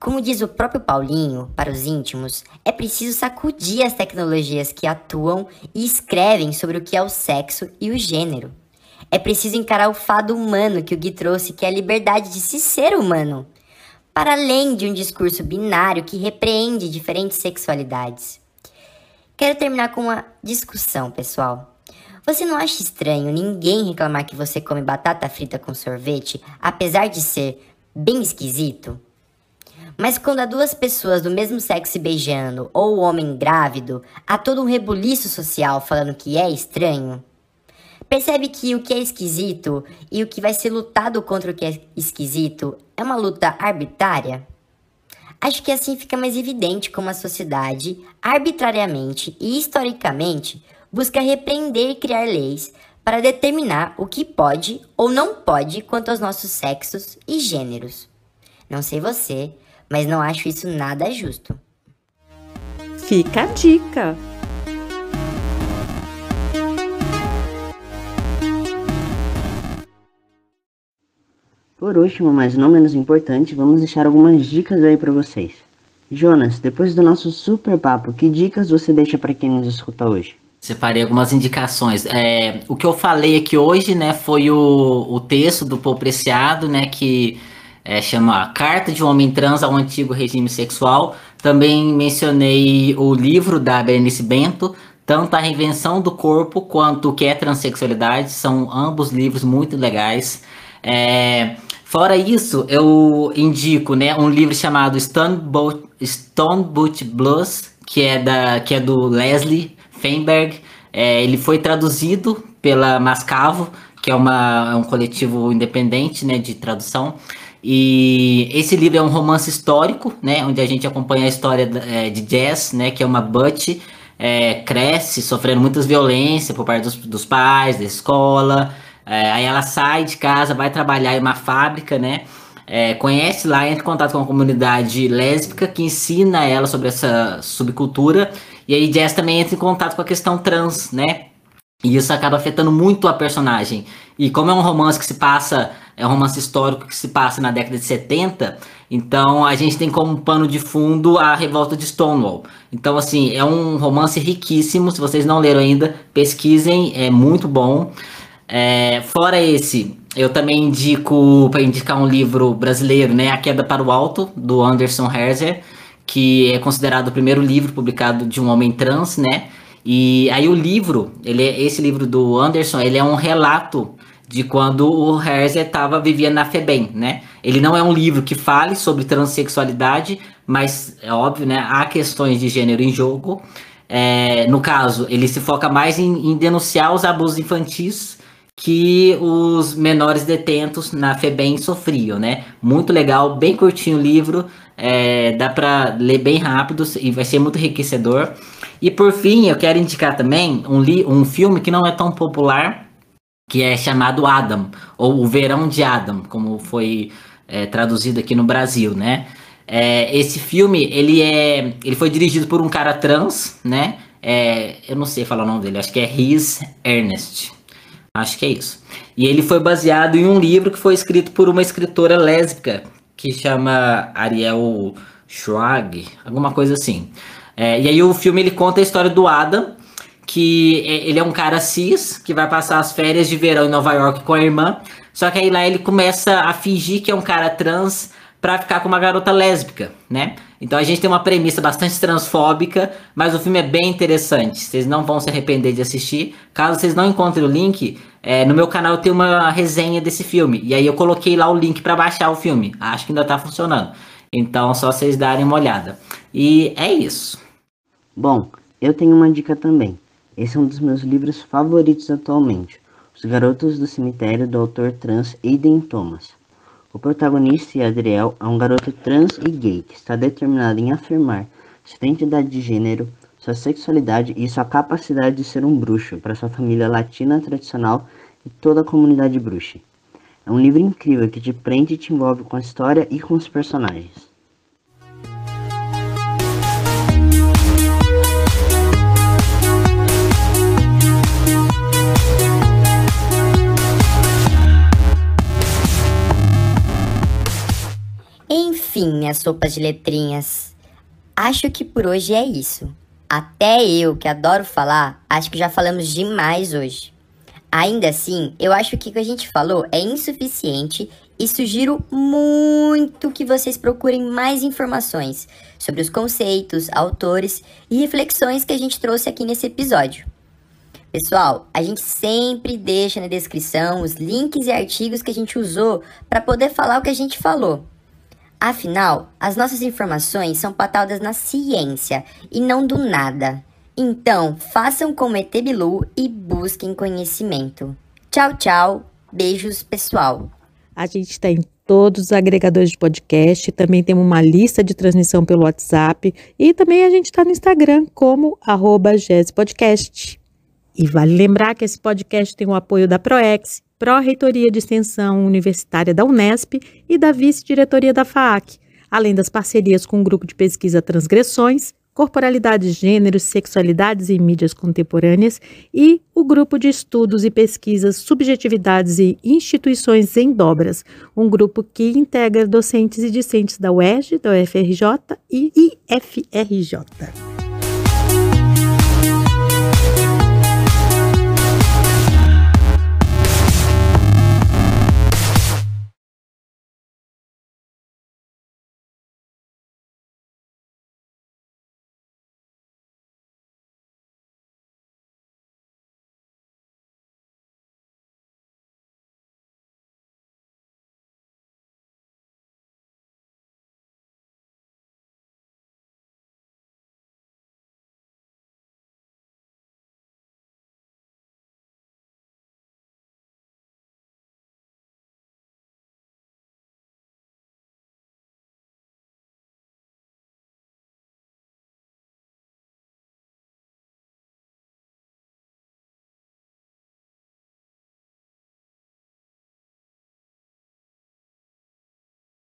Como diz o próprio Paulinho, para os íntimos, é preciso sacudir as tecnologias que atuam e escrevem sobre o que é o sexo e o gênero. É preciso encarar o fado humano que o Gui trouxe, que é a liberdade de se ser humano, para além de um discurso binário que repreende diferentes sexualidades. Quero terminar com uma discussão, pessoal. Você não acha estranho ninguém reclamar que você come batata frita com sorvete, apesar de ser bem esquisito? Mas quando há duas pessoas do mesmo sexo se beijando ou o homem grávido, há todo um rebuliço social falando que é estranho? Percebe que o que é esquisito e o que vai ser lutado contra o que é esquisito é uma luta arbitrária? Acho que assim fica mais evidente como a sociedade, arbitrariamente e historicamente, busca repreender e criar leis para determinar o que pode ou não pode quanto aos nossos sexos e gêneros. Não sei você, mas não acho isso nada justo. Fica a dica! Por último, mas não menos importante, vamos deixar algumas dicas aí para vocês. Jonas, depois do nosso super papo, que dicas você deixa para quem nos escuta hoje? Separei algumas indicações. É, o que eu falei aqui hoje, né, foi o, o texto do Paul Preciado, né, que é, chama Carta de um Homem Trans ao Antigo Regime Sexual. Também mencionei o livro da Berenice Bento, tanto a reinvenção do corpo quanto o que é transexualidade. São ambos livros muito legais. É, fora isso, eu indico né, um livro chamado Stone Boat, Stone Boot Blues, que é, da, que é do Leslie Feinberg. É, ele foi traduzido pela Mascavo, que é, uma, é um coletivo independente né, de tradução. E esse livro é um romance histórico, né, onde a gente acompanha a história é, de Jess, né, que é uma Butch, é, cresce sofrendo muitas violências por parte dos, dos pais, da escola. É, aí ela sai de casa, vai trabalhar em uma fábrica, né? É, conhece lá, entra em contato com uma comunidade lésbica que ensina ela sobre essa subcultura. E aí Jess também entra em contato com a questão trans, né? E isso acaba afetando muito a personagem. E como é um romance que se passa, é um romance histórico que se passa na década de 70, então a gente tem como pano de fundo a revolta de Stonewall. Então, assim, é um romance riquíssimo. Se vocês não leram ainda, pesquisem, é muito bom. É, fora esse, eu também indico para indicar um livro brasileiro, né? A Queda para o Alto, do Anderson Herzer, que é considerado o primeiro livro publicado de um homem trans, né? E aí o livro, ele é, esse livro do Anderson, ele é um relato de quando o Herzer estava vivia na FEBEM, né? Ele não é um livro que fale sobre transexualidade, mas é óbvio, né? Há questões de gênero em jogo. É, no caso, ele se foca mais em, em, denunciar os abusos infantis que os menores detentos na FEBEM sofriam, né? Muito legal, bem curtinho o livro, é, dá para ler bem rápido e vai ser muito enriquecedor. E por fim, eu quero indicar também um, um filme que não é tão popular, que é chamado Adam, ou O Verão de Adam, como foi é, traduzido aqui no Brasil, né? É, esse filme, ele é, ele foi dirigido por um cara trans, né? É, eu não sei falar o nome dele, acho que é Riz Ernest. Acho que é isso. E ele foi baseado em um livro que foi escrito por uma escritora lésbica que chama Ariel Schwag, alguma coisa assim. É, e aí o filme ele conta a história do Adam, que é, ele é um cara cis, que vai passar as férias de verão em Nova York com a irmã. Só que aí lá ele começa a fingir que é um cara trans para ficar com uma garota lésbica, né? Então a gente tem uma premissa bastante transfóbica, mas o filme é bem interessante. Vocês não vão se arrepender de assistir. Caso vocês não encontrem o link, é, no meu canal tem uma resenha desse filme. E aí eu coloquei lá o link para baixar o filme. Acho que ainda tá funcionando. Então só vocês darem uma olhada. E é isso. Bom, eu tenho uma dica também. Esse é um dos meus livros favoritos atualmente, Os Garotos do Cemitério, do autor trans Aiden Thomas. O protagonista, Adriel, é um garoto trans e gay que está determinado em afirmar sua identidade de gênero, sua sexualidade e sua capacidade de ser um bruxo para sua família latina tradicional e toda a comunidade bruxa. É um livro incrível que te prende e te envolve com a história e com os personagens. Enfim, minhas sopas de letrinhas. Acho que por hoje é isso. Até eu, que adoro falar, acho que já falamos demais hoje. Ainda assim, eu acho que o que a gente falou é insuficiente e sugiro muito que vocês procurem mais informações sobre os conceitos, autores e reflexões que a gente trouxe aqui nesse episódio. Pessoal, a gente sempre deixa na descrição os links e artigos que a gente usou para poder falar o que a gente falou. Afinal, as nossas informações são pautadas na ciência e não do nada. Então, façam como ET e busquem conhecimento. Tchau, tchau. Beijos, pessoal. A gente está em todos os agregadores de podcast, também temos uma lista de transmissão pelo WhatsApp e também a gente está no Instagram como arroba. E vale lembrar que esse podcast tem o apoio da ProEx, Pró-Reitoria de Extensão Universitária da Unesp e da Vice-Diretoria da FAAC, além das parcerias com o Grupo de Pesquisa Transgressões, Corporalidades, Gêneros, Sexualidades e Mídias Contemporâneas e o Grupo de Estudos e Pesquisas Subjetividades e Instituições em Dobras, um grupo que integra docentes e discentes da UERJ, da UFRJ e IFRJ.